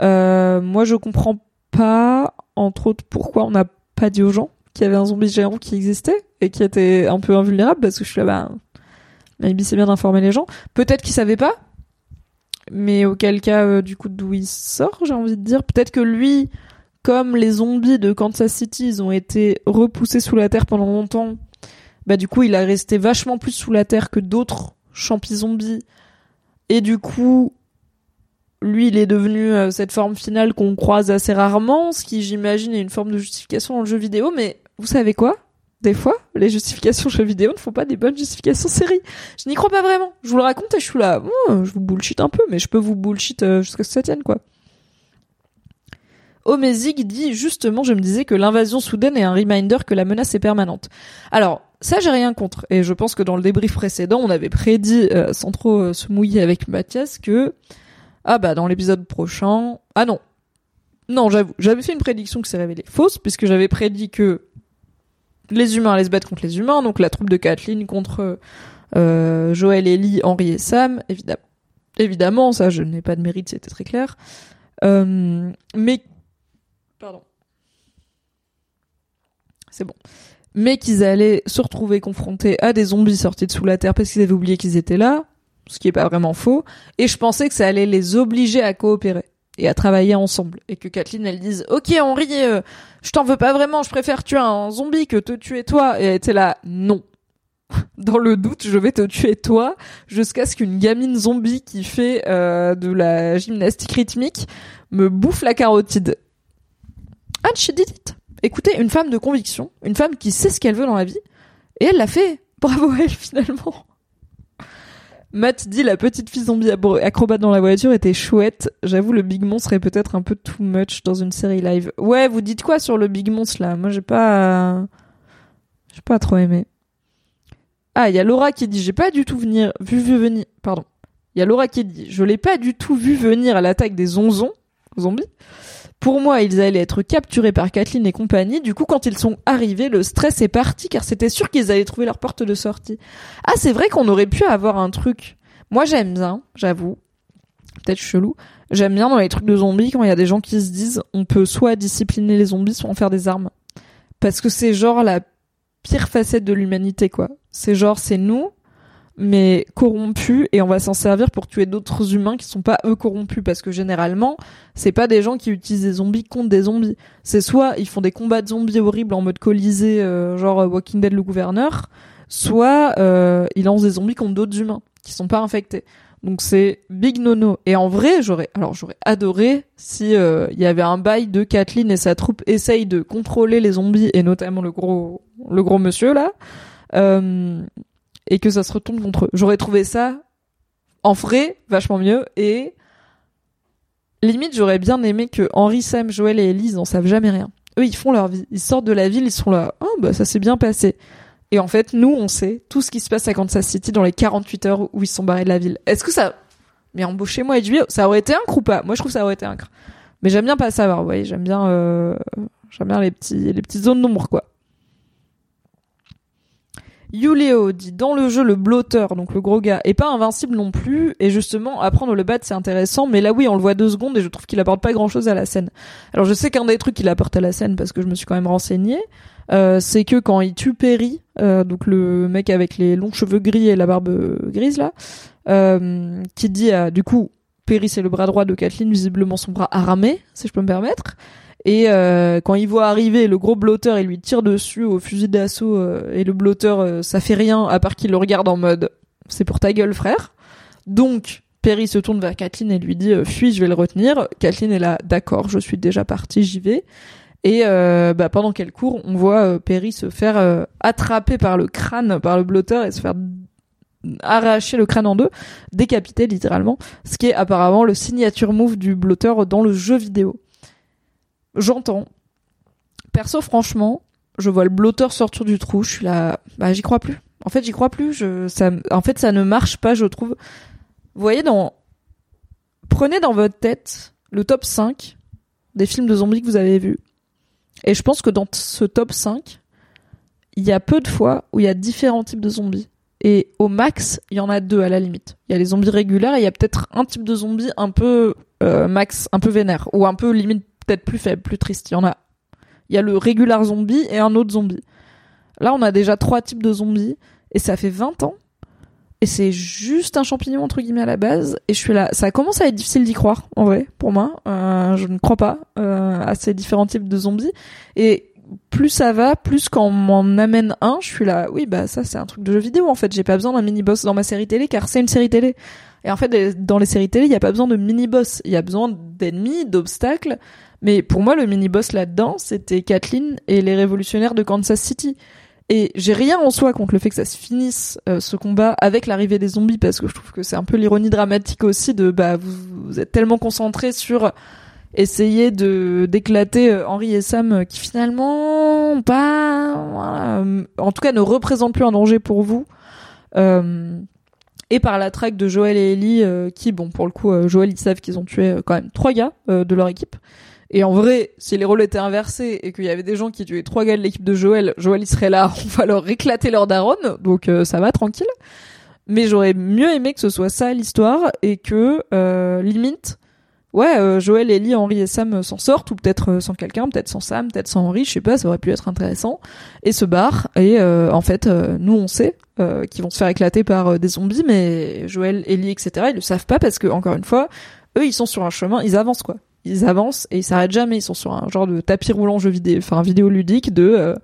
Euh, Moi je comprends pas, entre autres, pourquoi on n'a pas dit aux gens qu'il y avait un zombie géant qui existait et qui était un peu invulnérable, parce que je suis là, bah, maybe c'est bien d'informer les gens. Peut-être qu'ils savaient pas, mais auquel cas, euh, du coup, d'où il sort, j'ai envie de dire. Peut-être que lui comme les zombies de Kansas City, ils ont été repoussés sous la terre pendant longtemps, bah du coup, il a resté vachement plus sous la terre que d'autres champis zombies. Et du coup, lui, il est devenu euh, cette forme finale qu'on croise assez rarement, ce qui, j'imagine, est une forme de justification dans le jeu vidéo. Mais vous savez quoi? Des fois, les justifications jeux vidéo ne font pas des bonnes justifications séries. Je n'y crois pas vraiment. Je vous le raconte et je suis là, oh, je vous bullshit un peu, mais je peux vous bullshit euh, jusqu'à ce que ça tienne, quoi. Omezig dit justement, je me disais que l'invasion soudaine est un reminder que la menace est permanente. Alors, ça j'ai rien contre, et je pense que dans le débrief précédent, on avait prédit, euh, sans trop euh, se mouiller avec Mathias, que ah bah dans l'épisode prochain, ah non, non j'avoue, j'avais fait une prédiction qui s'est révélée fausse, puisque j'avais prédit que les humains allaient se battre contre les humains, donc la troupe de Kathleen contre euh, Joël, Ellie, Henri et Sam, évidemment. Évidemment, ça je n'ai pas de mérite, c'était très clair. mais Pardon. C'est bon. Mais qu'ils allaient se retrouver confrontés à des zombies sortis de sous la terre parce qu'ils avaient oublié qu'ils étaient là, ce qui est pas vraiment faux. Et je pensais que ça allait les obliger à coopérer et à travailler ensemble. Et que Kathleen, elle dise, ok Henri, euh, je t'en veux pas vraiment, je préfère tuer un zombie que te tuer toi. Et elle était là, non. Dans le doute, je vais te tuer toi jusqu'à ce qu'une gamine zombie qui fait euh, de la gymnastique rythmique me bouffe la carotide. And she did it. écoutez, une femme de conviction, une femme qui sait ce qu'elle veut dans la vie, et elle l'a fait. Bravo elle finalement. Matt dit la petite fille zombie acrobate dans la voiture était chouette. J'avoue le Big Monstre serait peut-être un peu too much dans une série live. Ouais, vous dites quoi sur le Big Monstre là? Moi j'ai pas j'ai pas trop aimé. Ah, il y a Laura qui dit j'ai pas du tout venir vu venir pardon. Il y a Laura qui dit je l'ai pas du tout vu venir à l'attaque des onzons zombies. Pour moi, ils allaient être capturés par Kathleen et compagnie. Du coup, quand ils sont arrivés, le stress est parti car c'était sûr qu'ils allaient trouver leur porte de sortie. Ah, c'est vrai qu'on aurait pu avoir un truc. Moi, j'aime bien, j'avoue. Peut-être chelou. J'aime bien dans les trucs de zombies quand il y a des gens qui se disent on peut soit discipliner les zombies, soit en faire des armes. Parce que c'est genre la pire facette de l'humanité, quoi. C'est genre, c'est nous, mais corrompus et on va s'en servir pour tuer d'autres humains qui sont pas eux corrompus. Parce que généralement c'est pas des gens qui utilisent des zombies contre des zombies. C'est soit ils font des combats de zombies horribles en mode colisée euh, genre Walking Dead le gouverneur soit euh, ils lancent des zombies contre d'autres humains qui sont pas infectés. Donc c'est big nono. Et en vrai j'aurais alors j'aurais adoré si euh, il y avait un bail de Kathleen et sa troupe essayent de contrôler les zombies et notamment le gros le gros monsieur là. Euh, et que ça se retourne contre eux. J'aurais trouvé ça en vrai vachement mieux et limite j'aurais bien aimé que Henri, Sam, Joël et Elise n'en savent jamais rien. Eux ils font leur vie, ils sortent de la ville, ils sont là, oh bah ça s'est bien passé. Et en fait nous on sait tout ce qui se passe à Kansas City dans les 48 heures où ils sont barrés de la ville. Est-ce que ça mais embauchez-moi HBO, ça aurait été un ou pas Moi je trouve que ça aurait été un Mais j'aime bien pas savoir, vous voyez, j'aime bien euh... j'aime bien les petits les petites zones d'ombre quoi. Yuleo dit dans le jeu le blotteur, donc le gros gars, est pas invincible non plus, et justement apprendre le battre c'est intéressant, mais là oui on le voit deux secondes et je trouve qu'il apporte pas grand chose à la scène. Alors je sais qu'un des trucs qu'il apporte à la scène, parce que je me suis quand même renseigné, euh, c'est que quand il tue Perry, euh, donc le mec avec les longs cheveux gris et la barbe grise là, euh, qui dit du coup Perry c'est le bras droit de Kathleen, visiblement son bras armé, si je peux me permettre. Et euh, quand il voit arriver le gros blotteur, il lui tire dessus au fusil d'assaut. Euh, et le blotteur, euh, ça fait rien à part qu'il le regarde en mode c'est pour ta gueule, frère. Donc Perry se tourne vers Kathleen et lui dit fuis, je vais le retenir. Kathleen est là, d'accord, je suis déjà partie, j'y vais. Et bah, pendant qu'elle court, on voit Perry se faire attraper par le crâne, par le blotteur et se faire arracher le crâne en deux, décapiter littéralement, ce qui est apparemment le signature move du blotteur dans le jeu vidéo j'entends. Perso, franchement, je vois le blotteur sortir du trou, je suis là, bah j'y crois plus. En fait, j'y crois plus. Je, ça, en fait, ça ne marche pas, je trouve. Vous voyez, dans, prenez dans votre tête le top 5 des films de zombies que vous avez vus. Et je pense que dans ce top 5, il y a peu de fois où il y a différents types de zombies. Et au max, il y en a deux à la limite. Il y a les zombies réguliers et il y a peut-être un type de zombie un peu euh, max, un peu vénère, ou un peu limite peut-être plus faible, plus triste. Il y en a. Il y a le régular zombie et un autre zombie. Là, on a déjà trois types de zombies et ça fait 20 ans. Et c'est juste un champignon entre guillemets à la base. Et je suis là. Ça commence à être difficile d'y croire, en vrai, pour moi. Euh, je ne crois pas euh, à ces différents types de zombies. Et plus ça va, plus quand on m'en amène un, je suis là. Oui, bah ça c'est un truc de jeu vidéo en fait. J'ai pas besoin d'un mini boss dans ma série télé car c'est une série télé. Et en fait, dans les séries télé, il y a pas besoin de mini boss. Il y a besoin d'ennemis, d'obstacles mais pour moi, le mini-boss là-dedans, c'était Kathleen et les révolutionnaires de Kansas City. Et j'ai rien en soi contre le fait que ça se finisse euh, ce combat avec l'arrivée des zombies parce que je trouve que c'est un peu l'ironie dramatique aussi de bah vous, êtes tellement concentré sur essayer de d'éclater euh, Henri et Sam euh, qui finalement pas en tout cas ne représentent plus un danger pour vous et par la traque de Joël et Ellie qui bon pour le coup Joël ils savent qu'ils ont tué quand même trois gars de leur équipe et en vrai, si les rôles étaient inversés et qu'il y avait des gens qui tuaient trois gars de l'équipe de Joël, Joël il serait là, on va leur éclater leur daronne, donc euh, ça va tranquille. Mais j'aurais mieux aimé que ce soit ça l'histoire et que euh, limite, ouais, euh, Joël, Ellie, Henri et Sam s'en sortent ou peut-être sans quelqu'un, peut-être sans Sam, peut-être sans Henri, je sais pas, ça aurait pu être intéressant et se barrent. Et en fait, nous on sait qu'ils vont se faire éclater par des zombies, mais Joël, Ellie, etc. Ils le savent pas parce que encore une fois, eux ils sont sur un chemin, ils avancent quoi ils avancent et ils s'arrêtent jamais. Ils sont sur un genre de tapis roulant jeu vidéo, enfin vidéo ludique de, euh,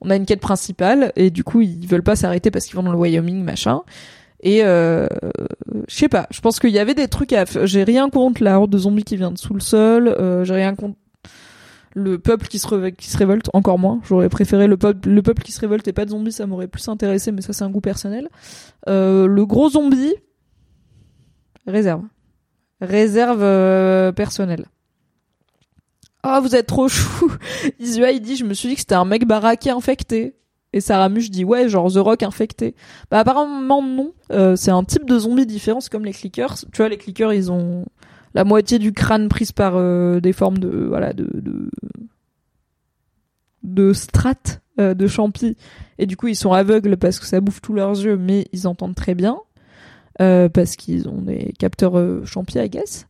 on a une quête principale et du coup ils veulent pas s'arrêter parce qu'ils vont dans le Wyoming machin. Et euh, je sais pas, je pense qu'il y avait des trucs à. J'ai rien contre la horde de zombies qui vient de sous le sol. Euh, j'ai rien contre le peuple qui se, révolte encore moins. J'aurais préféré le peuple, le peuple qui se révolte et pas de zombies, ça m'aurait plus intéressé, mais ça c'est un goût personnel. Euh, le gros zombie, réserve, réserve euh, personnelle. Oh, vous êtes trop chou. Isua, il dit, je me suis dit que c'était un mec baraqué infecté. Et Sarah Muche dit, ouais, genre The Rock infecté. Bah, apparemment, non. Euh, c'est un type de zombie différent, comme les clickers. Tu vois, les clickers, ils ont la moitié du crâne prise par euh, des formes de, voilà, de, de, de strates euh, de champi. Et du coup, ils sont aveugles parce que ça bouffe tous leurs yeux, mais ils entendent très bien. Parce qu'ils ont des capteurs euh, champi, I guess.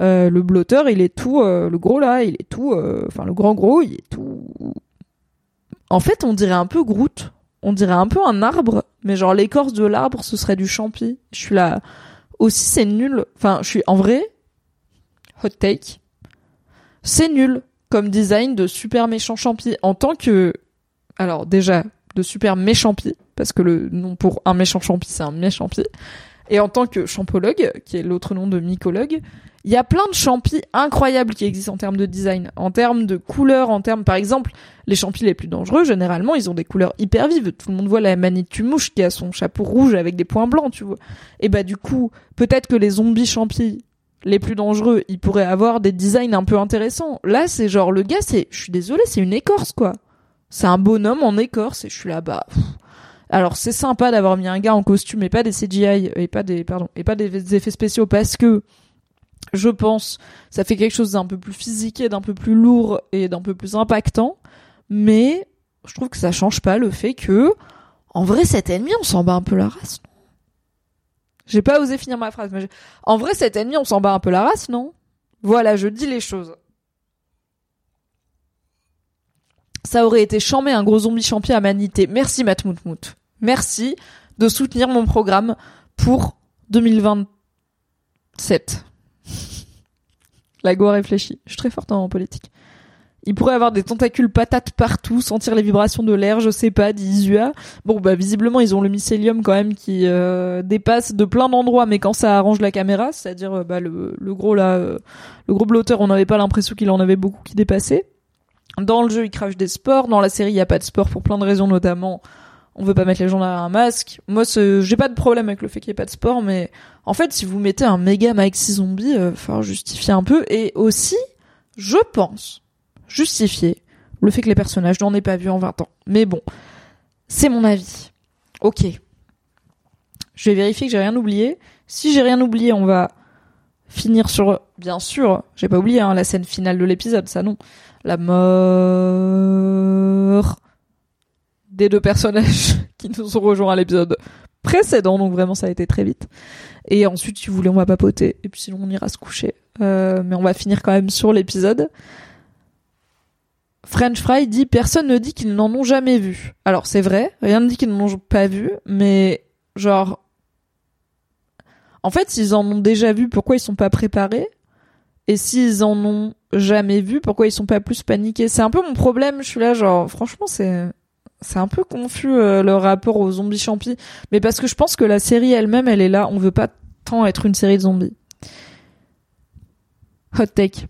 Le blotteur, il est tout, le gros là, il est tout, enfin le grand gros, il est tout. En fait, on dirait un peu Groot. On dirait un peu un arbre, mais genre l'écorce de l'arbre, ce serait du champi. Je suis là. Aussi, c'est nul. Enfin, je suis en vrai. Hot take. C'est nul comme design de super méchant champi en tant que. Alors déjà de super méchampi parce que le nom pour un méchant champi c'est un méchampi. Et en tant que champologue, qui est l'autre nom de mycologue, il y a plein de champis incroyables qui existent en termes de design, en termes de couleurs, en termes, par exemple, les champis les plus dangereux, généralement, ils ont des couleurs hyper vives. Tout le monde voit la Manitou-mouche qui a son chapeau rouge avec des points blancs, tu vois. Et bah, du coup, peut-être que les zombies champis les plus dangereux, ils pourraient avoir des designs un peu intéressants. Là, c'est genre, le gars, c'est, je suis désolée, c'est une écorce, quoi. C'est un bonhomme en écorce, et je suis là, bah, pff. Alors c'est sympa d'avoir mis un gars en costume et pas des CGI et pas des pardon et pas des effets spéciaux parce que je pense ça fait quelque chose d'un peu plus physique et d'un peu plus lourd et d'un peu plus impactant mais je trouve que ça change pas le fait que en vrai cet ennemi on s'en bat un peu la race j'ai pas osé finir ma phrase mais en vrai cet ennemi on s'en bat un peu la race non? Voilà je dis les choses ça aurait été chambé un gros zombie champi à manité. Merci Matt Moutmout. Merci de soutenir mon programme pour 2027. La go a réfléchi. Je suis très forte en politique. Il pourrait avoir des tentacules patates partout, sentir les vibrations de l'air, je sais pas, dit Isua. Bon, bah visiblement ils ont le mycélium quand même qui euh, dépasse de plein d'endroits, mais quand ça arrange la caméra, c'est-à-dire euh, bah, le, gros là, euh, le gros on n'avait pas l'impression qu'il en avait beaucoup qui dépassaient. Dans le jeu, il crache des sports. Dans la série, il y a pas de sport pour plein de raisons, notamment on veut pas mettre les gens derrière un masque. Moi, j'ai pas de problème avec le fait qu'il y ait pas de sport, mais en fait, si vous mettez un méga maxi zombie, euh, faut justifier un peu. Et aussi, je pense justifier le fait que les personnages n'en aient pas vu en 20 ans. Mais bon, c'est mon avis. Ok. Je vais vérifier que j'ai rien oublié. Si j'ai rien oublié, on va finir sur, bien sûr, j'ai pas oublié hein, la scène finale de l'épisode, ça non la mort des deux personnages qui nous ont rejoints à l'épisode précédent, donc vraiment ça a été très vite. Et ensuite, si vous voulez, on va papoter, et puis sinon on ira se coucher. Euh, mais on va finir quand même sur l'épisode. French Fry dit personne ne dit qu'ils n'en ont jamais vu. Alors c'est vrai, rien ne dit qu'ils n'en ont pas vu, mais genre en fait, s'ils en ont déjà vu, pourquoi ils sont pas préparés? Et s'ils en ont jamais vu, pourquoi ils sont pas plus paniqués? C'est un peu mon problème. Je suis là, genre, franchement, c'est c'est un peu confus euh, le rapport aux zombies champis, mais parce que je pense que la série elle-même, elle est là. On veut pas tant être une série de zombies. Hot take.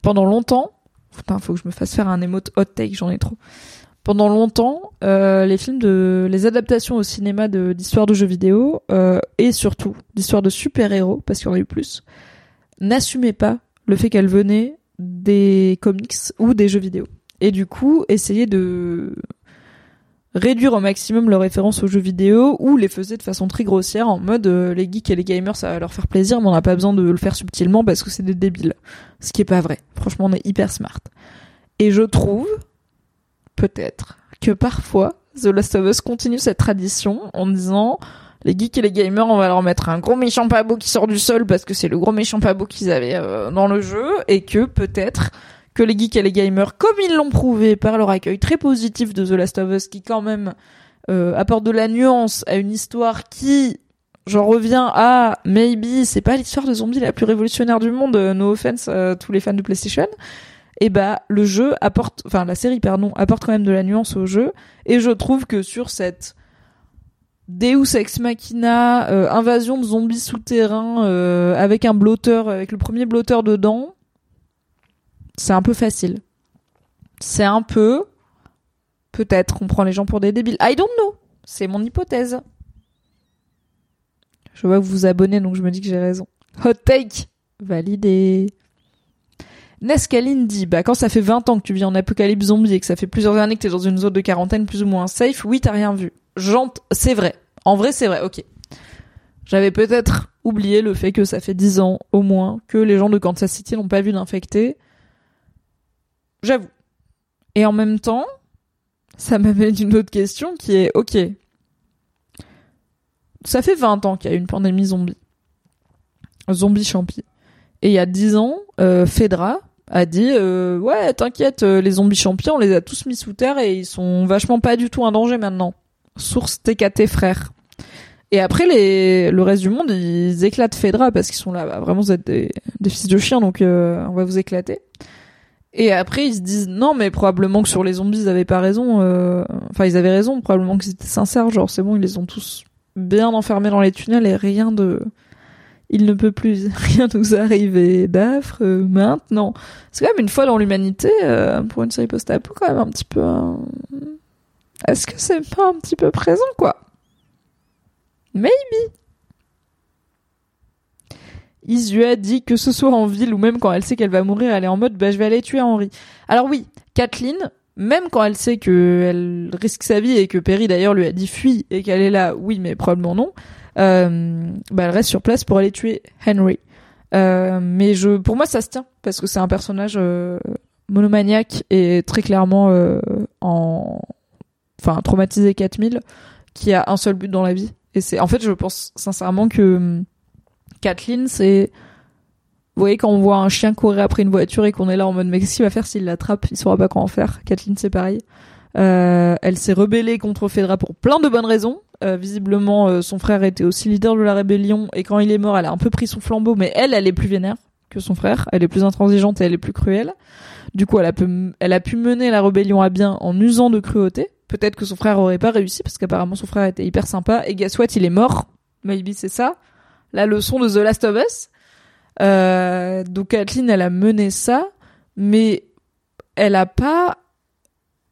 Pendant longtemps, putain, faut que je me fasse faire un émote hot take, j'en ai trop. Pendant longtemps, euh, les films de, les adaptations au cinéma de d'histoires de jeux vidéo euh, et surtout d'histoires de super-héros, parce qu'il y en a eu plus, n'assumaient pas le fait qu'elles venaient des comics ou des jeux vidéo. Et du coup, essayer de réduire au maximum leurs références aux jeux vidéo ou les faisaient de façon très grossière en mode euh, les geeks et les gamers ça va leur faire plaisir mais on n'a pas besoin de le faire subtilement parce que c'est des débiles. Ce qui est pas vrai. Franchement, on est hyper smart. Et je trouve peut-être que parfois The Last of Us continue cette tradition en disant les geeks et les gamers, on va leur mettre un gros méchant beau qui sort du sol parce que c'est le gros méchant beau qu'ils avaient euh, dans le jeu et que peut-être que les geeks et les gamers, comme ils l'ont prouvé par leur accueil très positif de The Last of Us, qui quand même euh, apporte de la nuance à une histoire qui, j'en reviens à maybe, c'est pas l'histoire de zombies la plus révolutionnaire du monde, euh, no offense à tous les fans de PlayStation. Et bah le jeu apporte, enfin la série pardon, apporte quand même de la nuance au jeu. Et je trouve que sur cette Deus ex machina, euh, invasion de zombies souterrains euh, avec un blotteur, avec le premier blotteur dedans, c'est un peu facile. C'est un peu peut-être on prend les gens pour des débiles. I don't know. C'est mon hypothèse. Je vois que vous vous abonnez donc je me dis que j'ai raison. Hot take validé. Nescaline dit, bah quand ça fait 20 ans que tu vis en apocalypse zombie et que ça fait plusieurs années que t'es dans une zone de quarantaine plus ou moins safe, oui t'as rien vu. C'est vrai. En vrai c'est vrai, ok. J'avais peut-être oublié le fait que ça fait 10 ans au moins que les gens de Kansas City n'ont pas vu d'infectés. J'avoue. Et en même temps, ça m'amène une autre question qui est, ok, ça fait 20 ans qu'il y a une pandémie zombie. Zombie champi. Et il y a 10 ans, euh, Fedra a dit euh, ouais t'inquiète euh, les zombies champions on les a tous mis sous terre et ils sont vachement pas du tout un danger maintenant source TKT frère et après les le reste du monde ils éclatent Fedra parce qu'ils sont là bah, vraiment vous êtes des, fils de chiens donc euh, on va vous éclater et après ils se disent non mais probablement que sur les zombies ils avaient pas raison euh, enfin ils avaient raison probablement qu'ils étaient sincères genre c'est bon ils les ont tous bien enfermés dans les tunnels et rien de il ne peut plus rien nous arriver d'affreux euh, maintenant. C'est quand même une fois dans l'humanité, euh, pour une série post-apo, quand même un petit peu... euh, Est-ce que c'est pas un petit peu présent, quoi? Maybe. Isu a dit que ce soit en ville ou même quand elle sait qu'elle va mourir, elle est en mode bah je vais aller tuer Henri. Alors oui, Kathleen, même quand elle sait qu'elle risque sa vie et que Perry d'ailleurs lui a dit fuis et qu'elle est là, oui mais probablement non, euh, bah elle reste sur place pour aller tuer Henry. Euh, mais je, pour moi ça se tient parce que c'est un personnage euh, monomaniaque et très clairement euh, en, enfin traumatisé 4000 qui a un seul but dans la vie. Et c'est, en fait, je pense sincèrement que hum, Kathleen, c'est, vous voyez, quand on voit un chien courir après une voiture et qu'on est là en mode, mais qu'est-ce qu'il va faire s'il l'attrape? Il saura pas quoi en faire. Kathleen, c'est pareil. Euh, elle s'est rebellée contre Fedra pour plein de bonnes raisons. Euh, visiblement, euh, son frère était aussi leader de la rébellion et quand il est mort, elle a un peu pris son flambeau, mais elle, elle est plus vénère que son frère. Elle est plus intransigeante et elle est plus cruelle. Du coup, elle a, pu, elle a pu mener la rébellion à bien en usant de cruauté. Peut-être que son frère aurait pas réussi parce qu'apparemment son frère était hyper sympa et guess what, il est mort. Maybe c'est ça. La leçon de The Last of Us. Euh, donc Kathleen, elle a mené ça, mais elle a pas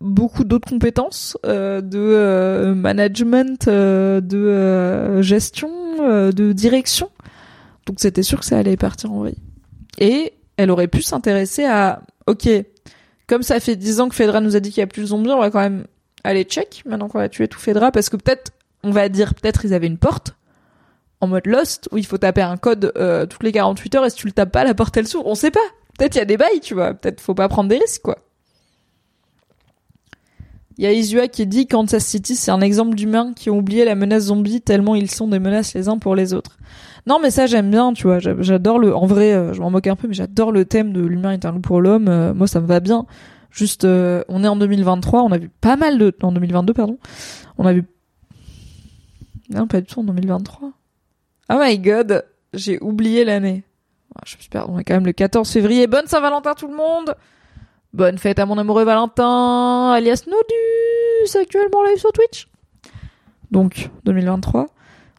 beaucoup d'autres compétences euh, de euh, management, de gestion, de direction. Donc c'était sûr que ça allait partir en vrille. Et elle aurait pu s'intéresser à, ok, comme ça fait 10 ans que Fedra nous a dit qu'il y a plus de zombies, on va quand même aller check maintenant qu'on a tué tout Fedra parce que peut-être, on va dire, peut-être ils avaient une porte en mode Lost où il faut taper un code euh, toutes les 48 heures et si tu le tapes pas, la porte elle s'ouvre. On sait pas. Peut-être il y a des bails, tu vois. Peut-être faut pas prendre des risques, quoi. Il y a Isua qui dit Kansas City, c'est un exemple d'humains qui ont oublié la menace zombie tellement ils sont des menaces les uns pour les autres. Non, mais ça j'aime bien, tu vois. J'a- J'adore le, en vrai, euh, je m'en moque un peu, mais j'adore le thème de l'humain est loup pour l'homme. Euh, moi, ça me va bien. Juste, on est en 2023, on a vu pas mal de, en 2022, pardon. On a vu, non, pas du tout en 2023. Oh my god, j'ai oublié l'année. Ah, Je me suis perdu, on est quand même le 14 février. Bonne Saint-Valentin tout le monde! Bonne fête à mon amoureux Valentin, alias Nodus, actuellement live sur Twitch. Donc, 2023.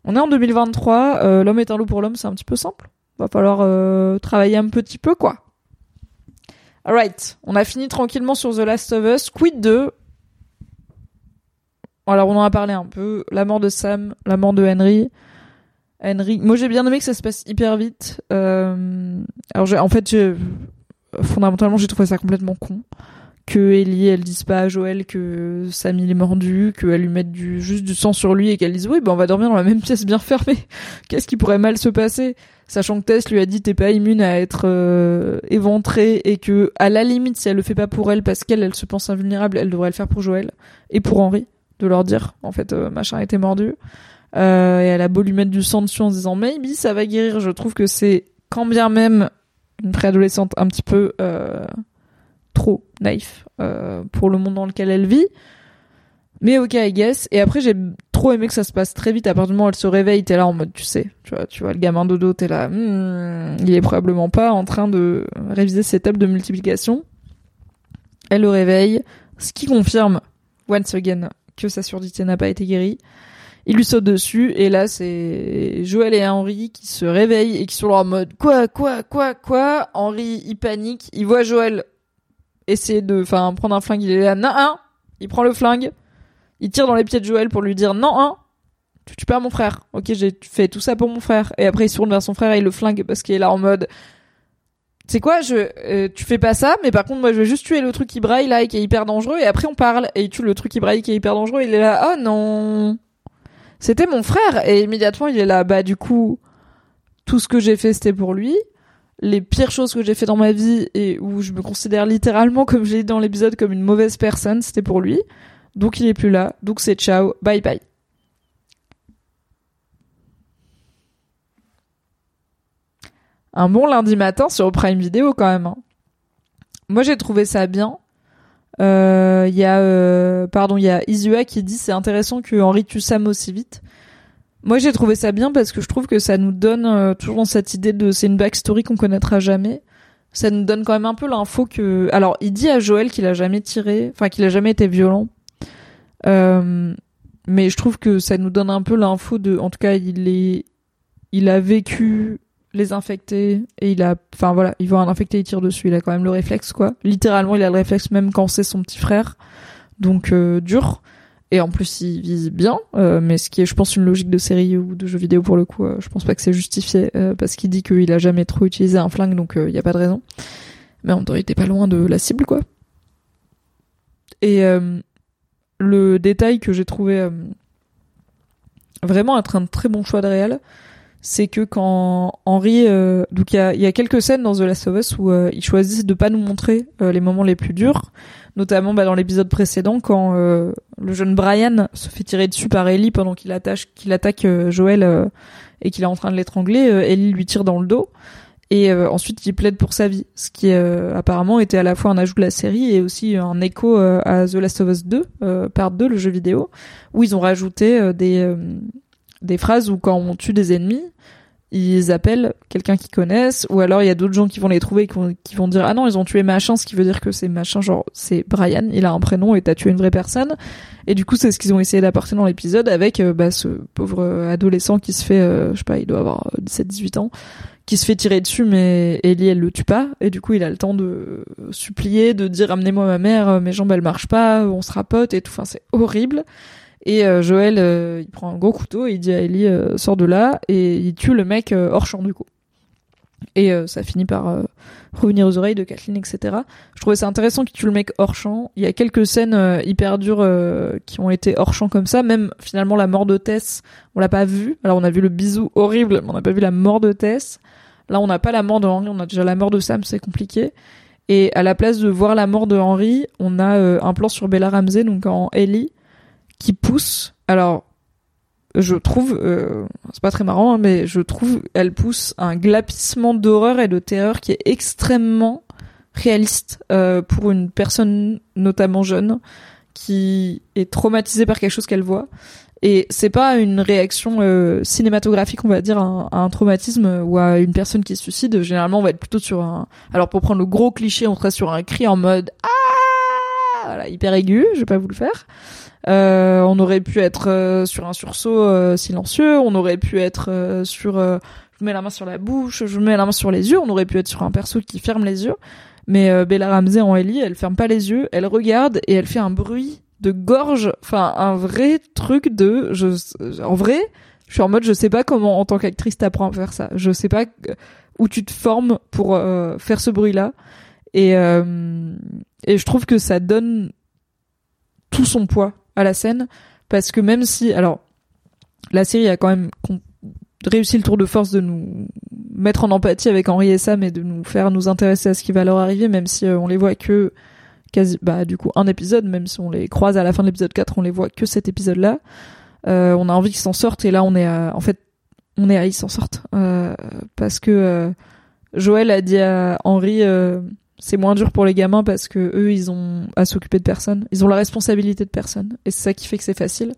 On est en 2023, euh, l'homme est un loup pour l'homme, c'est un petit peu simple. Va falloir euh, travailler un petit peu, quoi. Alright, on a fini tranquillement sur The Last of Us. Quid de... Alors, on en a parlé un peu. La mort de Sam, la mort de Henry. Henry, moi j'ai bien aimé que ça se passe hyper vite. Euh... Alors, en fait, fondamentalement j'ai trouvé ça complètement con. Que Ellie elle dise pas à Joël que Sam il est mordu qu'elle lui mette du juste du sang sur lui et qu'elle dise oui ben on va dormir dans la même pièce bien fermée. Qu'est-ce qui pourrait mal se passer? Sachant que Tess lui a dit t'es pas immune à être euh, éventrée et que à la limite si elle le fait pas pour elle parce qu'elle elle se pense invulnérable elle devrait le faire pour Joël et pour Henri de leur dire en fait euh, machin a été mordu euh, et elle a beau lui mettre du sang dessus en se disant maybe ça va guérir je trouve que c'est quand bien même une préadolescente un petit peu euh, trop naïf euh, pour le monde dans lequel elle vit. Mais ok, I guess. Et après, j'ai trop aimé que ça se passe très vite. À partir du moment où elle se réveille, t'es là en mode, tu sais, tu vois, tu vois le gamin de dos, t'es là, hmm, il est probablement pas en train de réviser ses tables de multiplication. Elle le réveille, ce qui confirme, once again, que sa surdité n'a pas été guérie. Il lui saute dessus et là c'est Joël et Henri qui se réveillent et qui sont là en mode quoi quoi quoi quoi? Henri il panique il voit Joël essayer de, enfin, prendre un flingue, il est là, non, un, il prend le flingue, il tire dans les pieds de Joël pour lui dire non, un, tu tues pas mon frère. Ok, j'ai fait tout ça pour mon frère. Et après, il se tourne vers son frère et il le flingue parce qu'il est là en mode, c'est quoi, je, euh, tu fais pas ça, mais par contre, moi, je vais juste tuer le truc qui braille là et qui est hyper dangereux et après on parle et il tue le truc qui braille qui est hyper dangereux. Il est là, oh non, c'était mon frère. Et immédiatement, il est là, bah du coup, tout ce que j'ai fait, c'était pour lui les pires choses que j'ai fait dans ma vie et où je me considère littéralement, comme j'ai dit dans l'épisode, comme une mauvaise personne, c'était pour lui. Donc il est plus là. Donc c'est ciao, bye bye. Un bon lundi matin sur Prime Video quand même. Hein. Moi j'ai trouvé ça bien. Il euh, y a, euh, pardon, il y a Izua qui dit c'est intéressant que Henri tue Sam aussi vite. Moi, j'ai trouvé ça bien parce que je trouve que ça nous donne euh, toujours cette idée de c'est une backstory qu'on connaîtra jamais. Ça nous donne quand même un peu l'info que. Alors, il dit à Joël qu'il a jamais tiré, enfin qu'il a jamais été violent. Euh, mais je trouve que ça nous donne un peu l'info de, en tout cas, il est, il a vécu les infectés et il a, enfin voilà, il voit un infecté, il tire dessus. Il a quand même le réflexe, quoi. Littéralement, il a le réflexe même quand c'est son petit frère. Donc euh, dur et en plus il vise bien euh, mais ce qui est je pense une logique de série ou de jeu vidéo pour le coup euh, je pense pas que c'est justifié euh, parce qu'il dit qu'il a jamais trop utilisé un flingue donc il y a pas de raison mais en temps il était pas loin de la cible quoi et le détail que j'ai trouvé vraiment être un très bon choix de réel c'est que quand Henri donc il y a, y a, quelques scènes dans The Last of Us où ils choisissent de pas nous montrer les moments les plus durs. Notamment bah, dans l'épisode précédent quand euh, le jeune Brian se fait tirer dessus par Ellie pendant qu'il qu'il attaque euh, Joël euh, et qu'il est en train de l'étrangler Ellie lui tire dans le dos. Et ensuite il plaide pour sa vie. Ce qui apparemment était à la fois un ajout de la série et aussi un écho à The Last of Us 2 part 2 le jeu vidéo où ils ont rajouté des des phrases où quand on tue des ennemis ils appellent quelqu'un qu'ils connaissent ou alors il y a d'autres gens qui vont les trouver vont, qui vont dire ah non ils ont tué machin ce qui veut dire que c'est machin genre c'est Brian il a un prénom et t'as tué une vraie personne. Et du coup c'est ce qu'ils ont essayé d'apporter dans l'épisode avec euh, bah, ce pauvre euh, adolescent qui se fait euh, je sais pas il doit avoir 17 18 ans qui se fait tirer dessus mais Ellie elle le tue pas. Et du coup il a le temps de supplier de dire amenez-moi ma mère mes jambes elles marchent pas on se rapote et tout. Enfin c'est horrible et euh, Joël, euh, il prend un gros couteau et il dit à Ellie, euh, sors de là, et il tue le mec hors champ du coup. Et ça finit par revenir aux oreilles de Kathleen, etc. Je trouvais ça intéressant qu'il tue le mec hors champ. Il y a quelques scènes hyper dures qui ont été hors champ comme ça. Même finalement la mort de Tess, on l'a pas vu. Alors on a vu le bisou horrible, mais on n'a pas vu la mort de Tess. Là on n'a pas la mort de Henry, on a déjà la mort de Sam, c'est compliqué. Et à la place de voir la mort de Henry, on a un plan sur Bella Ramsey, donc en Ellie, qui pousse. Alors, je trouve, euh, c'est pas très marrant, hein, mais je trouve, elle pousse un glapissement d'horreur et de terreur qui est extrêmement réaliste euh, pour une personne, notamment jeune, qui est traumatisée par quelque chose qu'elle voit. Et c'est pas une réaction euh, cinématographique, on va dire, à un, traumatisme ou à une personne qui se suicide. Généralement, on va être plutôt sur un. Alors, pour prendre le gros cliché, on serait sur un cri en mode ah, voilà, hyper aigu. Je vais pas vous le faire. Euh, on aurait pu être euh, sur un sursaut euh, silencieux, on aurait pu être sur je mets la main sur la bouche, je mets la main sur les yeux, on aurait pu être sur un perso qui ferme les yeux. Mais Bella Ramsey en Ellie, elle ferme pas les yeux, elle regarde et elle fait un bruit de gorge, enfin un vrai truc de je en vrai, je suis en mode je sais pas comment en tant qu'actrice t'apprends à faire ça. Je sais pas où tu te formes pour faire ce bruit là. Et et je trouve que ça donne tout son poids à la scène parce que même si alors la série a quand même réussi le tour de force de nous mettre en empathie avec Henri et Sam et de nous faire nous intéresser à ce qui va leur arriver même si euh, on les voit que quasi bah du coup un épisode même si on les croise à la fin de l'épisode 4 on les voit que cet épisode là euh, on a envie qu'ils s'en sortent et là on est à, en fait on est à ils s'en sortent euh, parce que Joël a dit à Henri c'est moins dur pour les gamins parce que eux ils ont à s'occuper de personne. Ils ont la responsabilité de personne. Et c'est ça qui fait que c'est facile.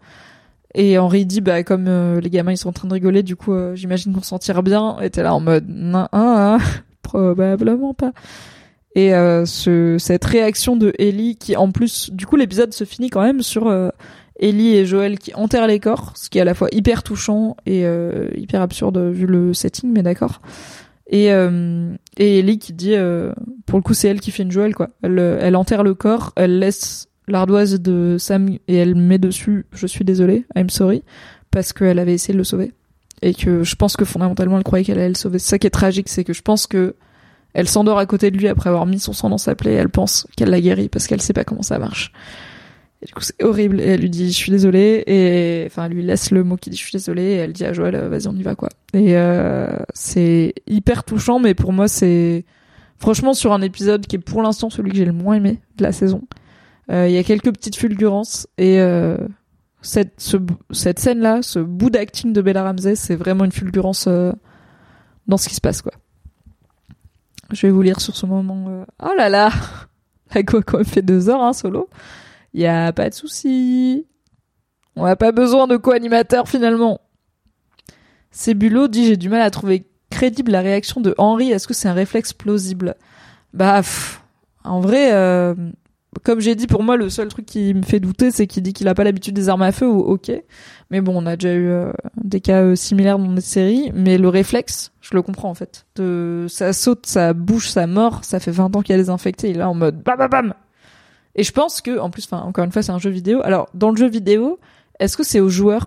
Et Henri dit bah comme euh, les gamins ils sont en train de rigoler du coup euh, j'imagine qu'on s'en tire bien. Et t'es là en mode non hein, probablement pas. Et euh, ce, cette réaction de Ellie qui en plus du coup l'épisode se finit quand même sur Ellie et Joël qui enterrent les corps ce qui est à la fois hyper touchant et hyper absurde vu le setting mais d'accord. Et, Et Ellie qui dit, euh, pour le coup, c'est elle qui fait une Joël, quoi. Elle, euh, elle enterre le corps, elle laisse l'ardoise de Sam et elle met dessus, je suis désolée, I'm sorry, parce qu'elle avait essayé de le sauver. Et que je pense que fondamentalement, elle croyait qu'elle allait le sauver. C'est ça qui est tragique, c'est que je pense que elle s'endort à côté de lui après avoir mis son sang dans sa plaie et elle pense qu'elle l'a guéri parce qu'elle sait pas comment ça marche. Et du coup, c'est horrible. Et elle lui dit, je suis désolée. Et, enfin, elle lui laisse le mot qui dit, je suis désolée. Et elle dit à Joël, vas-y, on y va, quoi. Et, euh, c'est hyper touchant, mais pour moi, c'est, franchement, sur un épisode qui est pour l'instant celui que j'ai le moins aimé de la saison. Euh, il y a quelques petites fulgurances et, euh, cette, ce, cette scène-là, ce bout d'acting de Bella Ramsey, c'est vraiment une fulgurance euh, dans ce qui se passe, quoi. Je vais vous lire sur ce moment. euh, Oh là là La quoi quand fait deux heures, hein, solo. Y a pas de souci. On n'a pas besoin de co-animateur finalement. Cébulo dit j'ai du mal à trouver crédible la réaction de Henri. Est-ce que c'est un réflexe plausible? Bah, en vrai, euh, comme j'ai dit, pour moi, le seul truc qui me fait douter, c'est qu'il dit qu'il a pas l'habitude des armes à feu. Ou ok, mais bon, on a déjà eu euh, des cas euh, similaires dans des séries. Mais le réflexe, je le comprends en fait. De, ça saute, ça bouge, ça mord. Ça fait 20 ans qu'il a des infectés. Il est là en mode bam bam bam. Et je pense que, en plus, enfin, encore une fois, c'est un jeu vidéo. Alors, dans le jeu vidéo, est-ce que c'est au joueur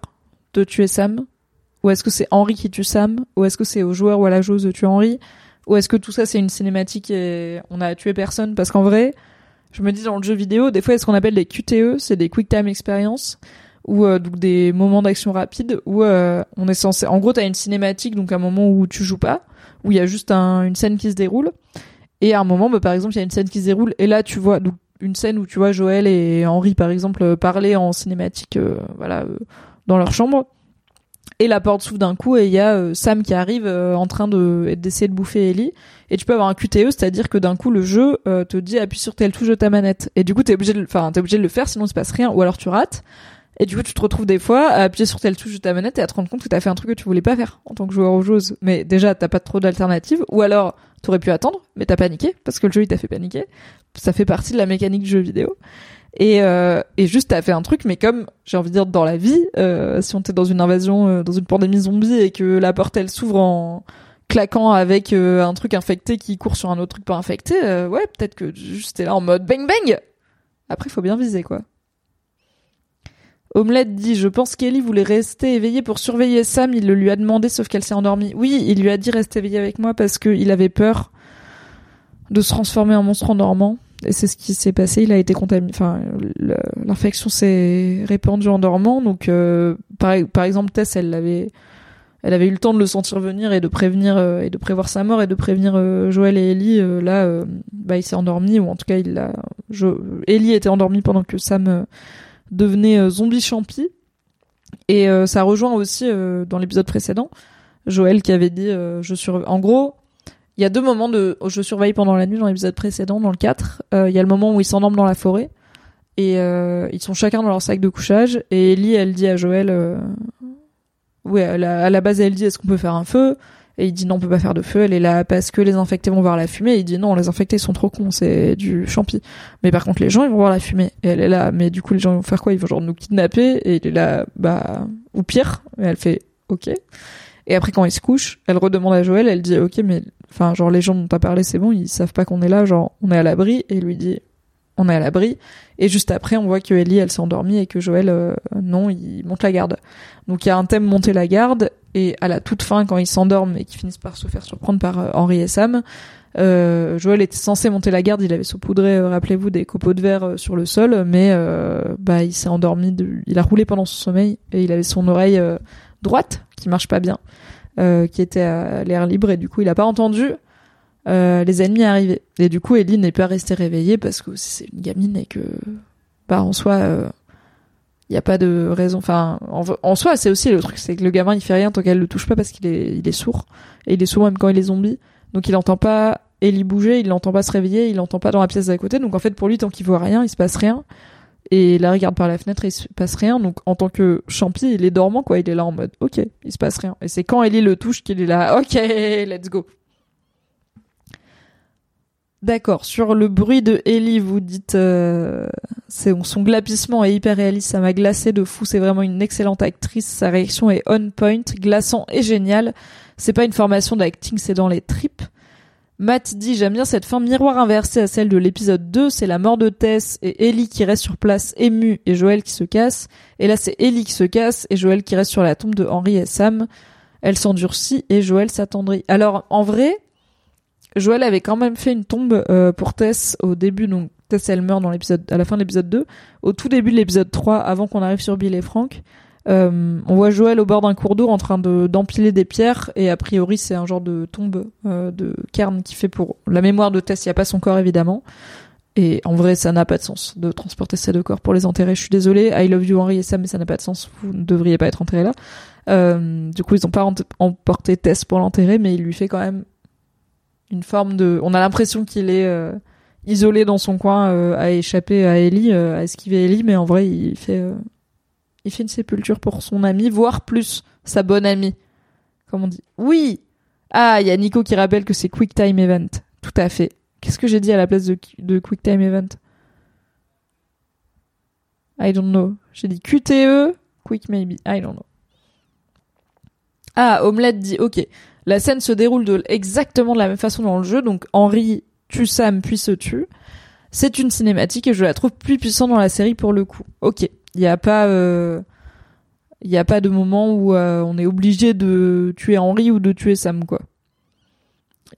de tuer Sam? Ou est-ce que c'est Henri qui tue Sam? Ou est-ce que c'est au joueur ou à la joueuse de tuer Henri? Ou est-ce que tout ça, c'est une cinématique et on a tué personne? Parce qu'en vrai, je me dis dans le jeu vidéo, des fois, il y a ce qu'on appelle des QTE, c'est des Quick Time Experience, ou euh, donc des moments d'action rapide, où euh, on est censé... En gros, t'as une cinématique, donc un moment où tu joues pas, où il y a juste un- une scène qui se déroule, et à un moment, bah, par exemple, il y a une scène qui se déroule, et là, tu vois... Donc, une scène où tu vois Joël et Henri par exemple euh, parler en cinématique euh, voilà euh, dans leur chambre. Et la porte s'ouvre d'un coup et il y a Sam qui arrive en train de d'essayer de bouffer Ellie. Et tu peux avoir un QTE c'est-à-dire que d'un coup le jeu te dit appuie sur telle touche de ta manette. Et du coup t'es obligé de enfin t'es obligé de le faire sinon il se passe rien. Ou alors tu rates. Et du coup tu te retrouves des fois à appuyer sur telle touche de ta manette et à te rendre compte que t'as fait un truc que tu voulais pas faire en tant que joueur ou joueuse. Mais déjà t'as pas trop d'alternatives. Ou alors t'aurais pu attendre mais t'as paniqué parce que le jeu il t'a fait paniquer ça fait partie de la mécanique du jeu vidéo et, euh, et juste t'as fait un truc mais comme j'ai envie de dire dans la vie euh, si on était dans une invasion euh, dans une pandémie zombie et que la porte elle s'ouvre en claquant avec euh, un truc infecté qui court sur un autre truc pas infecté euh, ouais peut-être que juste t'es là en mode bang bang après faut bien viser quoi Omelette dit Je pense qu'Ellie voulait rester éveillée pour surveiller Sam. Il le lui a demandé, sauf qu'elle s'est endormie. Oui, il lui a dit Reste éveillée avec moi parce qu'il avait peur de se transformer en monstre en dormant. Et c'est ce qui s'est passé. Il a été contaminé. Enfin, l'infection s'est répandue en dormant. Donc, euh, par, exemple, Tess, elle avait, elle avait eu le temps de le sentir venir et de prévenir euh, et de prévoir sa mort et de prévenir euh, Joël et Ellie. Euh, là, bah, il s'est endormi ou en tout cas, il a. Ellie était endormie pendant que Sam devenait zombie champi. Et ça rejoint aussi dans l'épisode précédent Joël qui avait dit je sur en gros il y a deux moments de je surveille pendant la nuit dans l'épisode précédent dans le 4 Euh, il y a le moment où ils s'endorment dans la forêt et euh, ils sont chacun dans leur sac de couchage et Ellie elle dit à Joël euh, ouais à la, base elle dit est-ce qu'on peut faire un feu? Et il dit non on peut pas faire de feu. Elle est là parce que les infectés vont voir la fumée. Et il dit non les infectés sont trop cons c'est du champi. Mais par contre les gens ils vont voir la fumée. Et elle est là. Mais du coup les gens ils vont faire quoi? Ils vont genre nous kidnapper. Et il est là bah ou pire. Et elle fait ok. Et après quand il se couche elle redemande à Joël. Elle dit ok mais enfin genre les gens dont t'as parlé c'est bon ils savent pas qu'on est là genre on est à l'abri et lui dit on est à l'abri et juste après on voit que Ellie elle s'est endormie et que Joël euh, non il monte la garde. Donc il y a un thème monter la garde et à la toute fin quand ils s'endorment et qu'ils finissent par se faire surprendre par euh, Henri et Sam euh, Joël était censé monter la garde il avait saupoudré rappelez-vous des copeaux de verre sur le sol mais bah il s'est endormi il a roulé pendant son sommeil et il avait son oreille droite qui marche pas bien qui était à l'air libre et du coup il a pas entendu euh, les ennemis arriver. Et du coup, Ellie n'est pas restée réveillée parce que c'est une gamine et que, bah, en soi, il n'y a pas de raison. Enfin, en, soi, c'est aussi le truc, c'est que le gamin, il fait rien tant qu'elle le touche pas parce qu'il est, il est sourd. Et il est sourd même quand il est zombie. Donc il entend pas Ellie bouger, il l'entend pas se réveiller, il l'entend pas dans la pièce d'à côté. Donc en fait, pour lui, tant qu'il voit rien, il se passe rien. Et il la regarde par la fenêtre et il se passe rien. Donc en tant que champi, il est dormant, quoi. Il est là en mode, ok, il se passe rien. Et c'est quand Ellie le touche qu'il est là, ok, let's go. D'accord. Sur le bruit de Ellie, vous dites, euh, son glapissement est hyper réaliste. Ça m'a glacé de fou. C'est vraiment une excellente actrice. Sa réaction est on point, glaçant et génial. C'est pas une formation d'acting, c'est dans les tripes. Matt dit j'aime bien cette fin miroir inversé à celle de l'épisode 2, c'est la mort de Tess et Ellie qui reste sur place ému et Joël qui se casse. Et là c'est Ellie qui se casse et Joël qui reste sur la tombe de Henry et Sam. Elle s'endurcit et Joël s'attendrit. Alors en vrai, Joël avait quand même fait une tombe euh, pour Tess au début, donc Tess elle meurt dans l'épisode, à la fin de l'épisode 2. Au tout début de l'épisode 3, avant qu'on arrive sur Bill et Frank, euh, on voit Joël au bord d'un cours d'eau en train de d'empiler des pierres et a priori c'est un genre de tombe euh, de cairn qui fait pour la mémoire de Tess. Il n'y a pas son corps évidemment. Et en vrai, ça n'a pas de sens de transporter ces deux corps pour les enterrer. Je suis désolée, I love you Henri et Sam, mais ça n'a pas de sens. Vous ne devriez pas être enterrés là. Euh, du coup, ils n'ont pas emporté Tess pour l'enterrer, mais il lui fait quand même une forme de. On a l'impression qu'il est euh, isolé dans son coin euh, à échapper à Ellie, euh, à esquiver Ellie, mais en vrai, il fait, il fait une sépulture pour son ami, voire plus sa bonne amie, comme on dit. Oui. Ah, il y a Nico qui rappelle que c'est Quick Time Event. Tout à fait. Qu'est-ce que j'ai dit à la place de, Quick Time Event? I don't know. J'ai dit QTE, Quick Maybe. I don't know. Ah, Omelette dit, ok, la scène se déroule de, exactement de la même façon dans le jeu, donc Henri tue Sam puis se tue. C'est une cinématique et je la trouve plus puissante dans la série pour le coup. Ok, il n'y a pas, euh, il y a pas de moment où euh, on est obligé de tuer Henri ou de tuer Sam quoi.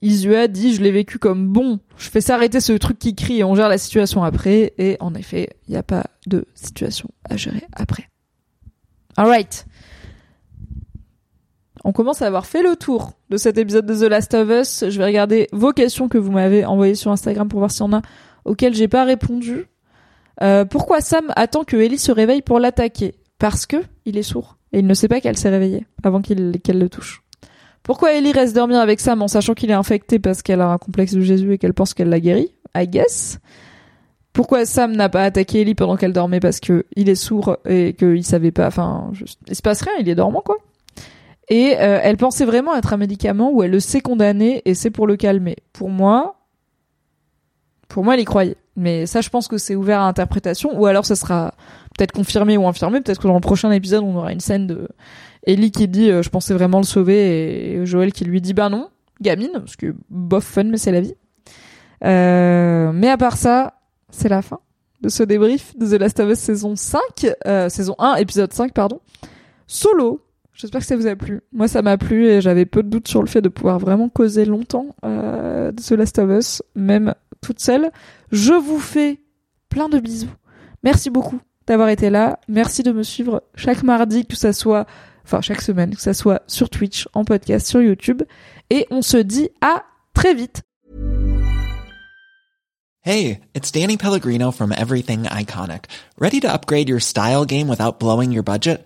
Isua dit je l'ai vécu comme bon, je fais s'arrêter ce truc qui crie et on gère la situation après et en effet il n'y a pas de situation à gérer après. Alright on commence à avoir fait le tour de cet épisode de The Last of Us. Je vais regarder vos questions que vous m'avez envoyées sur Instagram pour voir s'il y en a auxquelles j'ai pas répondu. Euh, pourquoi Sam attend que Ellie se réveille pour l'attaquer? Parce que il est sourd et il ne sait pas qu'elle s'est réveillée avant qu'elle le touche. Pourquoi Ellie reste dormir avec Sam en sachant qu'il est infecté parce qu'elle a un complexe de Jésus et qu'elle pense qu'elle l'a guéri? I guess. Pourquoi Sam n'a pas attaqué Ellie pendant qu'elle dormait parce que il est sourd et qu'il savait pas. Enfin, il se passe rien, il est dormant quoi. Et euh, elle pensait vraiment être un médicament où elle le sait condamner et c'est pour le calmer. Pour moi, pour moi, elle y croyait. Mais ça, je pense que c'est ouvert à interprétation, ou alors ça sera peut-être confirmé ou infirmé. Peut-être que dans le prochain épisode, on aura une scène de Ellie qui dit euh, je pensais vraiment le sauver et Joël qui lui dit bah non, gamine, parce que bof fun, mais c'est la vie. Euh, mais à part ça, c'est la fin de ce débrief de The Last of Us saison 5, euh, saison 1, épisode 5, pardon. Solo, J'espère que ça vous a plu. Moi, ça m'a plu et j'avais peu de doutes sur le fait de pouvoir vraiment causer longtemps euh, de The Last of Us, même toute seule. Je vous fais plein de bisous. Merci beaucoup d'avoir été là. Merci de me suivre chaque mardi, que ça soit, enfin chaque semaine, que ça soit sur Twitch, en podcast, sur YouTube. Et on se dit à très vite. Hey, it's Danny Pellegrino from Everything Iconic. Ready to upgrade your style game without blowing your budget?